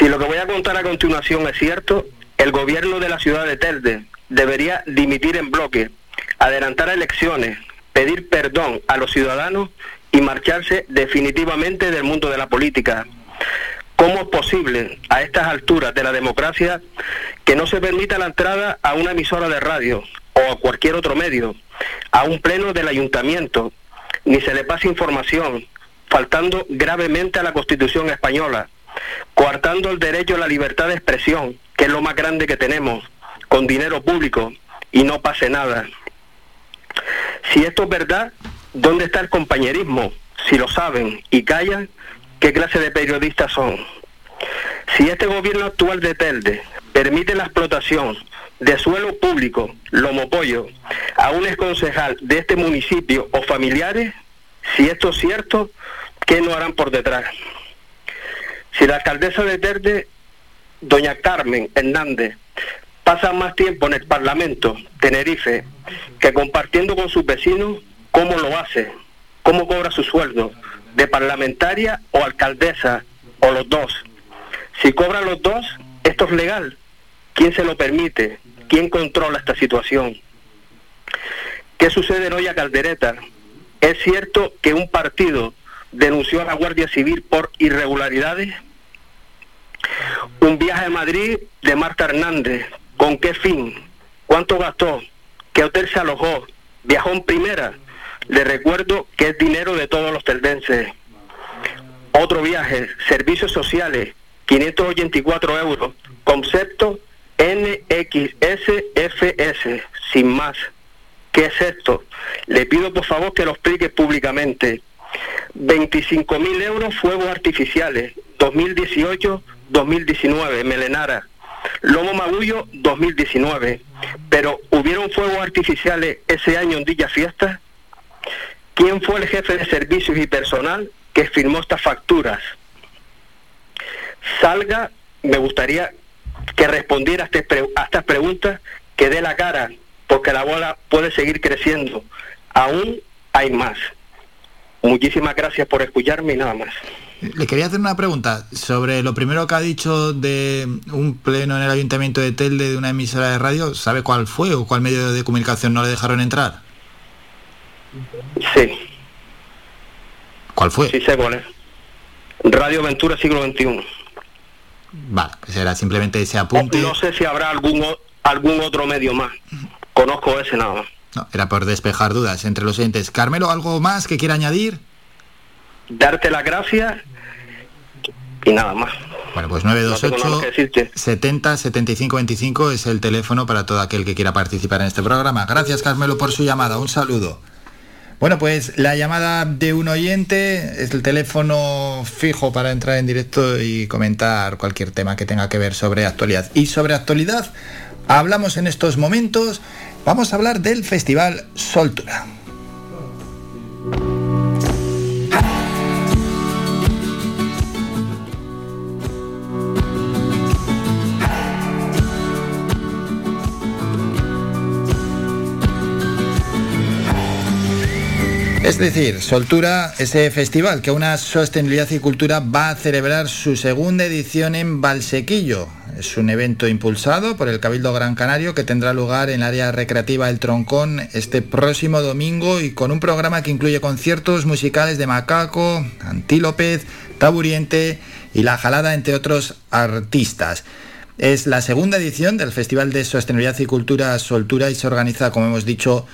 Si lo que voy a contar a continuación es cierto, el gobierno de la ciudad de Telde debería dimitir en bloque, adelantar elecciones, pedir perdón a los ciudadanos y marcharse definitivamente del mundo de la política. ¿Cómo es posible a estas alturas de la democracia que no se permita la entrada a una emisora de radio o a cualquier otro medio, a un pleno del ayuntamiento, ni se le pase información, faltando gravemente a la Constitución española, coartando el derecho a la libertad de expresión, que es lo más grande que tenemos, con dinero público, y no pase nada? Si esto es verdad, ¿dónde está el compañerismo? Si lo saben y callan, ¿qué clase de periodistas son? Si este gobierno actual de Telde permite la explotación de suelo público, lomopollo, a un exconcejal de este municipio o familiares, si esto es cierto, ¿qué no harán por detrás? Si la alcaldesa de Telde, doña Carmen Hernández, pasa más tiempo en el Parlamento, Tenerife, que compartiendo con sus vecinos cómo lo hace, cómo cobra su sueldo, de parlamentaria o alcaldesa, o los dos. Si cobran los dos, esto es legal. ¿Quién se lo permite? ¿Quién controla esta situación? ¿Qué sucede en Olla Caldereta? ¿Es cierto que un partido denunció a la Guardia Civil por irregularidades? Un viaje a Madrid de Marta Hernández. ¿Con qué fin? ¿Cuánto gastó? ¿Qué hotel se alojó? ¿Viajó en primera? Le recuerdo que es dinero de todos los teldenses. Otro viaje, servicios sociales, 584 euros. Concepto NXSFS, sin más. ¿Qué es esto? Le pido por favor que lo explique públicamente. 25 mil euros fuegos artificiales, 2018-2019, Melenara. Lomo Magullo, 2019. Pero, ¿hubieron fuegos artificiales ese año en Villa Fiesta? ¿Quién fue el jefe de servicios y personal que firmó estas facturas? Salga, me gustaría que respondiera a, este a estas preguntas, que dé la cara porque la bola puede seguir creciendo. Aún hay más. Muchísimas gracias por escucharme y nada más. Le quería hacer una pregunta sobre lo primero que ha dicho de un pleno en el Ayuntamiento de Telde de una emisora de radio. ¿Sabe cuál fue o cuál medio de comunicación no le dejaron entrar? Sí. ¿Cuál fue? Sí sé cuál es. Radio Ventura Siglo XXI. Vale, será simplemente ese apunte. No sé si habrá algún, algún otro medio más. Conozco ese nada más. No, era por despejar dudas entre los entes. Carmelo, ¿algo más que quiera añadir? Darte las gracias y nada más. Bueno, pues 928 70 75 25 es el teléfono para todo aquel que quiera participar en este programa. Gracias, Carmelo, por su llamada. Un saludo. Bueno, pues la llamada de un oyente es el teléfono fijo para entrar en directo y comentar cualquier tema que tenga que ver sobre actualidad. Y sobre actualidad hablamos en estos momentos, vamos a hablar del Festival Soltura. Es decir, Soltura, ese festival que una sostenibilidad y cultura va a celebrar su segunda edición en Valsequillo. Es un evento impulsado por el Cabildo Gran Canario que tendrá lugar en el área recreativa El Troncón este próximo domingo y con un programa que incluye conciertos musicales de Macaco, Antílopez, Taburiente y La Jalada, entre otros artistas. Es la segunda edición del Festival de Sostenibilidad y Cultura Soltura y se organiza, como hemos dicho,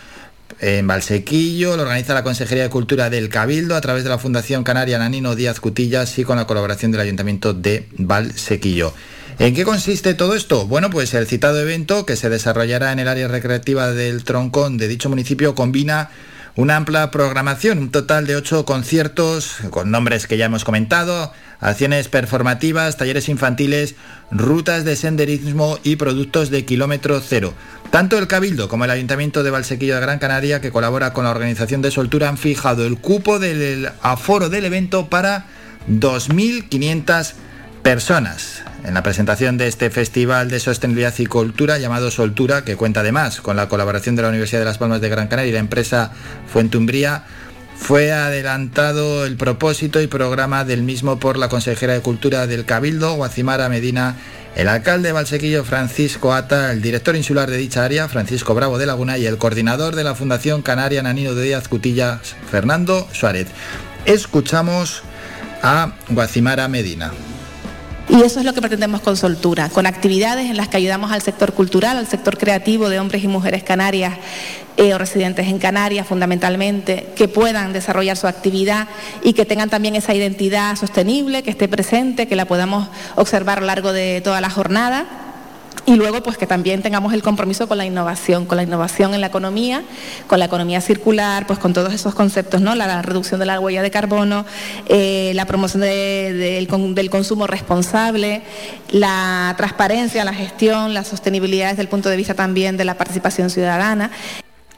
en Valsequillo, lo organiza la Consejería de Cultura del Cabildo a través de la Fundación Canaria Nanino Díaz Cutillas y con la colaboración del Ayuntamiento de Valsequillo. ¿En qué consiste todo esto? Bueno, pues el citado evento que se desarrollará en el área recreativa del Troncón de dicho municipio combina una amplia programación, un total de ocho conciertos con nombres que ya hemos comentado, acciones performativas, talleres infantiles, rutas de senderismo y productos de kilómetro cero. Tanto el Cabildo como el Ayuntamiento de Valsequillo de Gran Canaria, que colabora con la organización de Soltura, han fijado el cupo del aforo del evento para 2.500 personas. En la presentación de este Festival de Sostenibilidad y Cultura llamado Soltura, que cuenta además con la colaboración de la Universidad de Las Palmas de Gran Canaria y la empresa Fuente Umbría, fue adelantado el propósito y programa del mismo por la consejera de Cultura del Cabildo, Guacimara Medina, el alcalde de Valsequillo, Francisco Ata, el director insular de dicha área, Francisco Bravo de Laguna, y el coordinador de la Fundación Canaria Nanino de Díaz Cutillas, Fernando Suárez. Escuchamos a Guacimara Medina. Y eso es lo que pretendemos con Soltura, con actividades en las que ayudamos al sector cultural, al sector creativo de hombres y mujeres canarias eh, o residentes en Canarias fundamentalmente, que puedan desarrollar su actividad y que tengan también esa identidad sostenible, que esté presente, que la podamos observar a lo largo de toda la jornada y luego, pues que también tengamos el compromiso con la innovación, con la innovación en la economía, con la economía circular, pues con todos esos conceptos, ¿no? La, reducción de la huella de carbono, eh, la promoción del consumo responsable, la transparencia, la gestión, la sostenibilidad desde el punto de vista también de la participación ciudadana.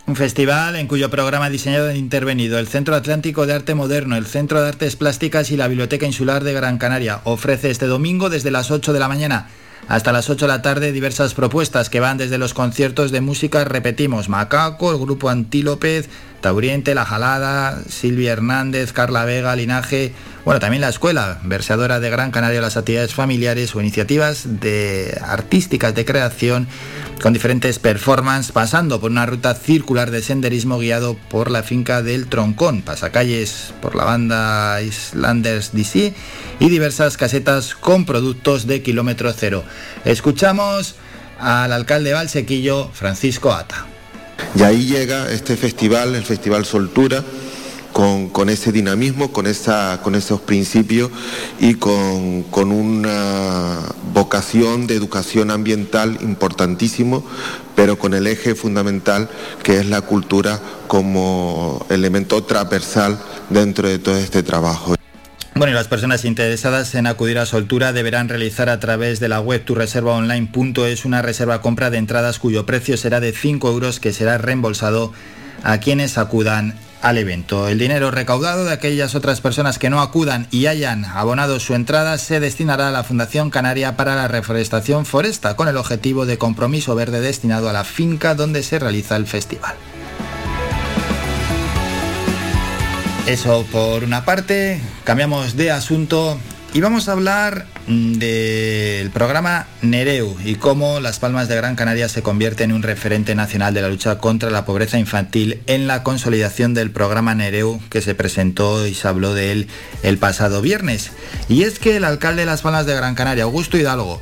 Un festival en cuyo programa diseñado e intervenido el Centro Atlántico de Arte Moderno, el Centro de Artes Plásticas y la Biblioteca Insular de Gran Canaria ofrece este domingo desde las 8 de la mañana hasta las 8 de la tarde diversas propuestas que van desde los conciertos de música, repetimos, Macaco, el grupo Antílopez, Tauriente, La Jalada, Silvia Hernández, Carla Vega, Linaje, bueno, también la escuela, versadora de Gran Canaria, las actividades familiares o iniciativas de artísticas de creación con diferentes performances, pasando por una ruta circular de senderismo guiado por la finca del Troncón, pasacalles por la banda Islanders DC y diversas casetas con productos de kilómetro cero. Escuchamos al alcalde Valsequillo, Francisco Ata. Y ahí llega este festival, el Festival Soltura, con, ese dinamismo, con, esa, con esos principios y con, con, una vocación de educación ambiental importantísimo, pero con el eje fundamental que es la cultura como elemento transversal dentro de todo este trabajo. Bueno, y las personas interesadas en acudir a Soltura deberán realizar a través de la web tureservaonline.es una reserva compra de entradas cuyo precio será de 5 euros que será reembolsado a quienes acudan al evento. El dinero recaudado de aquellas otras personas que no acudan y hayan abonado su entrada se destinará a la Fundación Canaria para la Reforestación Foresta con el objetivo de compromiso verde destinado a la finca donde se realiza el festival. Eso por una parte, cambiamos de asunto y vamos a hablar mm, del programa Nereu y cómo Las Palmas de Gran Canaria se convierte en un referente nacional de la lucha contra la pobreza infantil en la consolidación del programa Nereu que se presentó y se habló de él el pasado viernes. Y es que el alcalde de Las Palmas de Gran Canaria, Augusto Hidalgo,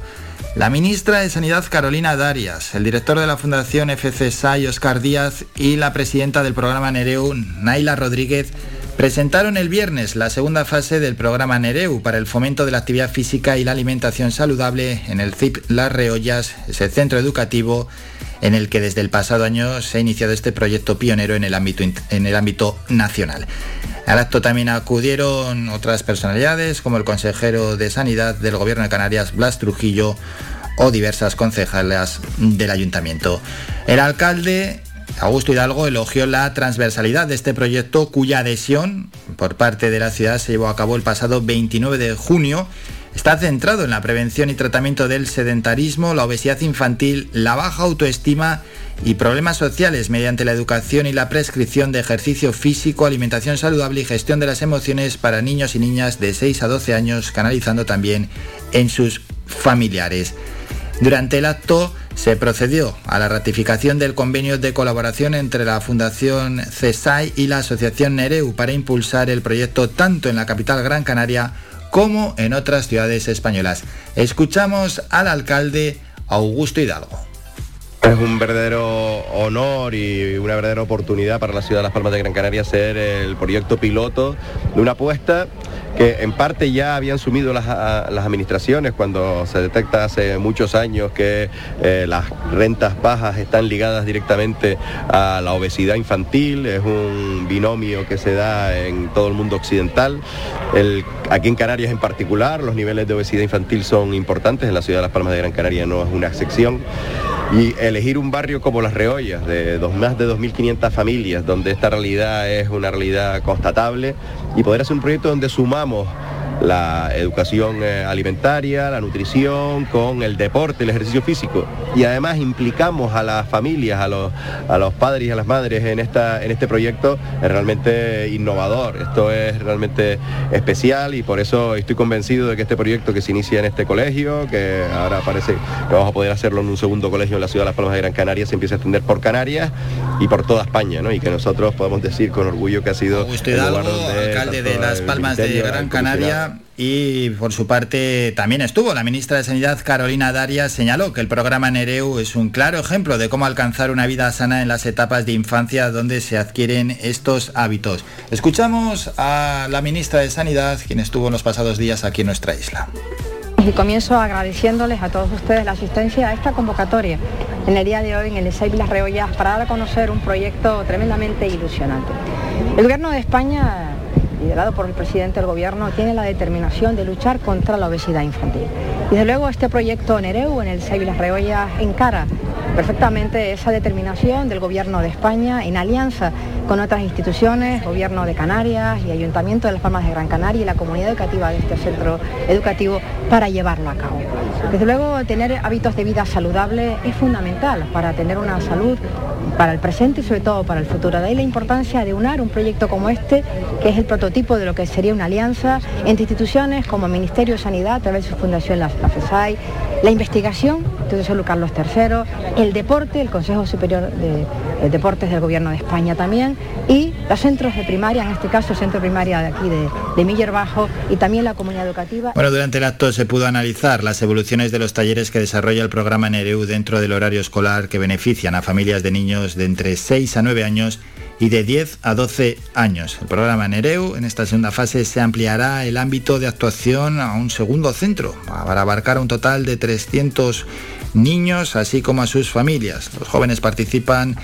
la ministra de Sanidad Carolina Darias, el director de la Fundación FCSAI Oscar Díaz y la presidenta del programa Nereu Naila Rodríguez presentaron el viernes la segunda fase del programa Nereu para el fomento de la actividad física y la alimentación saludable en el CIP Las Reollas, ese centro educativo en el que desde el pasado año se ha iniciado este proyecto pionero en el ámbito, en el ámbito nacional. Al acto también acudieron otras personalidades como el consejero de Sanidad del Gobierno de Canarias, Blas Trujillo, o diversas concejalas del ayuntamiento. El alcalde Augusto Hidalgo elogió la transversalidad de este proyecto cuya adhesión por parte de la ciudad se llevó a cabo el pasado 29 de junio. Está centrado en la prevención y tratamiento del sedentarismo, la obesidad infantil, la baja autoestima y problemas sociales mediante la educación y la prescripción de ejercicio físico, alimentación saludable y gestión de las emociones para niños y niñas de 6 a 12 años, canalizando también en sus familiares. Durante el acto se procedió a la ratificación del convenio de colaboración entre la Fundación CESAI y la Asociación Nereu para impulsar el proyecto tanto en la capital Gran Canaria como en otras ciudades españolas. Escuchamos al alcalde Augusto Hidalgo. Es un verdadero honor y una verdadera oportunidad para la ciudad de Las Palmas de Gran Canaria ser el proyecto piloto de una apuesta que en parte ya habían sumido las, administraciones cuando se detecta hace muchos años que eh, las rentas bajas están ligadas directamente a la obesidad infantil, es un binomio que se da en todo el mundo occidental. aquí en Canarias en particular los niveles de obesidad infantil son importantes, en la ciudad de Las Palmas de Gran Canaria no es una excepción. Y elegir un barrio como Las Reollas, de dos, más de 2.500 familias, donde esta realidad es una realidad constatable, y poder hacer un proyecto donde sumamos la educación eh, alimentaria, la nutrición, con el deporte, el ejercicio físico. Y además implicamos a las familias, a los, a los padres y a las madres en, esta, en este proyecto, es realmente innovador. Esto es realmente especial y por eso estoy convencido de que este proyecto que se inicia en este colegio, que ahora parece que vamos a poder hacerlo en un segundo colegio en la ciudad de Las Palmas de Gran Canaria, se empieza a extender por Canarias y por toda España, ¿no? Y que nosotros podemos decir con orgullo que ha sido el lugar alcalde de Las Palmas de Gran Canaria y por su parte también estuvo la ministra de Sanidad Carolina Darias señaló que el programa Nereu es un claro ejemplo de cómo alcanzar una vida sana en las etapas de infancia donde se adquieren estos hábitos. Escuchamos a la ministra de Sanidad quien estuvo en los pasados días aquí en nuestra isla. Y comienzo agradeciéndoles a todos ustedes la asistencia a esta convocatoria en el día de hoy en el ESAIP Las Reollas para dar a conocer un proyecto tremendamente ilusionante. El gobierno de España liderado por el presidente del gobierno, tiene la determinación de luchar contra la obesidad infantil. Desde luego este proyecto Nereu en el Las Reollas encara perfectamente esa determinación del gobierno de España en alianza con otras instituciones, gobierno de Canarias y Ayuntamiento de las Palmas de Gran Canaria y la comunidad educativa de este centro educativo para llevarlo a cabo. Desde luego tener hábitos de vida saludables es fundamental para tener una salud para el presente y sobre todo para el futuro. De ahí la importancia de unar un proyecto como este, que es el prototipo de lo que sería una alianza entre instituciones como el Ministerio de Sanidad, a través de su fundación, la, FESAI, la investigación, entonces solo Carlos III, el deporte, el Consejo Superior de, Deportes del Gobierno de España también, y los centros de primaria, en este caso el centro primaria de aquí de, de Miller Bajo, y también la comunidad educativa. Bueno, durante el acto se pudo analizar las evoluciones de los talleres que desarrolla el programa NEREU dentro del horario escolar que benefician a familias de niños de entre 6 a 9 años y de 10 a 12 años. El programa Nereu en esta segunda fase se ampliará el ámbito de actuación a un segundo centro para abarcar un total de 300 niños así como a sus familias. Los jóvenes participan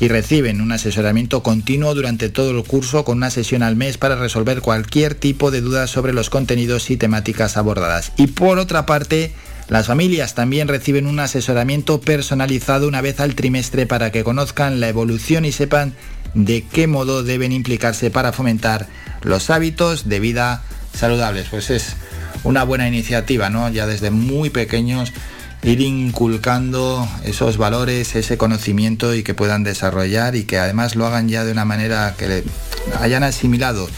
y reciben un asesoramiento continuo durante todo el curso con una sesión al mes para resolver cualquier tipo de dudas sobre los contenidos y temáticas abordadas. Y por otra parte, las familias también reciben un asesoramiento personalizado una vez al trimestre para que conozcan la evolución y sepan de qué modo deben implicarse para fomentar los hábitos de vida saludables. Pues es una buena iniciativa, ¿no? Ya desde muy pequeños ir inculcando esos valores, ese conocimiento y que puedan desarrollar y que además lo hagan ya de una manera que hayan asimilado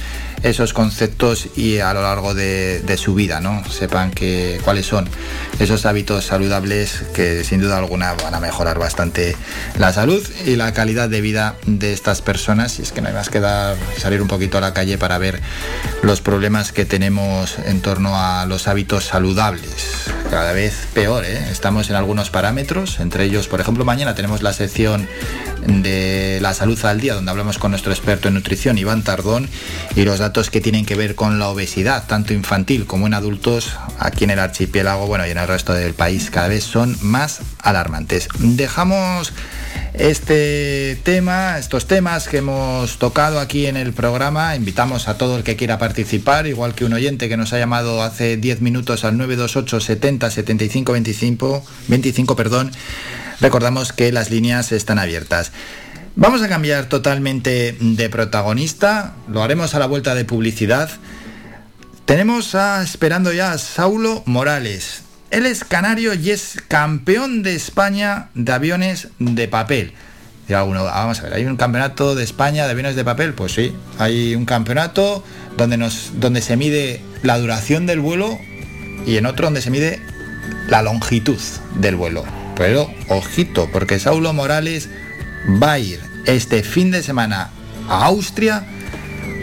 esos conceptos y a lo largo de, su vida, ¿no? Sepan que, cuáles son esos hábitos saludables que sin duda alguna van a mejorar bastante la salud y la calidad de vida de estas personas. Y es que no hay más que dar, salir un poquito a la calle para ver los problemas que tenemos en torno a los hábitos saludables. Cada vez peor, ¿eh? Estamos en algunos parámetros, entre ellos, por ejemplo, mañana tenemos la sección de la salud al día, donde hablamos con nuestro experto en nutrición, Iván Tardón, y los datos que tienen que ver con la obesidad, tanto infantil como en adultos, aquí en el archipiélago, bueno, y en el resto del país, cada vez son más alarmantes. Dejamos este tema, estos temas que hemos tocado aquí en el programa. Invitamos a todo el que quiera participar, igual que un oyente que nos ha llamado hace 10 minutos al 928 70 75 25, 25 perdón. Recordamos que las líneas están abiertas. Vamos a cambiar totalmente de protagonista, lo haremos a la vuelta de publicidad. Tenemos a, esperando ya a Saulo Morales. Él es canario y es campeón de España de aviones de papel. vamos a ver, ¿hay un campeonato de España de aviones de papel? Pues sí, hay un campeonato donde, nos, donde se mide la duración del vuelo y en otro donde se mide la longitud del vuelo. Pero ojito, porque Saulo Morales va a ir este fin de semana a Austria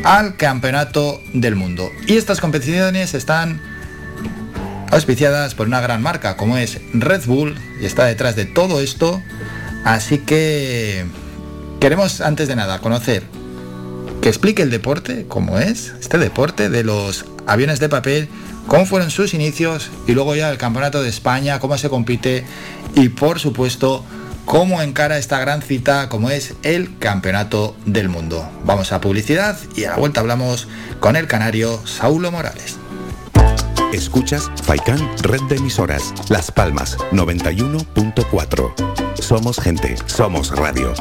al Campeonato del Mundo. Y estas competiciones están auspiciadas por una gran marca como es Red Bull y está detrás de todo esto. Así que queremos antes de nada conocer que explique el deporte, cómo es, este deporte de los aviones de papel, cómo fueron sus inicios y luego ya el Campeonato de España, cómo se compite y por supuesto cómo encara esta gran cita como es el Campeonato del Mundo. Vamos a publicidad y a la vuelta hablamos con el canario Saulo Morales. Escuchas Faikan Red de Emisoras, Las Palmas 91.4. Somos gente, somos radio.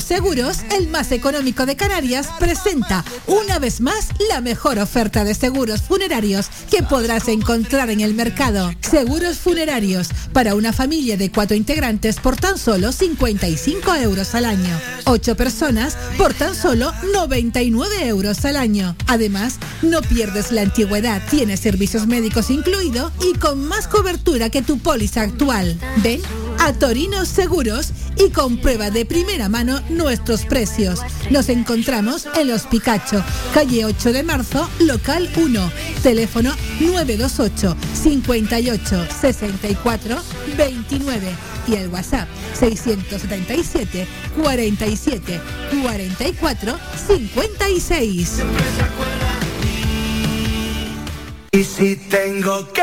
Seguros, el más económico de Canarias, presenta una vez más la mejor oferta de seguros funerarios que podrás encontrar en el mercado. Seguros funerarios para una familia de cuatro integrantes por tan solo 55 euros al año. Ocho personas por tan solo 99 euros al año. Además, no pierdes la antigüedad, tienes servicios médicos incluido y con más cobertura que tu póliza actual. Ven a Torinos Seguros y comprueba de primera mano nuestros precios. Nos encontramos en Los Picacho, calle 8 de marzo, local 1, teléfono 928 58 64 29 y el WhatsApp 677 47 44 56. Y si tengo que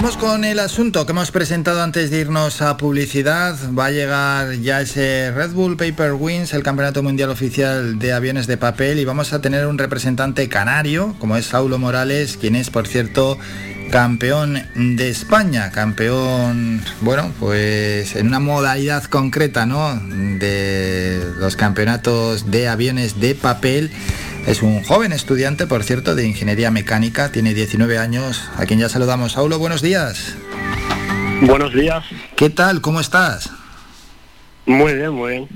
Vamos con el asunto que hemos presentado antes de irnos a publicidad. Va a llegar ya ese Red Bull Paper Wings, el Campeonato Mundial Oficial de Aviones de Papel, y vamos a tener un representante canario, como es Saulo Morales, quien es, por cierto, campeón de España, campeón, bueno, pues en una modalidad concreta, ¿no? De los campeonatos de aviones de papel. Es un joven estudiante, por cierto, de ingeniería mecánica, tiene 19 años, a quien ya saludamos. Saulo, buenos días. Buenos días. ¿Qué tal? ¿Cómo estás? Muy bien, muy bien.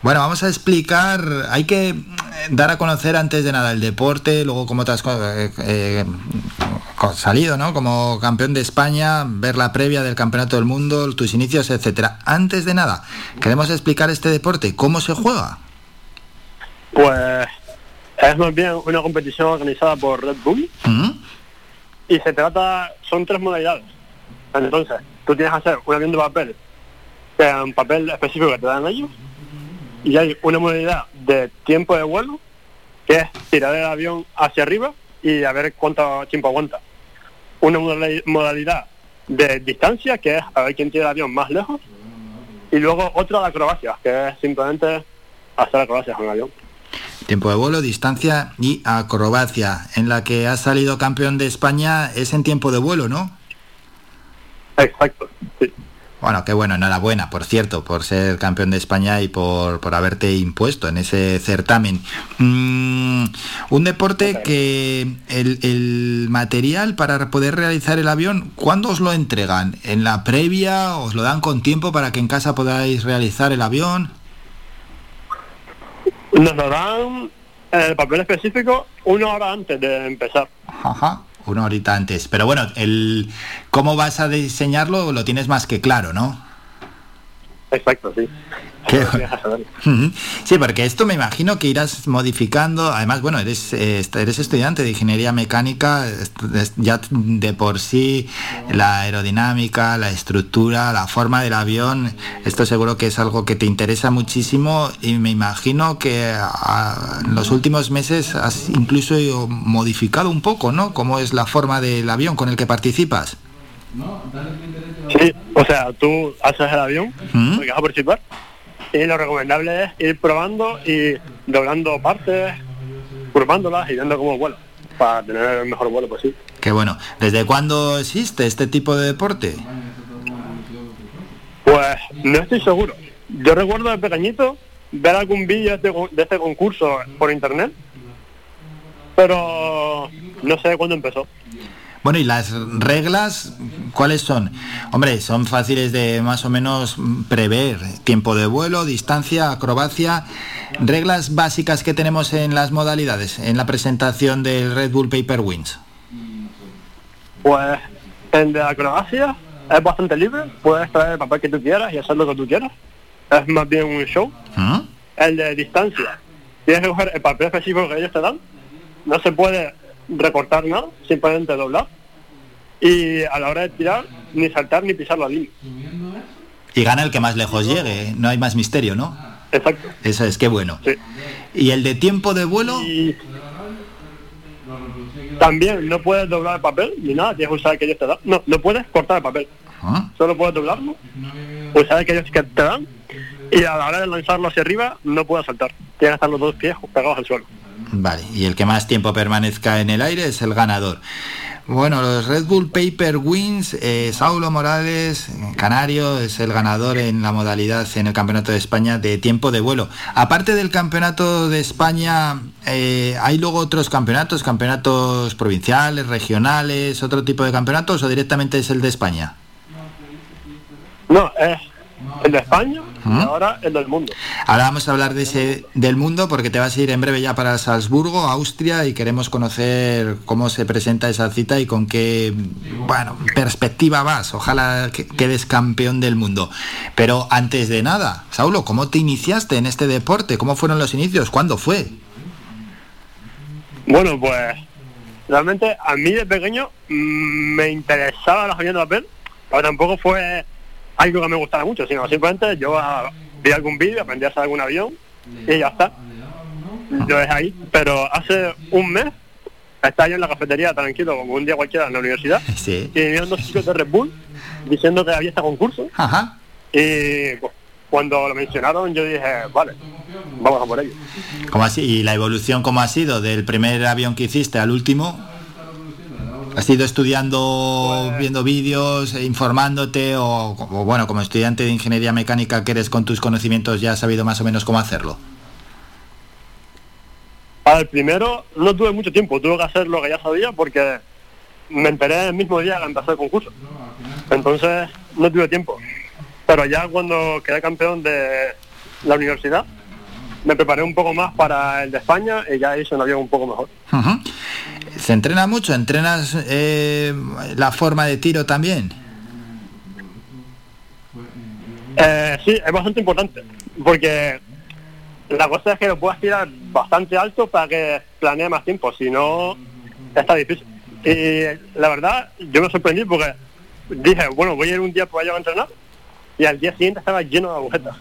Bueno, vamos a explicar, hay que dar a conocer antes de nada el deporte, luego como otras cosas, eh, eh, salido, ¿no? Como campeón de España, ver la previa del Campeonato del Mundo, tus inicios, etcétera. Antes de nada, queremos explicar este deporte, ¿cómo se juega? Pues es más bien una competición organizada por Red Bull ¿Mm? y se trata, son tres modalidades. Entonces, tú tienes que hacer un avión de papel, un papel específico que te dan ellos, y hay una modalidad de tiempo de vuelo, que es tirar el avión hacia arriba y a ver cuánto tiempo aguanta. Una modali- modalidad de distancia, que es a ver quién tira el avión más lejos, y luego otra de acrobacias, que es simplemente hacer acrobacias con el avión. Tiempo de vuelo, distancia y acrobacia. En la que has salido campeón de España es en tiempo de vuelo, ¿no? Exacto, sí. Bueno, qué bueno, enhorabuena, por cierto, por ser campeón de España y por, por haberte impuesto en ese certamen. Mm, un deporte que el, el material para poder realizar el avión, ¿cuándo os lo entregan? ¿En la previa? ¿Os lo dan con tiempo para que en casa podáis realizar el avión? Nos lo dan el papel específico una hora antes de empezar. Ajá, una horita antes. Pero bueno, el cómo vas a diseñarlo lo tienes más que claro, ¿no? Exacto, sí. Sí, porque esto me imagino que irás modificando. Además, bueno, eres, eh, eres estudiante de ingeniería mecánica, ya de por sí la aerodinámica, la estructura, la forma del avión, esto seguro que es algo que te interesa muchísimo y me imagino que en los últimos meses has incluso modificado un poco, ¿no? ¿Cómo es la forma del avión con el que participas? Sí, o sea, tú haces el avión, ¿Mm? porque vas a participar, y lo recomendable es ir probando y doblando partes, curvándolas y viendo cómo vuela, para tener el mejor vuelo posible. Qué bueno. ¿Desde cuándo existe este tipo de deporte? Pues no estoy seguro. Yo recuerdo de pequeñito ver algún vídeo de este, de este concurso por internet, pero no sé cuándo empezó. Bueno, ¿y las reglas cuáles son? Hombre, son fáciles de más o menos prever. Tiempo de vuelo, distancia, acrobacia. Reglas básicas que tenemos en las modalidades, en la presentación del Red Bull Paper Wings. Pues el de acrobacia es bastante libre, puedes traer el papel que tú quieras y hacer lo que tú quieras. Es más bien un show. ¿Mm? El de distancia, tienes que coger el papel específico que ellos te dan. No se puede recortar nada, simplemente doblar. Y a la hora de tirar, ni saltar ni pisar la línea. Y gana el que más lejos llegue, no hay más misterio, ¿no? Exacto. Eso es, qué bueno. ¿Y el de tiempo de vuelo? También no puedes doblar el papel ni nada, tienes que usar el que ellos te dan. No, no puedes cortar el papel. ¿Ah? Solo puedes doblarlo, usar el que ellos que te dan. Y a la hora de lanzarlo hacia arriba, no puedes saltar. Tienes que estar los dos pies pegados al suelo. Vale, y el que más tiempo permanezca en el aire es el ganador. Bueno, los Red Bull Paper Wins, eh, Saulo Morales, canario, es el ganador en la modalidad en el Campeonato de España de tiempo de vuelo. Aparte del Campeonato de España, eh, ¿hay luego otros campeonatos, campeonatos provinciales, regionales, otro tipo de campeonatos o directamente es el de España? No, es el de España ¿Mm? ahora el del mundo. Ahora vamos a hablar de ese del mundo porque te vas a ir en breve ya para Salzburgo, Austria, y queremos conocer cómo se presenta esa cita y con qué bueno perspectiva vas. Ojalá que quedes campeón del mundo. Pero antes de nada, Saulo, ¿cómo te iniciaste en este deporte? ¿Cómo fueron los inicios? ¿Cuándo fue? Bueno, pues realmente a mí de pequeño mm, me interesaba aviones de papel, pero tampoco fue algo que me gustara mucho, sino simplemente yo vi algún vídeo, aprendí a hacer algún avión y ya está. Lo dejé ahí, pero hace un mes estaba yo en la cafetería tranquilo, como un día cualquiera en la universidad, Sí. y vinieron dos chicos de Red Bull diciendo que había este concurso. Ajá. Y pues, cuando lo mencionaron yo dije, vale, vamos a por ello. ¿Cómo así? ¿Y la evolución cómo ha sido del primer avión que hiciste al último? ¿Has ido estudiando, viendo vídeos, eh, informándote o, o, bueno, como estudiante de ingeniería mecánica que eres con tus conocimientos ya has sabido más o menos cómo hacerlo? Para el primero no tuve mucho tiempo, tuve que hacer lo que ya sabía porque me enteré el mismo día que empezó el concurso. Entonces no tuve tiempo. Pero ya cuando quedé campeón de la universidad, me preparé un poco más para el de España y ya hice un avión un poco mejor. ¿Se entrena mucho? ¿Entrenas eh, la forma de tiro también? Eh, sí, es bastante importante, porque la cosa es que lo puedas tirar bastante alto para que planee más tiempo, si no está difícil. Y la verdad, yo me sorprendí porque dije, bueno, voy a ir un día por allá a entrenar y al día siguiente estaba lleno de agujetas.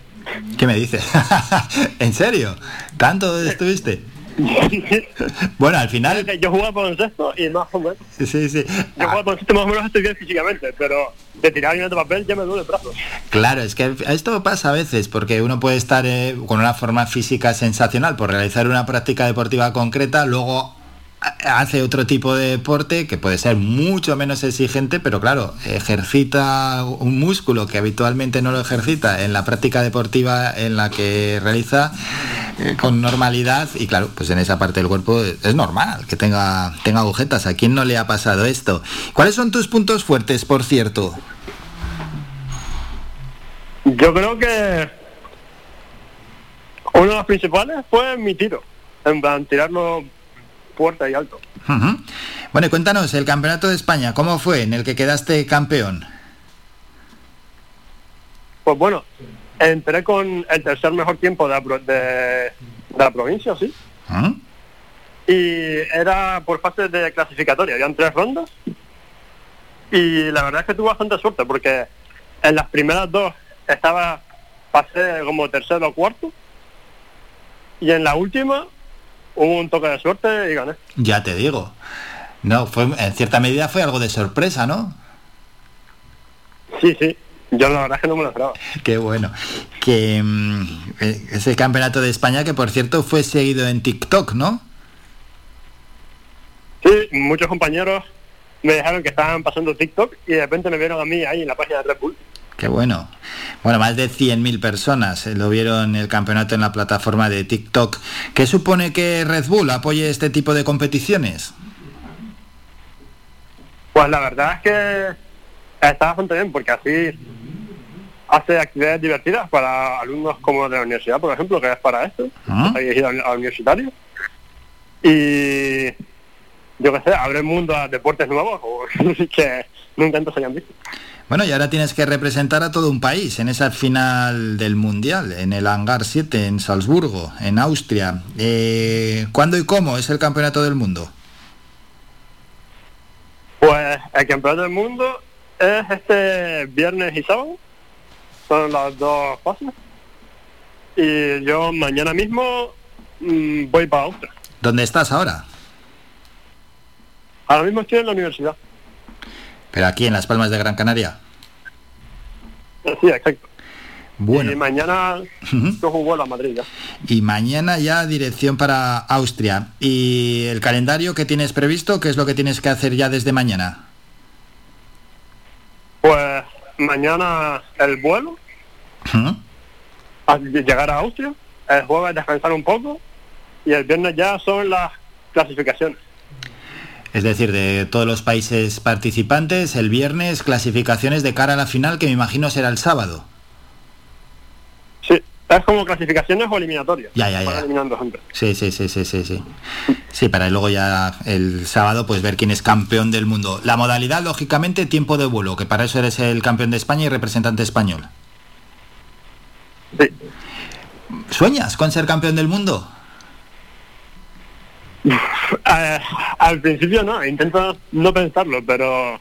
¿Qué me dices? ¿En serio? ¿Tanto estuviste? bueno, al final... Yo jugaba baloncesto y más o menos. Sí, sí. Yo jugaba baloncesto más o menos estoy bien físicamente, pero de tirar de papel ya me duele el brazo. Claro, es que esto pasa a veces porque uno puede estar eh, con una forma física sensacional por realizar una práctica deportiva concreta, luego hace otro tipo de deporte que puede ser mucho menos exigente, pero claro, ejercita un músculo que habitualmente no lo ejercita en la práctica deportiva en la que realiza eh, con normalidad y claro, pues en esa parte del cuerpo es normal que tenga, tenga agujetas. ¿A quién no le ha pasado esto? ¿Cuáles son tus puntos fuertes, por cierto? Yo creo que uno de los principales fue mi tiro, en plan tirarlo fuerte y alto. Bueno, y cuéntanos, el Campeonato de España, ¿cómo fue en el que quedaste campeón? Pues bueno, entré con el tercer mejor tiempo de la, pro- de, de la provincia, sí. ¿Ah? Y era por fase de clasificatoria, habían tres rondas. Y la verdad es que tuve bastante suerte porque en las primeras dos estaba, pasé como tercero o cuarto. Y en la última hubo un toque de suerte y gané. Ya te digo. No, fue, en cierta medida fue algo de sorpresa, ¿no? Sí, sí. Yo la verdad es que no me lo esperaba. Qué bueno. Que mm, eh, ese Campeonato de España que por cierto fue seguido en TikTok, ¿no? Sí, muchos compañeros me dijeron que estaban pasando TikTok y de repente me vieron a mí ahí en la página de Red Bull. Qué bueno. Bueno, más de 100.000 personas eh, lo vieron el campeonato en la plataforma de TikTok. ¿Qué supone que Red Bull apoye este tipo de competiciones? Pues la verdad es que está bastante bien porque así hace actividades divertidas para alumnos como de la universidad, por ejemplo, que es para esto, Ah. está dirigido al universitario. Y yo qué sé, abre el mundo a deportes nuevos o que nunca antes hayan visto. Bueno, y ahora tienes que representar a todo un país en esa final del Mundial, en el Hangar 7, en Salzburgo, en Austria. Eh, ¿Cuándo y cómo es el Campeonato del Mundo? Pues el campeonato del mundo es este viernes y sábado, son las dos fases. Y yo mañana mismo mm, voy para Austria. ¿Dónde estás ahora? Ahora mismo estoy en la universidad. Pero aquí en Las Palmas de Gran Canaria. Eh, Sí, exacto. Bueno. Y mañana Ujú. cojo un vuelo a Madrid ya. Y mañana ya dirección para Austria. ¿Y el calendario que tienes previsto? ¿Qué es lo que tienes que hacer ya desde mañana? Pues mañana el vuelo, a llegar a Austria, el jueves descansar un poco y el viernes ya son las clasificaciones. Es decir, de todos los países participantes, el viernes clasificaciones de cara a la final que me imagino será el sábado. Sí, es como clasificaciones o eliminatorias. Ya, ya, ya. eliminando. Sí, sí, sí, sí, sí, sí. Sí, para luego ya el sábado pues ver quién es campeón del mundo. La modalidad, lógicamente, tiempo de vuelo, que para eso eres el campeón de España y representante español. Sí. ¿Sueñas con ser campeón del mundo? Eh, al principio no, intento no pensarlo, pero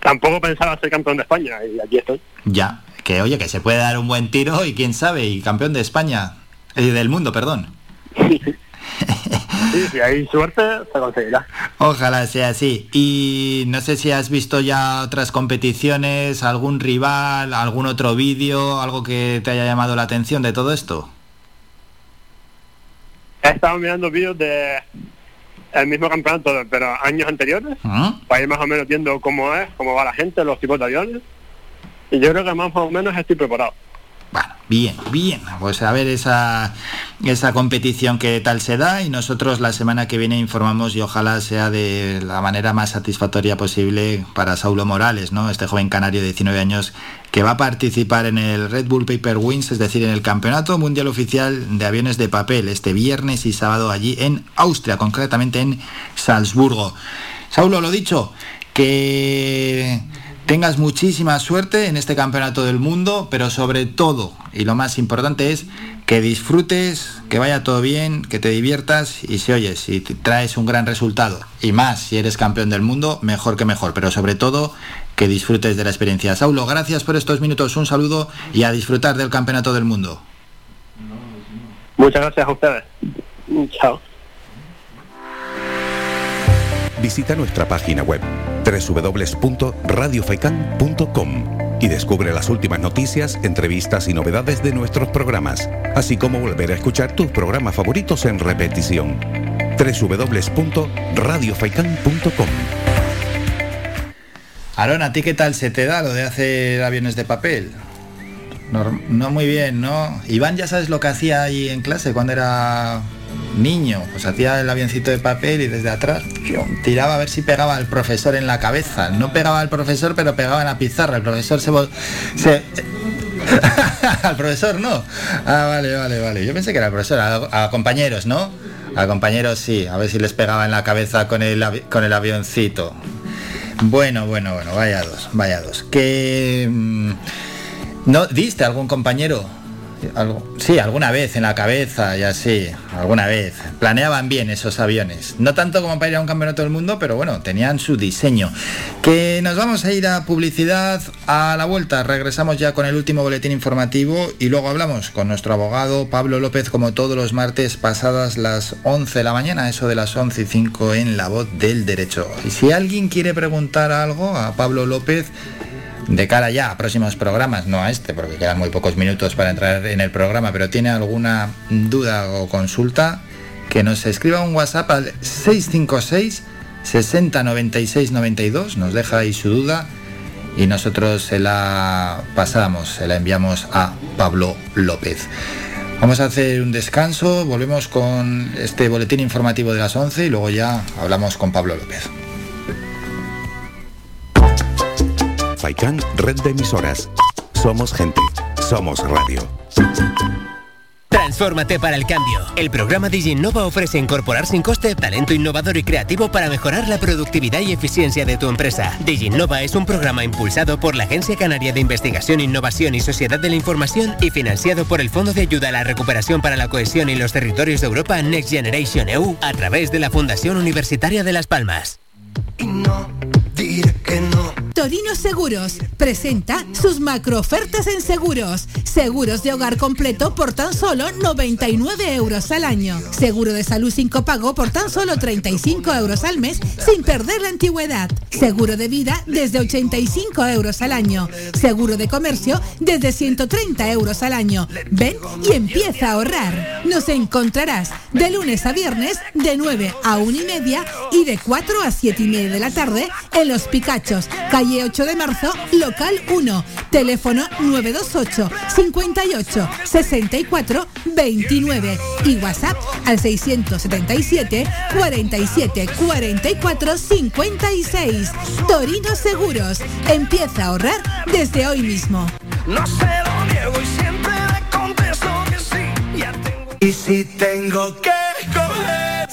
tampoco pensaba ser campeón de España y aquí estoy. Ya, que oye, que se puede dar un buen tiro y quién sabe, y campeón de España, y del mundo, perdón. Sí, Sí, si hay suerte, se conseguirá. Ojalá sea así. Y no sé si has visto ya otras competiciones, algún rival, algún otro vídeo, algo que te haya llamado la atención de todo esto. He estado mirando vídeos de el mismo campeonato, pero años anteriores, ¿Ah? para ir más o menos viendo cómo es, cómo va la gente, los tipos de aviones. Y yo creo que más o menos estoy preparado. Bien, bien. Pues a ver esa, esa competición que tal se da y nosotros la semana que viene informamos y ojalá sea de la manera más satisfactoria posible para Saulo Morales, ¿no? Este joven canario de 19 años que va a participar en el Red Bull Paper Wings, es decir, en el Campeonato Mundial Oficial de Aviones de Papel, este viernes y sábado allí en Austria, concretamente en Salzburgo. Saulo, lo dicho, que tengas muchísima suerte en este campeonato del mundo, pero sobre todo, y lo más importante es que disfrutes, que vaya todo bien, que te diviertas y si oyes, si te traes un gran resultado y más si eres campeón del mundo, mejor que mejor, pero sobre todo que disfrutes de la experiencia. Saulo, gracias por estos minutos, un saludo y a disfrutar del campeonato del mundo. Muchas gracias a ustedes. Chao. Visita nuestra página web www.radiofaikan.com y descubre las últimas noticias, entrevistas y novedades de nuestros programas, así como volver a escuchar tus programas favoritos en repetición. www.radiofaikan.com Aaron, ¿a ti qué tal se te da lo de hacer aviones de papel? No, no muy bien, ¿no? Iván ya sabes lo que hacía ahí en clase cuando era niño, pues hacía el avioncito de papel y desde atrás tiraba a ver si pegaba al profesor en la cabeza. No pegaba al profesor, pero pegaba en la pizarra. El profesor se... se al profesor no. Ah, vale, vale, vale. Yo pensé que era el profesor, a, compañeros, ¿no? A compañeros sí, a ver si les pegaba en la cabeza con el, avi- con el avioncito. Bueno, bueno, bueno, vaya dos, vaya dos. Que... mm, ¿No diste algún compañero? Algo- sí, alguna vez en la cabeza y así, alguna vez. Planeaban bien esos aviones. No tanto como para ir a un campeonato del mundo, pero bueno, tenían su diseño. Que nos vamos a ir a publicidad a la vuelta. Regresamos ya con el último boletín informativo y luego hablamos con nuestro abogado Pablo López como todos los martes pasadas las 11 de la mañana, eso de las 11 y 5 en La Voz del Derecho. Y si alguien quiere preguntar algo a Pablo López, de cara ya a próximos programas, no a este, porque quedan muy pocos minutos para entrar en el programa, pero tiene alguna duda o consulta, que nos escriba un WhatsApp al 656 60 96 92, nos deja ahí su duda y nosotros se la pasamos, se la enviamos a Pablo López. Vamos a hacer un descanso, volvemos con este boletín informativo de las 11 y luego ya hablamos con Pablo López. Faikan, red de emisoras. Somos gente, somos radio. Transfórmate para el cambio. El programa DigiNova ofrece incorporar sin coste talento innovador y creativo para mejorar la productividad y eficiencia de tu empresa. DigiNova es un programa impulsado por la Agencia Canaria de Investigación, Innovación y Sociedad de la Información y financiado por el Fondo de Ayuda a la Recuperación para la Cohesión y los Territorios de Europa Next Generation EU a través de la Fundación Universitaria de Las Palmas. Torino Seguros presenta sus macro ofertas en seguros. Seguros de hogar completo por tan solo 99 euros al año. Seguro de salud sin copago por tan solo 35 euros al mes sin perder la antigüedad. Seguro de vida desde 85 euros al año. Seguro de comercio desde 130 euros al año. Ven y empieza a ahorrar. Nos encontrarás de lunes a viernes de 9 a 1 y media y de 4 a 7 y media de la tarde en Los Picachos, calle 8 de marzo, local 1, teléfono 928 58 64 29 y WhatsApp al 677 47 44 56. Torino Seguros, empieza a ahorrar desde hoy mismo. No se lo niego y siempre le contesto que sí. Ya tengo... Y si tengo que.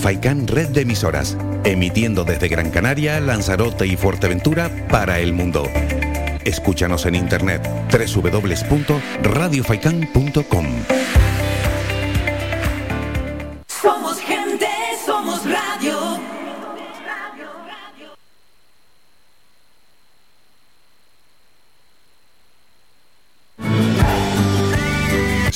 Faicán Red de Emisoras, emitiendo desde Gran Canaria, Lanzarote y Fuerteventura para el mundo. Escúchanos en internet www.radiofaikan.com.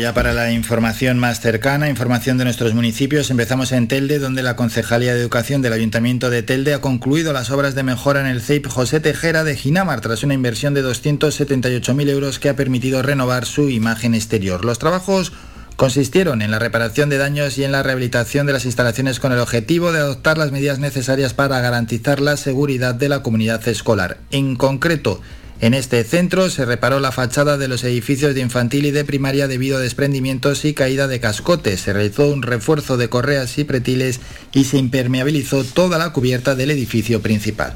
Ya para la información más cercana, información de nuestros municipios. Empezamos en Telde, donde la Concejalía de Educación del Ayuntamiento de Telde ha concluido las obras de mejora en el CEIP José Tejera de Ginamar tras una inversión de 278.000 euros que ha permitido renovar su imagen exterior. Los trabajos consistieron en la reparación de daños y en la rehabilitación de las instalaciones con el objetivo de adoptar las medidas necesarias para garantizar la seguridad de la comunidad escolar. En concreto, en este centro se reparó la fachada de los edificios de infantil y de primaria debido a desprendimientos y caída de cascotes. Se realizó un refuerzo de correas y pretiles y se impermeabilizó toda la cubierta del edificio principal.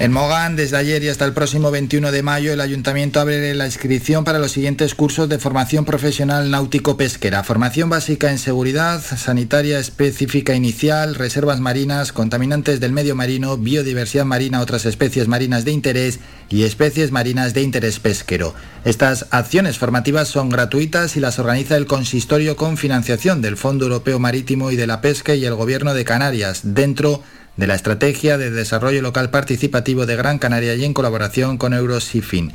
En Mogán, desde ayer y hasta el próximo 21 de mayo, el ayuntamiento abre la inscripción para los siguientes cursos de formación profesional náutico-pesquera. Formación básica en seguridad, sanitaria específica inicial, reservas marinas, contaminantes del medio marino, biodiversidad marina, otras especies marinas de interés y especies marinas de interés pesquero. Estas acciones formativas son gratuitas y las organiza el consistorio con financiación del Fondo Europeo Marítimo y de la Pesca y el Gobierno de Canarias, dentro de la Estrategia de Desarrollo Local Participativo de Gran Canaria y en colaboración con Eurosifin.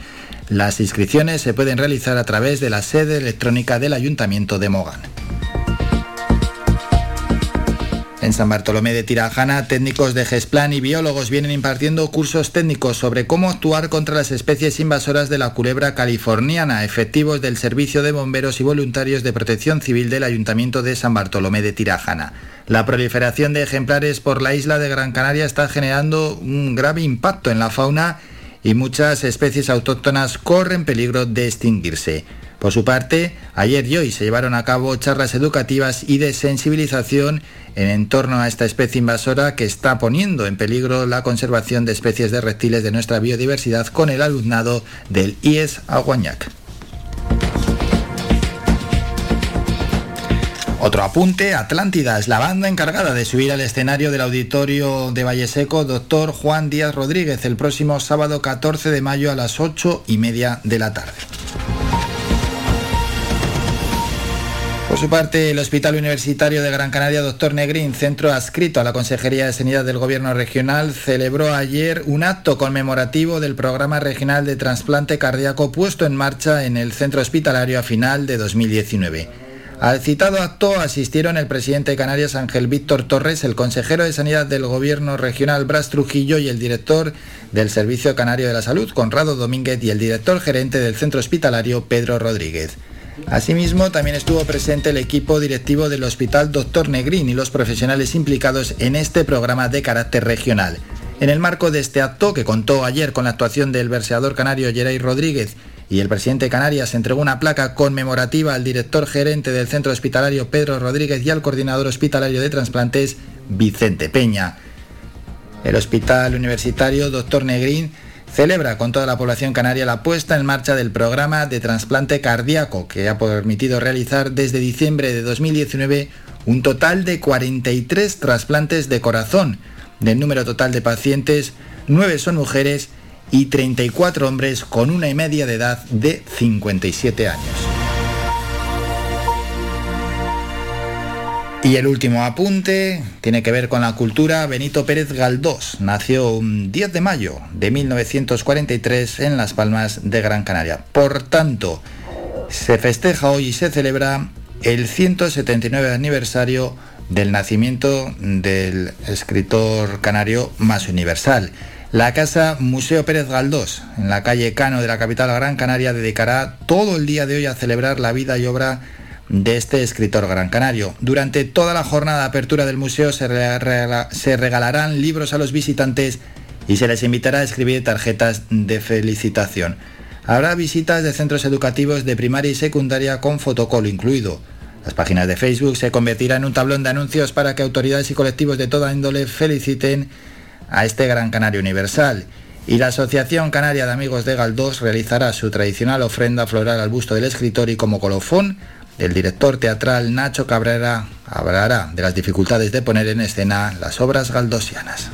Las inscripciones se pueden realizar a través de la sede electrónica del Ayuntamiento de Mogán. En San Bartolomé de Tirajana, técnicos de GESPLAN y biólogos vienen impartiendo cursos técnicos sobre cómo actuar contra las especies invasoras de la culebra californiana, efectivos del Servicio de Bomberos y Voluntarios de Protección Civil del Ayuntamiento de San Bartolomé de Tirajana. La proliferación de ejemplares por la isla de Gran Canaria está generando un grave impacto en la fauna y muchas especies autóctonas corren peligro de extinguirse. Por su parte, ayer y hoy se llevaron a cabo charlas educativas y de sensibilización en torno a esta especie invasora que está poniendo en peligro la conservación de especies de reptiles de nuestra biodiversidad con el alumnado del IES Aguañac. Otro apunte, Atlántida es la banda encargada de subir al escenario del auditorio de Valleseco Doctor Juan Díaz Rodríguez el próximo sábado 14 de mayo a las 8 y media de la tarde. Por su parte, el Hospital Universitario de Gran Canaria Doctor Negrín, centro adscrito a la Consejería de Sanidad del Gobierno Regional, celebró ayer un acto conmemorativo del programa regional de trasplante cardíaco puesto en marcha en el centro hospitalario a final de 2019. Al citado acto asistieron el presidente de Canarias Ángel Víctor Torres, el consejero de Sanidad del Gobierno Regional Bras Trujillo y el director del Servicio Canario de la Salud Conrado Domínguez y el director gerente del centro hospitalario Pedro Rodríguez. Asimismo, también estuvo presente el equipo directivo del Hospital Dr. Negrín y los profesionales implicados en este programa de carácter regional. En el marco de este acto, que contó ayer con la actuación del verseador canario Geray Rodríguez y el presidente de Canarias entregó una placa conmemorativa al director gerente del centro hospitalario Pedro Rodríguez y al coordinador hospitalario de trasplantes Vicente Peña. El Hospital Universitario Dr. Negrín celebra con toda la población canaria la puesta en marcha del programa de trasplante cardíaco que ha permitido realizar desde diciembre de 2019 un total de 43 trasplantes de corazón. Del número total de pacientes, 9 son mujeres y 34 hombres con una media de edad de 57 años. Y el último apunte tiene que ver con la cultura. Benito Pérez Galdós nació un 10 de mayo de 1943 en Las Palmas de Gran Canaria. Por tanto, se festeja hoy y se celebra el 179 aniversario del nacimiento del escritor canario más universal. La Casa Museo Pérez Galdós, en la calle Cano de la capital Gran Canaria, dedicará todo el día de hoy a celebrar la vida y obra este escritor gran canario. Durante toda la jornada de apertura del museo se, se regalarán libros a los visitantes y se les invitará a escribir tarjetas de felicitación. Habrá visitas de centros educativos de primaria y secundaria con fotocolo incluido. Las páginas de Facebook se convertirán en un tablón de anuncios para que autoridades y colectivos de toda índole feliciten a este Gran Canario Universal. Y la Asociación Canaria de Amigos de Galdós realizará su tradicional ofrenda floral al busto del escritor y como colofón, el director teatral Nacho Cabrera hablará de las dificultades de poner en escena las obras galdosianas.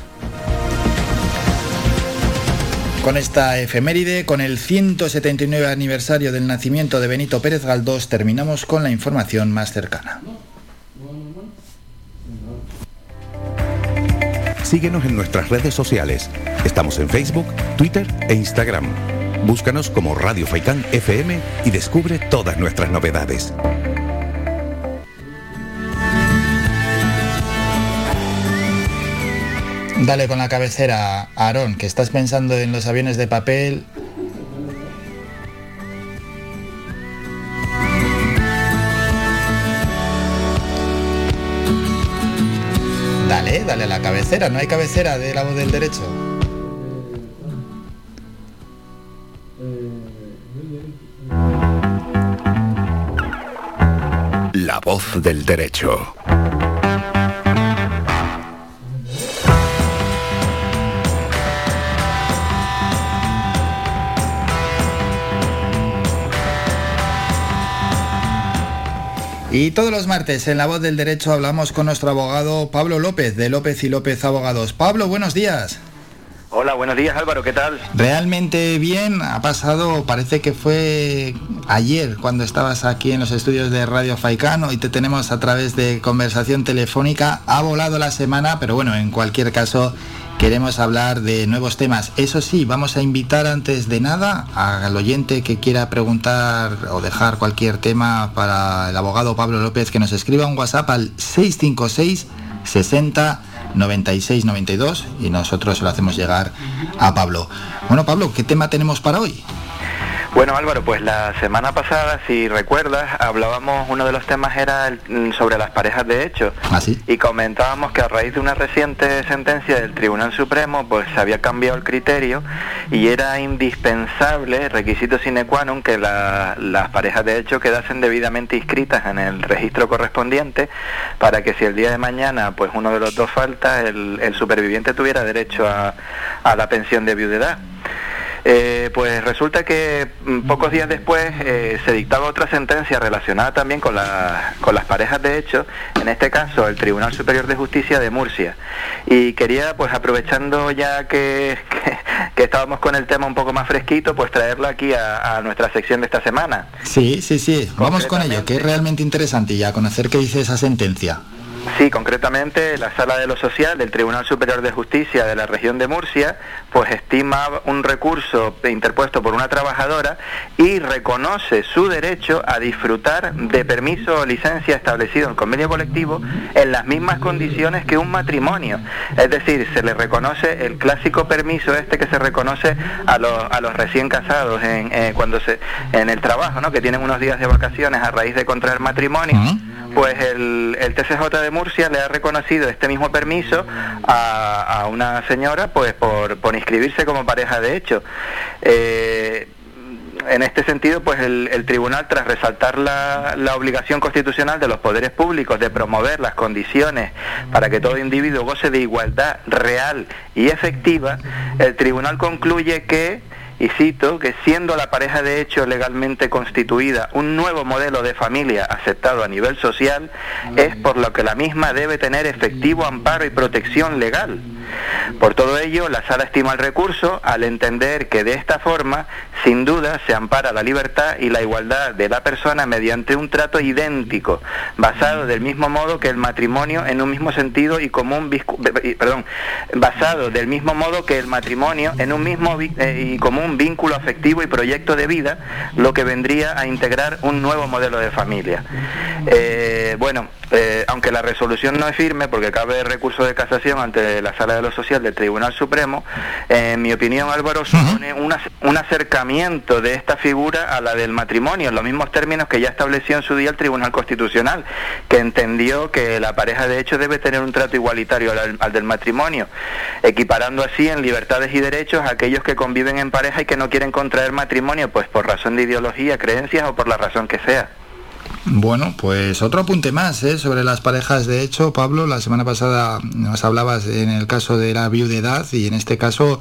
Con esta efeméride, con el 179 aniversario del nacimiento de Benito Pérez Galdós, terminamos con la información más cercana. Síguenos en nuestras redes sociales. Estamos en Facebook, Twitter e Instagram. Búscanos como Radio Faicán FM y descubre todas nuestras novedades. Dale con la cabecera, Aarón, que estás pensando en los aviones de papel Dale, dale a la cabecera, no hay cabecera de la voz del derecho. La voz del derecho. Y todos los martes en La Voz del Derecho hablamos con nuestro abogado Pablo López de López y López Abogados. Pablo, buenos días. Hola, buenos días Álvaro, ¿qué tal? Realmente bien, ha pasado, parece que fue ayer cuando estabas aquí en los estudios de Radio Faicano y te tenemos a través de conversación telefónica. Ha volado la semana, pero bueno, en cualquier caso queremos hablar de nuevos temas. Eso sí, vamos a invitar antes de nada al oyente que quiera preguntar o dejar cualquier tema para el abogado Pablo López que nos escriba un WhatsApp al 656 60 96 92 y nosotros lo hacemos llegar a Pablo. Bueno, Pablo, ¿qué tema tenemos para hoy? Bueno Álvaro, pues la semana pasada, si recuerdas, hablábamos, uno de los temas era mm, sobre las parejas de hecho. ¿Ah, Y comentábamos que a raíz de una reciente sentencia del Tribunal Supremo, pues se había cambiado el criterio y era indispensable, requisito sine qua non, que las parejas de hecho quedasen debidamente inscritas en el registro correspondiente para que si el día de mañana pues uno de los dos falta, el, superviviente tuviera derecho a, a la pensión de viudedad. Eh, pues resulta que mm, pocos días después eh, se dictaba otra sentencia relacionada también con, con las parejas de hecho, en este caso el Tribunal Superior de Justicia de Murcia. Y quería, pues aprovechando ya que, que, estábamos con el tema un poco más fresquito, pues traerlo aquí a, a nuestra sección de esta semana. Sí, sí, sí, vamos con ello, que es realmente interesante ya conocer qué dice esa sentencia. Sí, concretamente la Sala de lo Social del Tribunal Superior de Justicia de la región de Murcia, pues estima un recurso interpuesto por una trabajadora y reconoce su derecho a disfrutar de permiso o licencia establecido en convenio colectivo en las mismas condiciones que un matrimonio. Es decir, se le reconoce el clásico permiso este que se reconoce a los, a los recién casados en, eh, cuando se, en el trabajo, ¿no? que tienen unos días de vacaciones a raíz de contraer matrimonio pues el, el, TCJ de Murcia le ha reconocido este mismo permiso a, una señora pues por, inscribirse como pareja de hecho. Eh, en este sentido, pues el, tribunal, tras resaltar la, la, obligación constitucional de los poderes públicos de promover las condiciones para que todo individuo goce de igualdad real y efectiva, el tribunal concluye que y cito que siendo la pareja de hecho legalmente constituida un nuevo modelo de familia aceptado a nivel social, es por lo que la misma debe tener efectivo amparo y protección legal. Por todo ello, la sala estima el recurso al entender que de esta forma, sin duda, se ampara la libertad y la igualdad de la persona mediante un trato idéntico, basado del mismo modo que el matrimonio en un mismo sentido y común, perdón, basado del mismo modo que el matrimonio en un mismo eh, y común vínculo afectivo y proyecto de vida, lo que vendría a integrar un nuevo modelo de familia. Eh, bueno, eh, aunque la resolución no es firme, porque cabe recurso de casación ante la sala de lo social del Tribunal Supremo, en mi opinión, Álvaro, supone un, un acercamiento de esta figura a la del matrimonio, en los mismos términos que ya estableció en su día el Tribunal Constitucional, que entendió que la pareja de hecho debe tener un trato igualitario al, al del matrimonio, equiparando así en libertades y derechos a aquellos que conviven en pareja y que no quieren contraer matrimonio, pues por razón de ideología, creencias o por la razón que sea. Bueno, pues otro apunte más ¿eh? sobre las parejas. De hecho, Pablo, la semana pasada nos hablabas en el caso de la viudedad y en este caso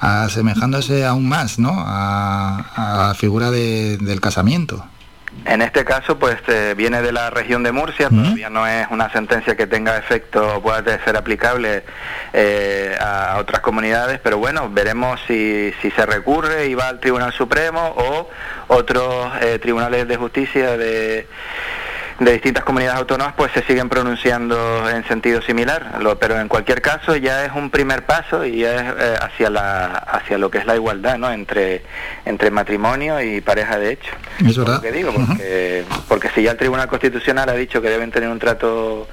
asemejándose aún más ¿no? a, a la figura de- del casamiento. En este caso, pues eh, viene de la región de Murcia, todavía no es una sentencia que tenga efecto o pueda ser aplicable eh, a otras comunidades, pero bueno, veremos si, si se recurre y va al Tribunal Supremo o otros eh, tribunales de justicia de, de distintas comunidades autónomas pues se siguen pronunciando en sentido similar, Lo- pero en cualquier caso ya es un primer paso y ya es eh, hacia la hacia lo que es la igualdad, ¿no? Entre entre matrimonio y pareja de hecho. Es verdad. Lo que digo, porque, porque si ya el Tribunal Constitucional ha dicho que deben tener un trato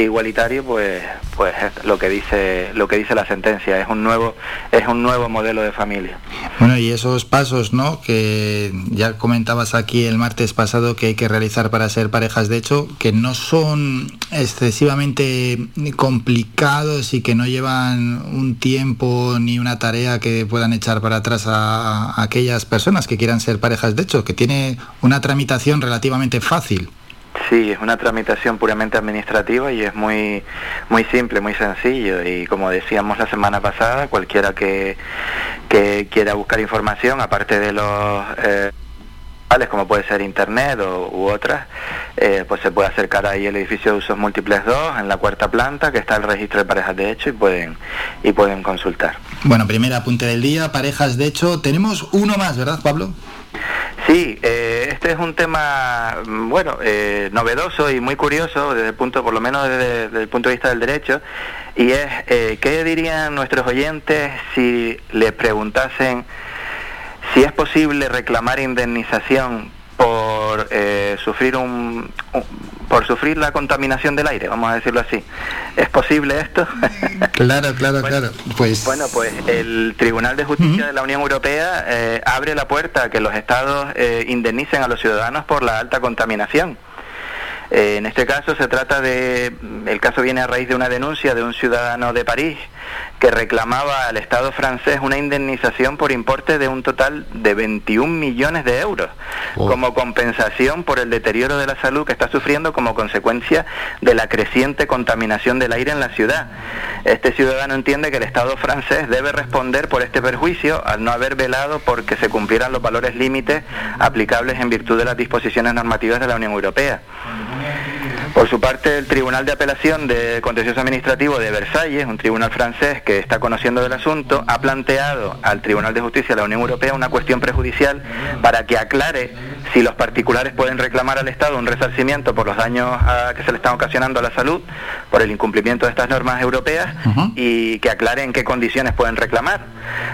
igualitario, pues pues es lo que dice lo que dice la sentencia, es un nuevo es un nuevo modelo de familia. Bueno, y esos pasos, ¿no? Que ya comentabas aquí el martes pasado que hay que realizar para ser parejas de hecho, que no son excesivamente complicados y que no llevan un tiempo ni una tarea que puedan echar para atrás a aquellas personas que quieran ser parejas de hecho, que tiene una tramitación relativamente fácil. Sí, es una tramitación puramente administrativa y es muy muy simple, muy sencillo y como decíamos la semana pasada, cualquiera que, que quiera buscar información, aparte de los eh, como puede ser internet o, u otras, eh, pues se puede acercar ahí al edificio de usos múltiples 2 en la cuarta planta que está el registro de parejas de hecho y pueden y pueden consultar. Bueno, primer apunte del día, parejas de hecho. Tenemos uno más, ¿verdad, Pablo? Sí, eh, este es un tema, mm, bueno, eh, novedoso y muy curioso desde el punto, por lo menos desde, el punto de vista del derecho, y es eh, qué dirían nuestros oyentes si les preguntasen si es posible reclamar indemnización por eh, sufrir un- por sufrir la contaminación del aire, vamos a decirlo así. ¿Es posible esto? Claro, claro, claro. Pues Bueno, pues el Tribunal de Justicia de la Unión Europea eh, abre la puerta a que los estados eh, indemnicen a los ciudadanos por la alta contaminación. Eh, en este caso se trata de, el caso viene a raíz de una denuncia de un ciudadano de París que reclamaba al Estado francés una indemnización por importe de un total de 21 millones de euros como compensación por el deterioro de la salud que está sufriendo como consecuencia de la creciente contaminación del aire en la ciudad. Este ciudadano entiende que el Estado francés debe responder por este perjuicio al no haber velado porque se cumplieran los valores límites aplicables en virtud de las disposiciones normativas de la Unión Europea. Por su parte, el Tribunal de Apelación de Contencioso Administrativo de Versalles, un tribunal francés que está conociendo del asunto, ha planteado al Tribunal de Justicia de la Unión Europea una cuestión prejudicial para que aclare si los particulares pueden reclamar al Estado un resarcimiento por los daños ah, que se le están ocasionando a la salud por el incumplimiento de estas normas europeas y que aclare en qué condiciones pueden reclamar.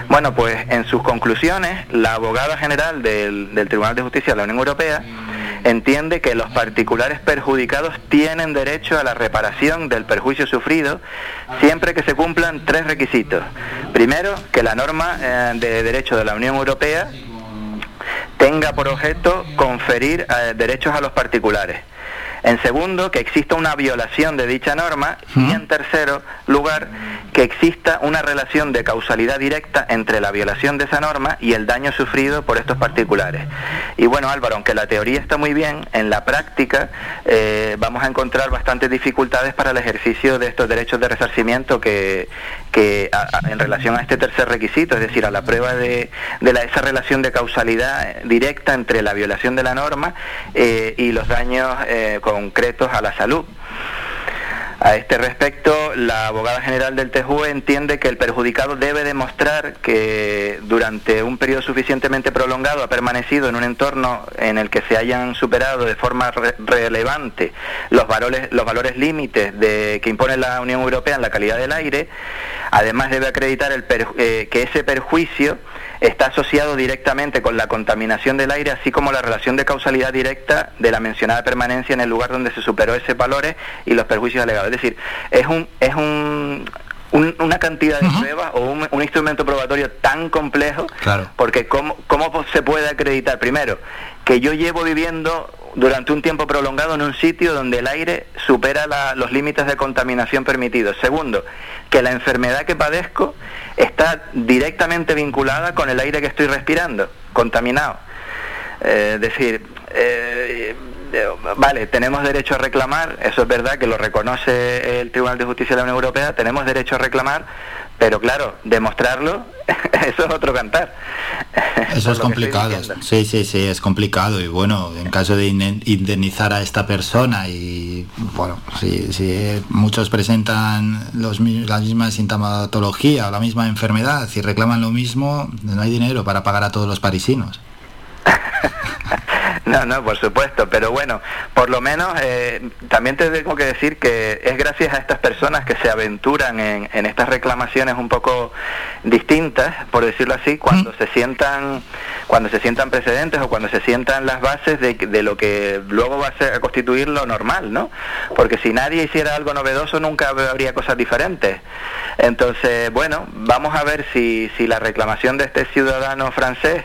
Bueno, pues en sus conclusiones, la abogada general del, del Tribunal de Justicia de la Unión Europea entiende que los particulares perjudicados tienen derecho a la reparación del perjuicio sufrido siempre que se cumplan tres requisitos. Primero, que la norma eh, de derecho de la Unión Europea tenga por objeto conferir eh, derechos a los particulares. En segundo, que exista una violación de dicha norma. Y en tercero lugar, que exista una relación de causalidad directa entre la violación de esa norma y el daño sufrido por estos particulares. Y bueno, Álvaro, aunque la teoría está muy bien, en la práctica eh, vamos a encontrar bastantes dificultades para el ejercicio de estos derechos de resarcimiento que, que a- a- en relación a este tercer requisito, es decir, a la prueba de, de la- esa relación de causalidad directa entre la violación de la norma eh, y los daños eh, concretos a la salud. A este respecto, la abogada general del TJUE entiende que el perjudicado debe demostrar que durante un periodo suficientemente prolongado ha permanecido en un entorno en el que se hayan superado de forma re- relevante los valores, los valores límites de, que impone la Unión Europea en la calidad del aire. Además, debe acreditar el eh, que ese perjuicio está asociado directamente con la contaminación del aire, así como la relación de causalidad directa de la mencionada permanencia en el lugar donde se superó ese valores y los perjuicios alegados. Es decir, es un, es un una cantidad de pruebas o un, instrumento probatorio tan complejo, claro. porque ¿cómo, ¿cómo se puede acreditar? Primero, que yo llevo viviendo durante un tiempo prolongado en un sitio donde el aire supera los límites de contaminación permitidos. Segundo, que la enfermedad que padezco está directamente vinculada con el aire que estoy respirando, contaminado. Eh, es decir, eh, vale, tenemos derecho a reclamar, eso es verdad que lo reconoce el Tribunal de Justicia de la Unión Europea, tenemos derecho a reclamar, pero claro, demostrarlo, eso es otro cantar. Eso es complicado, sí, sí, sí, es complicado y bueno, en caso de indemnizar a esta persona y bueno, si, si muchos presentan los, la misma sintomatología o la misma enfermedad y reclaman lo mismo, no hay dinero para pagar a todos los parisinos. No, no, por supuesto, pero bueno, por lo menos eh, también te tengo que decir que es gracias a estas personas que se aventuran en, en estas reclamaciones un poco distintas, por decirlo así, cuando se sientan cuando se sientan precedentes o cuando se sientan las bases de, de lo que luego va a, ser, a constituir lo normal, ¿no? Porque si nadie hiciera algo novedoso nunca habría cosas diferentes. Entonces, bueno, vamos a ver si, si la reclamación de este ciudadano francés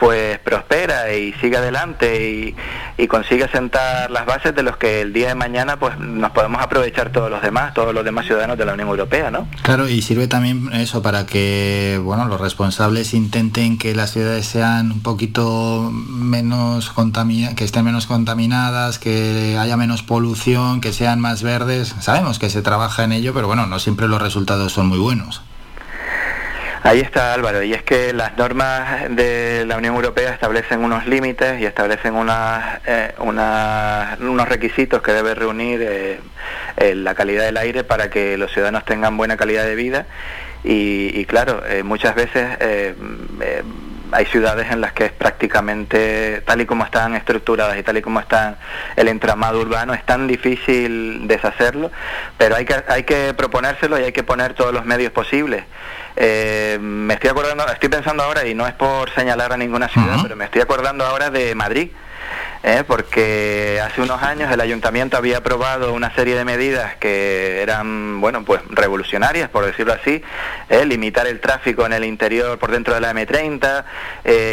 pues prospera y sigue adelante y, y, consigue sentar las bases de los que el día de mañana pues nos podemos aprovechar todos los demás, todos los demás ciudadanos de la Unión Europea, ¿no? Claro, y sirve también eso para que bueno los responsables intenten que las ciudades sean un poquito menos contaminadas, que estén menos contaminadas, que haya menos polución, que sean más verdes. Sabemos que se trabaja en ello, pero bueno, no siempre los resultados son muy buenos. Ahí está Álvaro, y es que las normas de la Unión Europea establecen unos límites y establecen unas, eh, unos requisitos que debe reunir eh, eh, la calidad del aire para que los ciudadanos tengan buena calidad de vida. Y, claro, muchas veces hay ciudades en las que es prácticamente, tal y como están estructuradas y tal y como está el entramado urbano, es tan difícil deshacerlo, pero hay que, hay que proponérselo y hay que poner todos los medios posibles. Eh, me estoy acordando, estoy pensando ahora, y no es por señalar a ninguna ciudad, pero me estoy acordando ahora de Madrid. ¿eh? porque hace unos años el ayuntamiento había aprobado una serie de medidas que eran, bueno, pues revolucionarias, por decirlo así, ¿eh? limitar el tráfico en el interior por dentro de la M30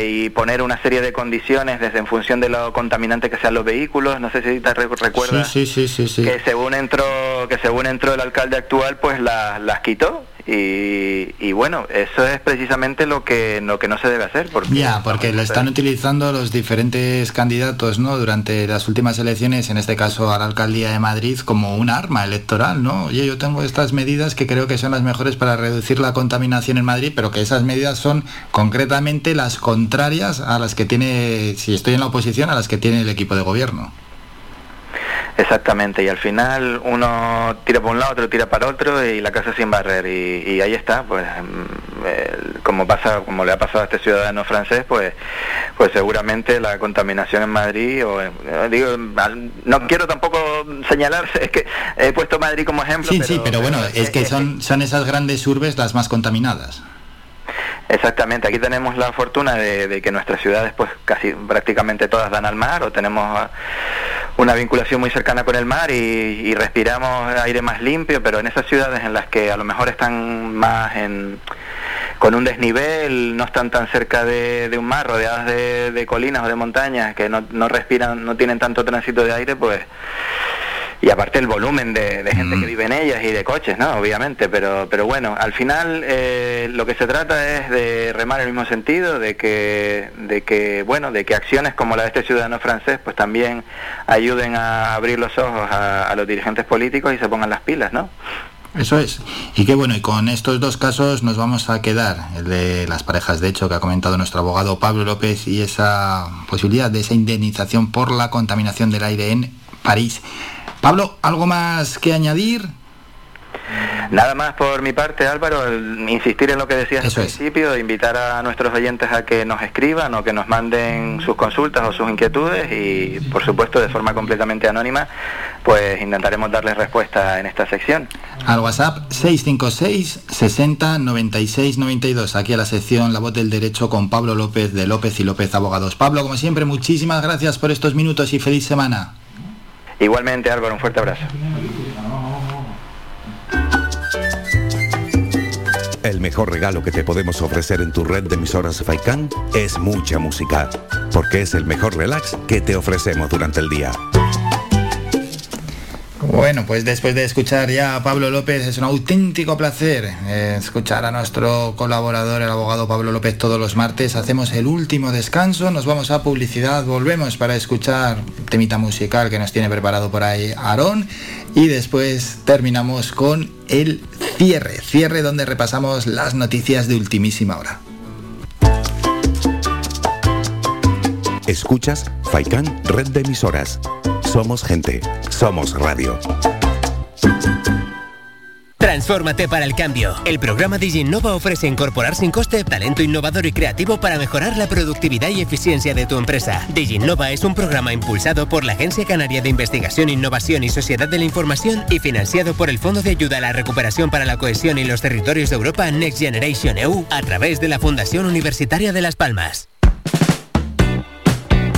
y poner una serie de condiciones desde en función de lo contaminante que sean los vehículos. No sé si te recuerdas sí, sí, sí, que según entró que según entró el alcalde actual, pues las quitó y, bueno, eso es precisamente lo que, lo que no se debe hacer. Porque ya, porque lo están utilizando los diferentes candidatos ¿no? durante las últimas elecciones, en este caso a la alcaldía de Madrid, como un arma electoral. ¿no? Oye, yo tengo estas medidas que creo que son las mejores para reducir la contaminación en Madrid, pero que esas medidas son concretamente las contrarias a las que tiene, si estoy en la oposición, a las que tiene el equipo de gobierno. Exactamente, y al final uno tira para un lado, otro tira para otro y la casa sin barrer y, ahí está, pues mm, como pasa, como le ha pasado a este ciudadano francés, pues, pues seguramente la contaminación en Madrid, o eh, digo, no quiero tampoco señalarse, es que he puesto Madrid como ejemplo. Sí, sí, pero bueno, es que son, son esas grandes urbes las más contaminadas. Exactamente, aquí tenemos la fortuna de, que nuestras ciudades pues casi prácticamente todas dan al mar o tenemos ah, una vinculación muy cercana con el mar y, respiramos aire más limpio, pero en esas ciudades en las que a lo mejor están más en, con un desnivel, no están tan cerca de, un mar, rodeadas de, colinas o de montañas, que no, no respiran, no tienen tanto tránsito de aire, pues y aparte el volumen de, gente que mm. vive en ellas y de coches, ¿no? Obviamente, pero, pero bueno, al final eh, lo que se trata es de remar en el mismo sentido, de que, de que, bueno, de que acciones como la de este ciudadano francés, pues también ayuden a abrir los ojos a, los dirigentes políticos y se pongan las pilas, ¿no? Eso es. Y qué bueno, y con estos dos casos nos vamos a quedar, el de las parejas, de hecho, que ha comentado nuestro abogado Pablo López, y esa posibilidad de esa indemnización por la contaminación del aire en París. Pablo, ¿algo más que añadir? Nada más por mi parte, Álvaro, insistir en lo que decías al principio, invitar a nuestros oyentes a que nos escriban o que nos manden sus consultas o sus inquietudes y, por supuesto, de forma completamente anónima, pues intentaremos darles respuesta en esta sección. Al WhatsApp 656 60 96 92, aquí a la sección La Voz del Derecho con Pablo López de López y López Abogados. Pablo, como siempre, muchísimas gracias por estos minutos y feliz semana. Igualmente Álvaro, un fuerte abrazo. El mejor regalo que te podemos ofrecer en tu red de emisoras Faikan es mucha música, porque es el mejor relax que te ofrecemos durante el día. Bueno, pues después de escuchar ya a Pablo López, es un auténtico placer eh, escuchar a nuestro colaborador, el abogado Pablo López, todos los martes. Hacemos el último descanso, nos vamos a publicidad, volvemos para escuchar temita musical que nos tiene preparado por ahí Aarón y después terminamos con el cierre, cierre donde repasamos las noticias de ultimísima hora. Escuchas Faikan Red de Emisoras. Somos gente, somos radio. Transfórmate para el cambio. El programa DigiNova ofrece incorporar sin coste talento innovador y creativo para mejorar la productividad y eficiencia de tu empresa. DigiNova es un programa impulsado por la Agencia Canaria de Investigación, Innovación y Sociedad de la Información y financiado por el Fondo de Ayuda a la Recuperación para la Cohesión y los Territorios de Europa Next Generation EU a través de la Fundación Universitaria de Las Palmas.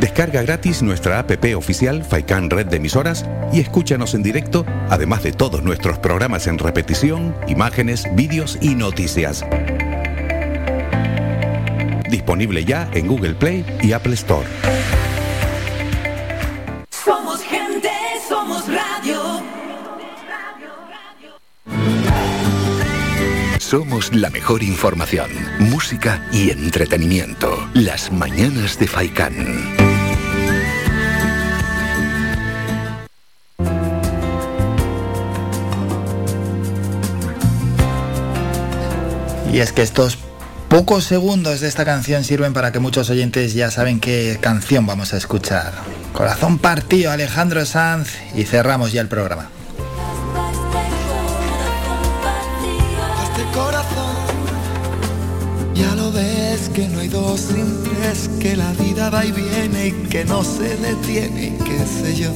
Descarga gratis nuestra APP oficial Faikan Red de Emisoras y escúchanos en directo, además de todos nuestros programas en repetición, imágenes, vídeos y noticias. Disponible ya en Google Play y Apple Store. Somos gente, somos radio. Somos la mejor información, música y entretenimiento. Las mañanas de Faikán. Y es que estos pocos segundos de esta canción sirven para que muchos oyentes ya saben qué canción vamos a escuchar. Corazón partido, Alejandro Sanz, y cerramos ya el programa. Este ya lo ves que no hay dos que la vida va y viene y que no se detiene, qué sé yo.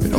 Pero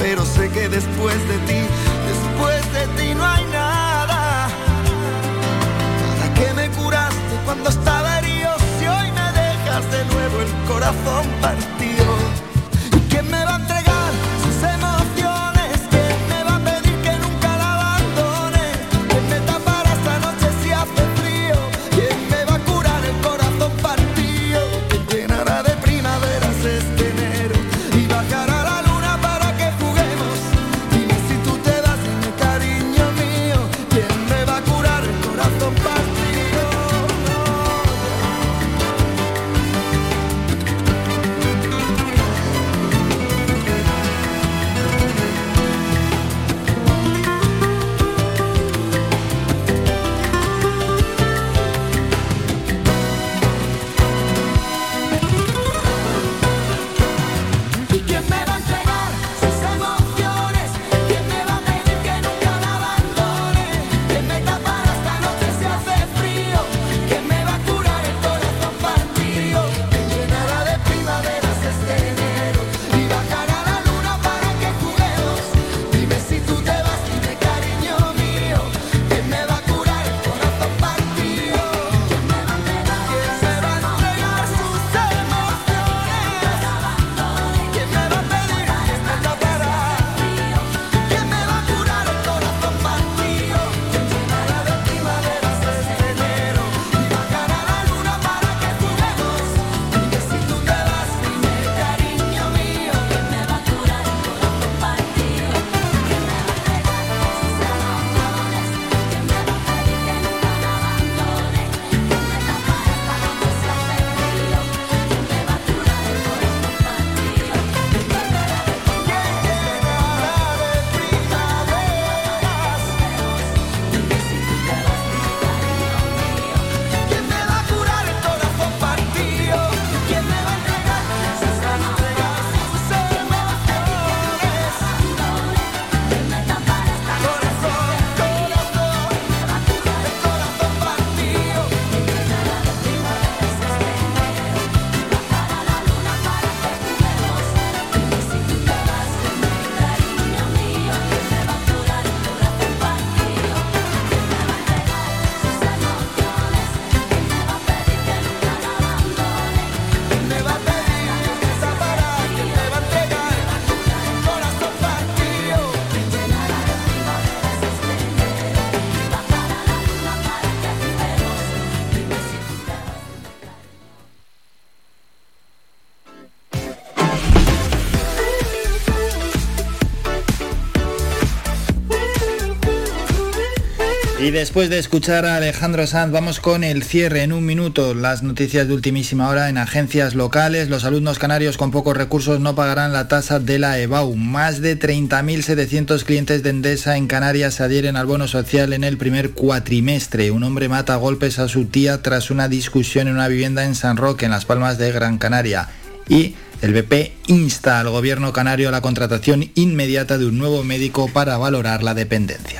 pero sé que después Y después de escuchar a Alejandro Sanz, vamos con el cierre en un minuto. Las noticias de ultimísima hora en agencias locales. Los alumnos canarios con pocos recursos no pagarán la tasa de la EBAU. Más de 30.700 clientes de Endesa en Canarias se adhieren al bono social en el primer cuatrimestre. Un hombre mata a golpes a su tía tras una discusión en una vivienda en San Roque, en las Palmas de Gran Canaria. Y el BP insta al gobierno canario a la contratación inmediata de un nuevo médico para valorar la dependencia.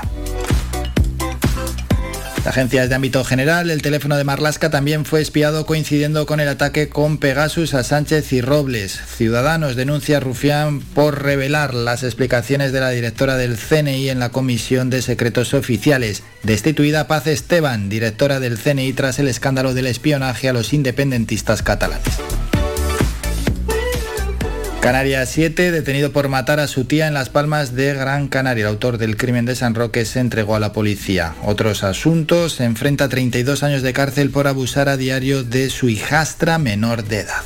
Agencias de ámbito general, el teléfono de Marlasca también fue espiado coincidiendo con el ataque con Pegasus a Sánchez y Robles. Ciudadanos denuncia a Rufián por revelar las explicaciones de la directora del CNI en la Comisión de Secretos Oficiales. Destituida Paz Esteban, directora del CNI tras el escándalo del espionaje a los independentistas catalanes. Canarias 7, detenido por matar a su tía en Las Palmas de Gran Canaria. El autor del crimen de San Roque se entregó a la policía. Otros asuntos, se enfrenta a 32 años de cárcel por abusar a diario de su hijastra menor de edad.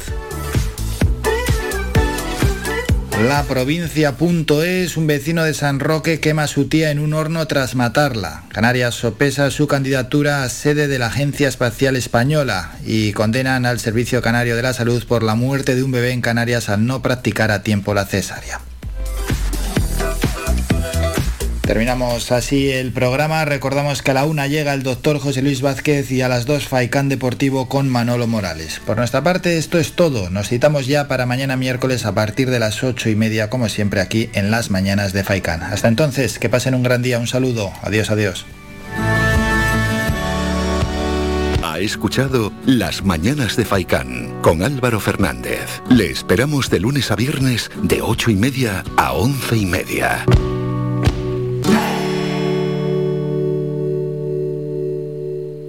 La provincia.es, un vecino de San Roque quema a su tía en un horno tras matarla. Canarias sopesa su candidatura a sede de la Agencia Espacial Española y condenan al Servicio Canario de la Salud por la muerte de un bebé en Canarias al no practicar a tiempo la cesárea. Terminamos así el programa. Recordamos que a la una llega el doctor José Luis Vázquez y a las dos Faicán Deportivo con Manolo Morales. Por nuestra parte, esto es todo. Nos citamos ya para mañana miércoles a partir de las ocho y media, como siempre, aquí en las mañanas de Faicán. Hasta entonces, que pasen un gran día. Un saludo. Adiós, adiós. Ha escuchado Las Mañanas de Faicán con Álvaro Fernández. Le esperamos de lunes a viernes de ocho y media a once y media.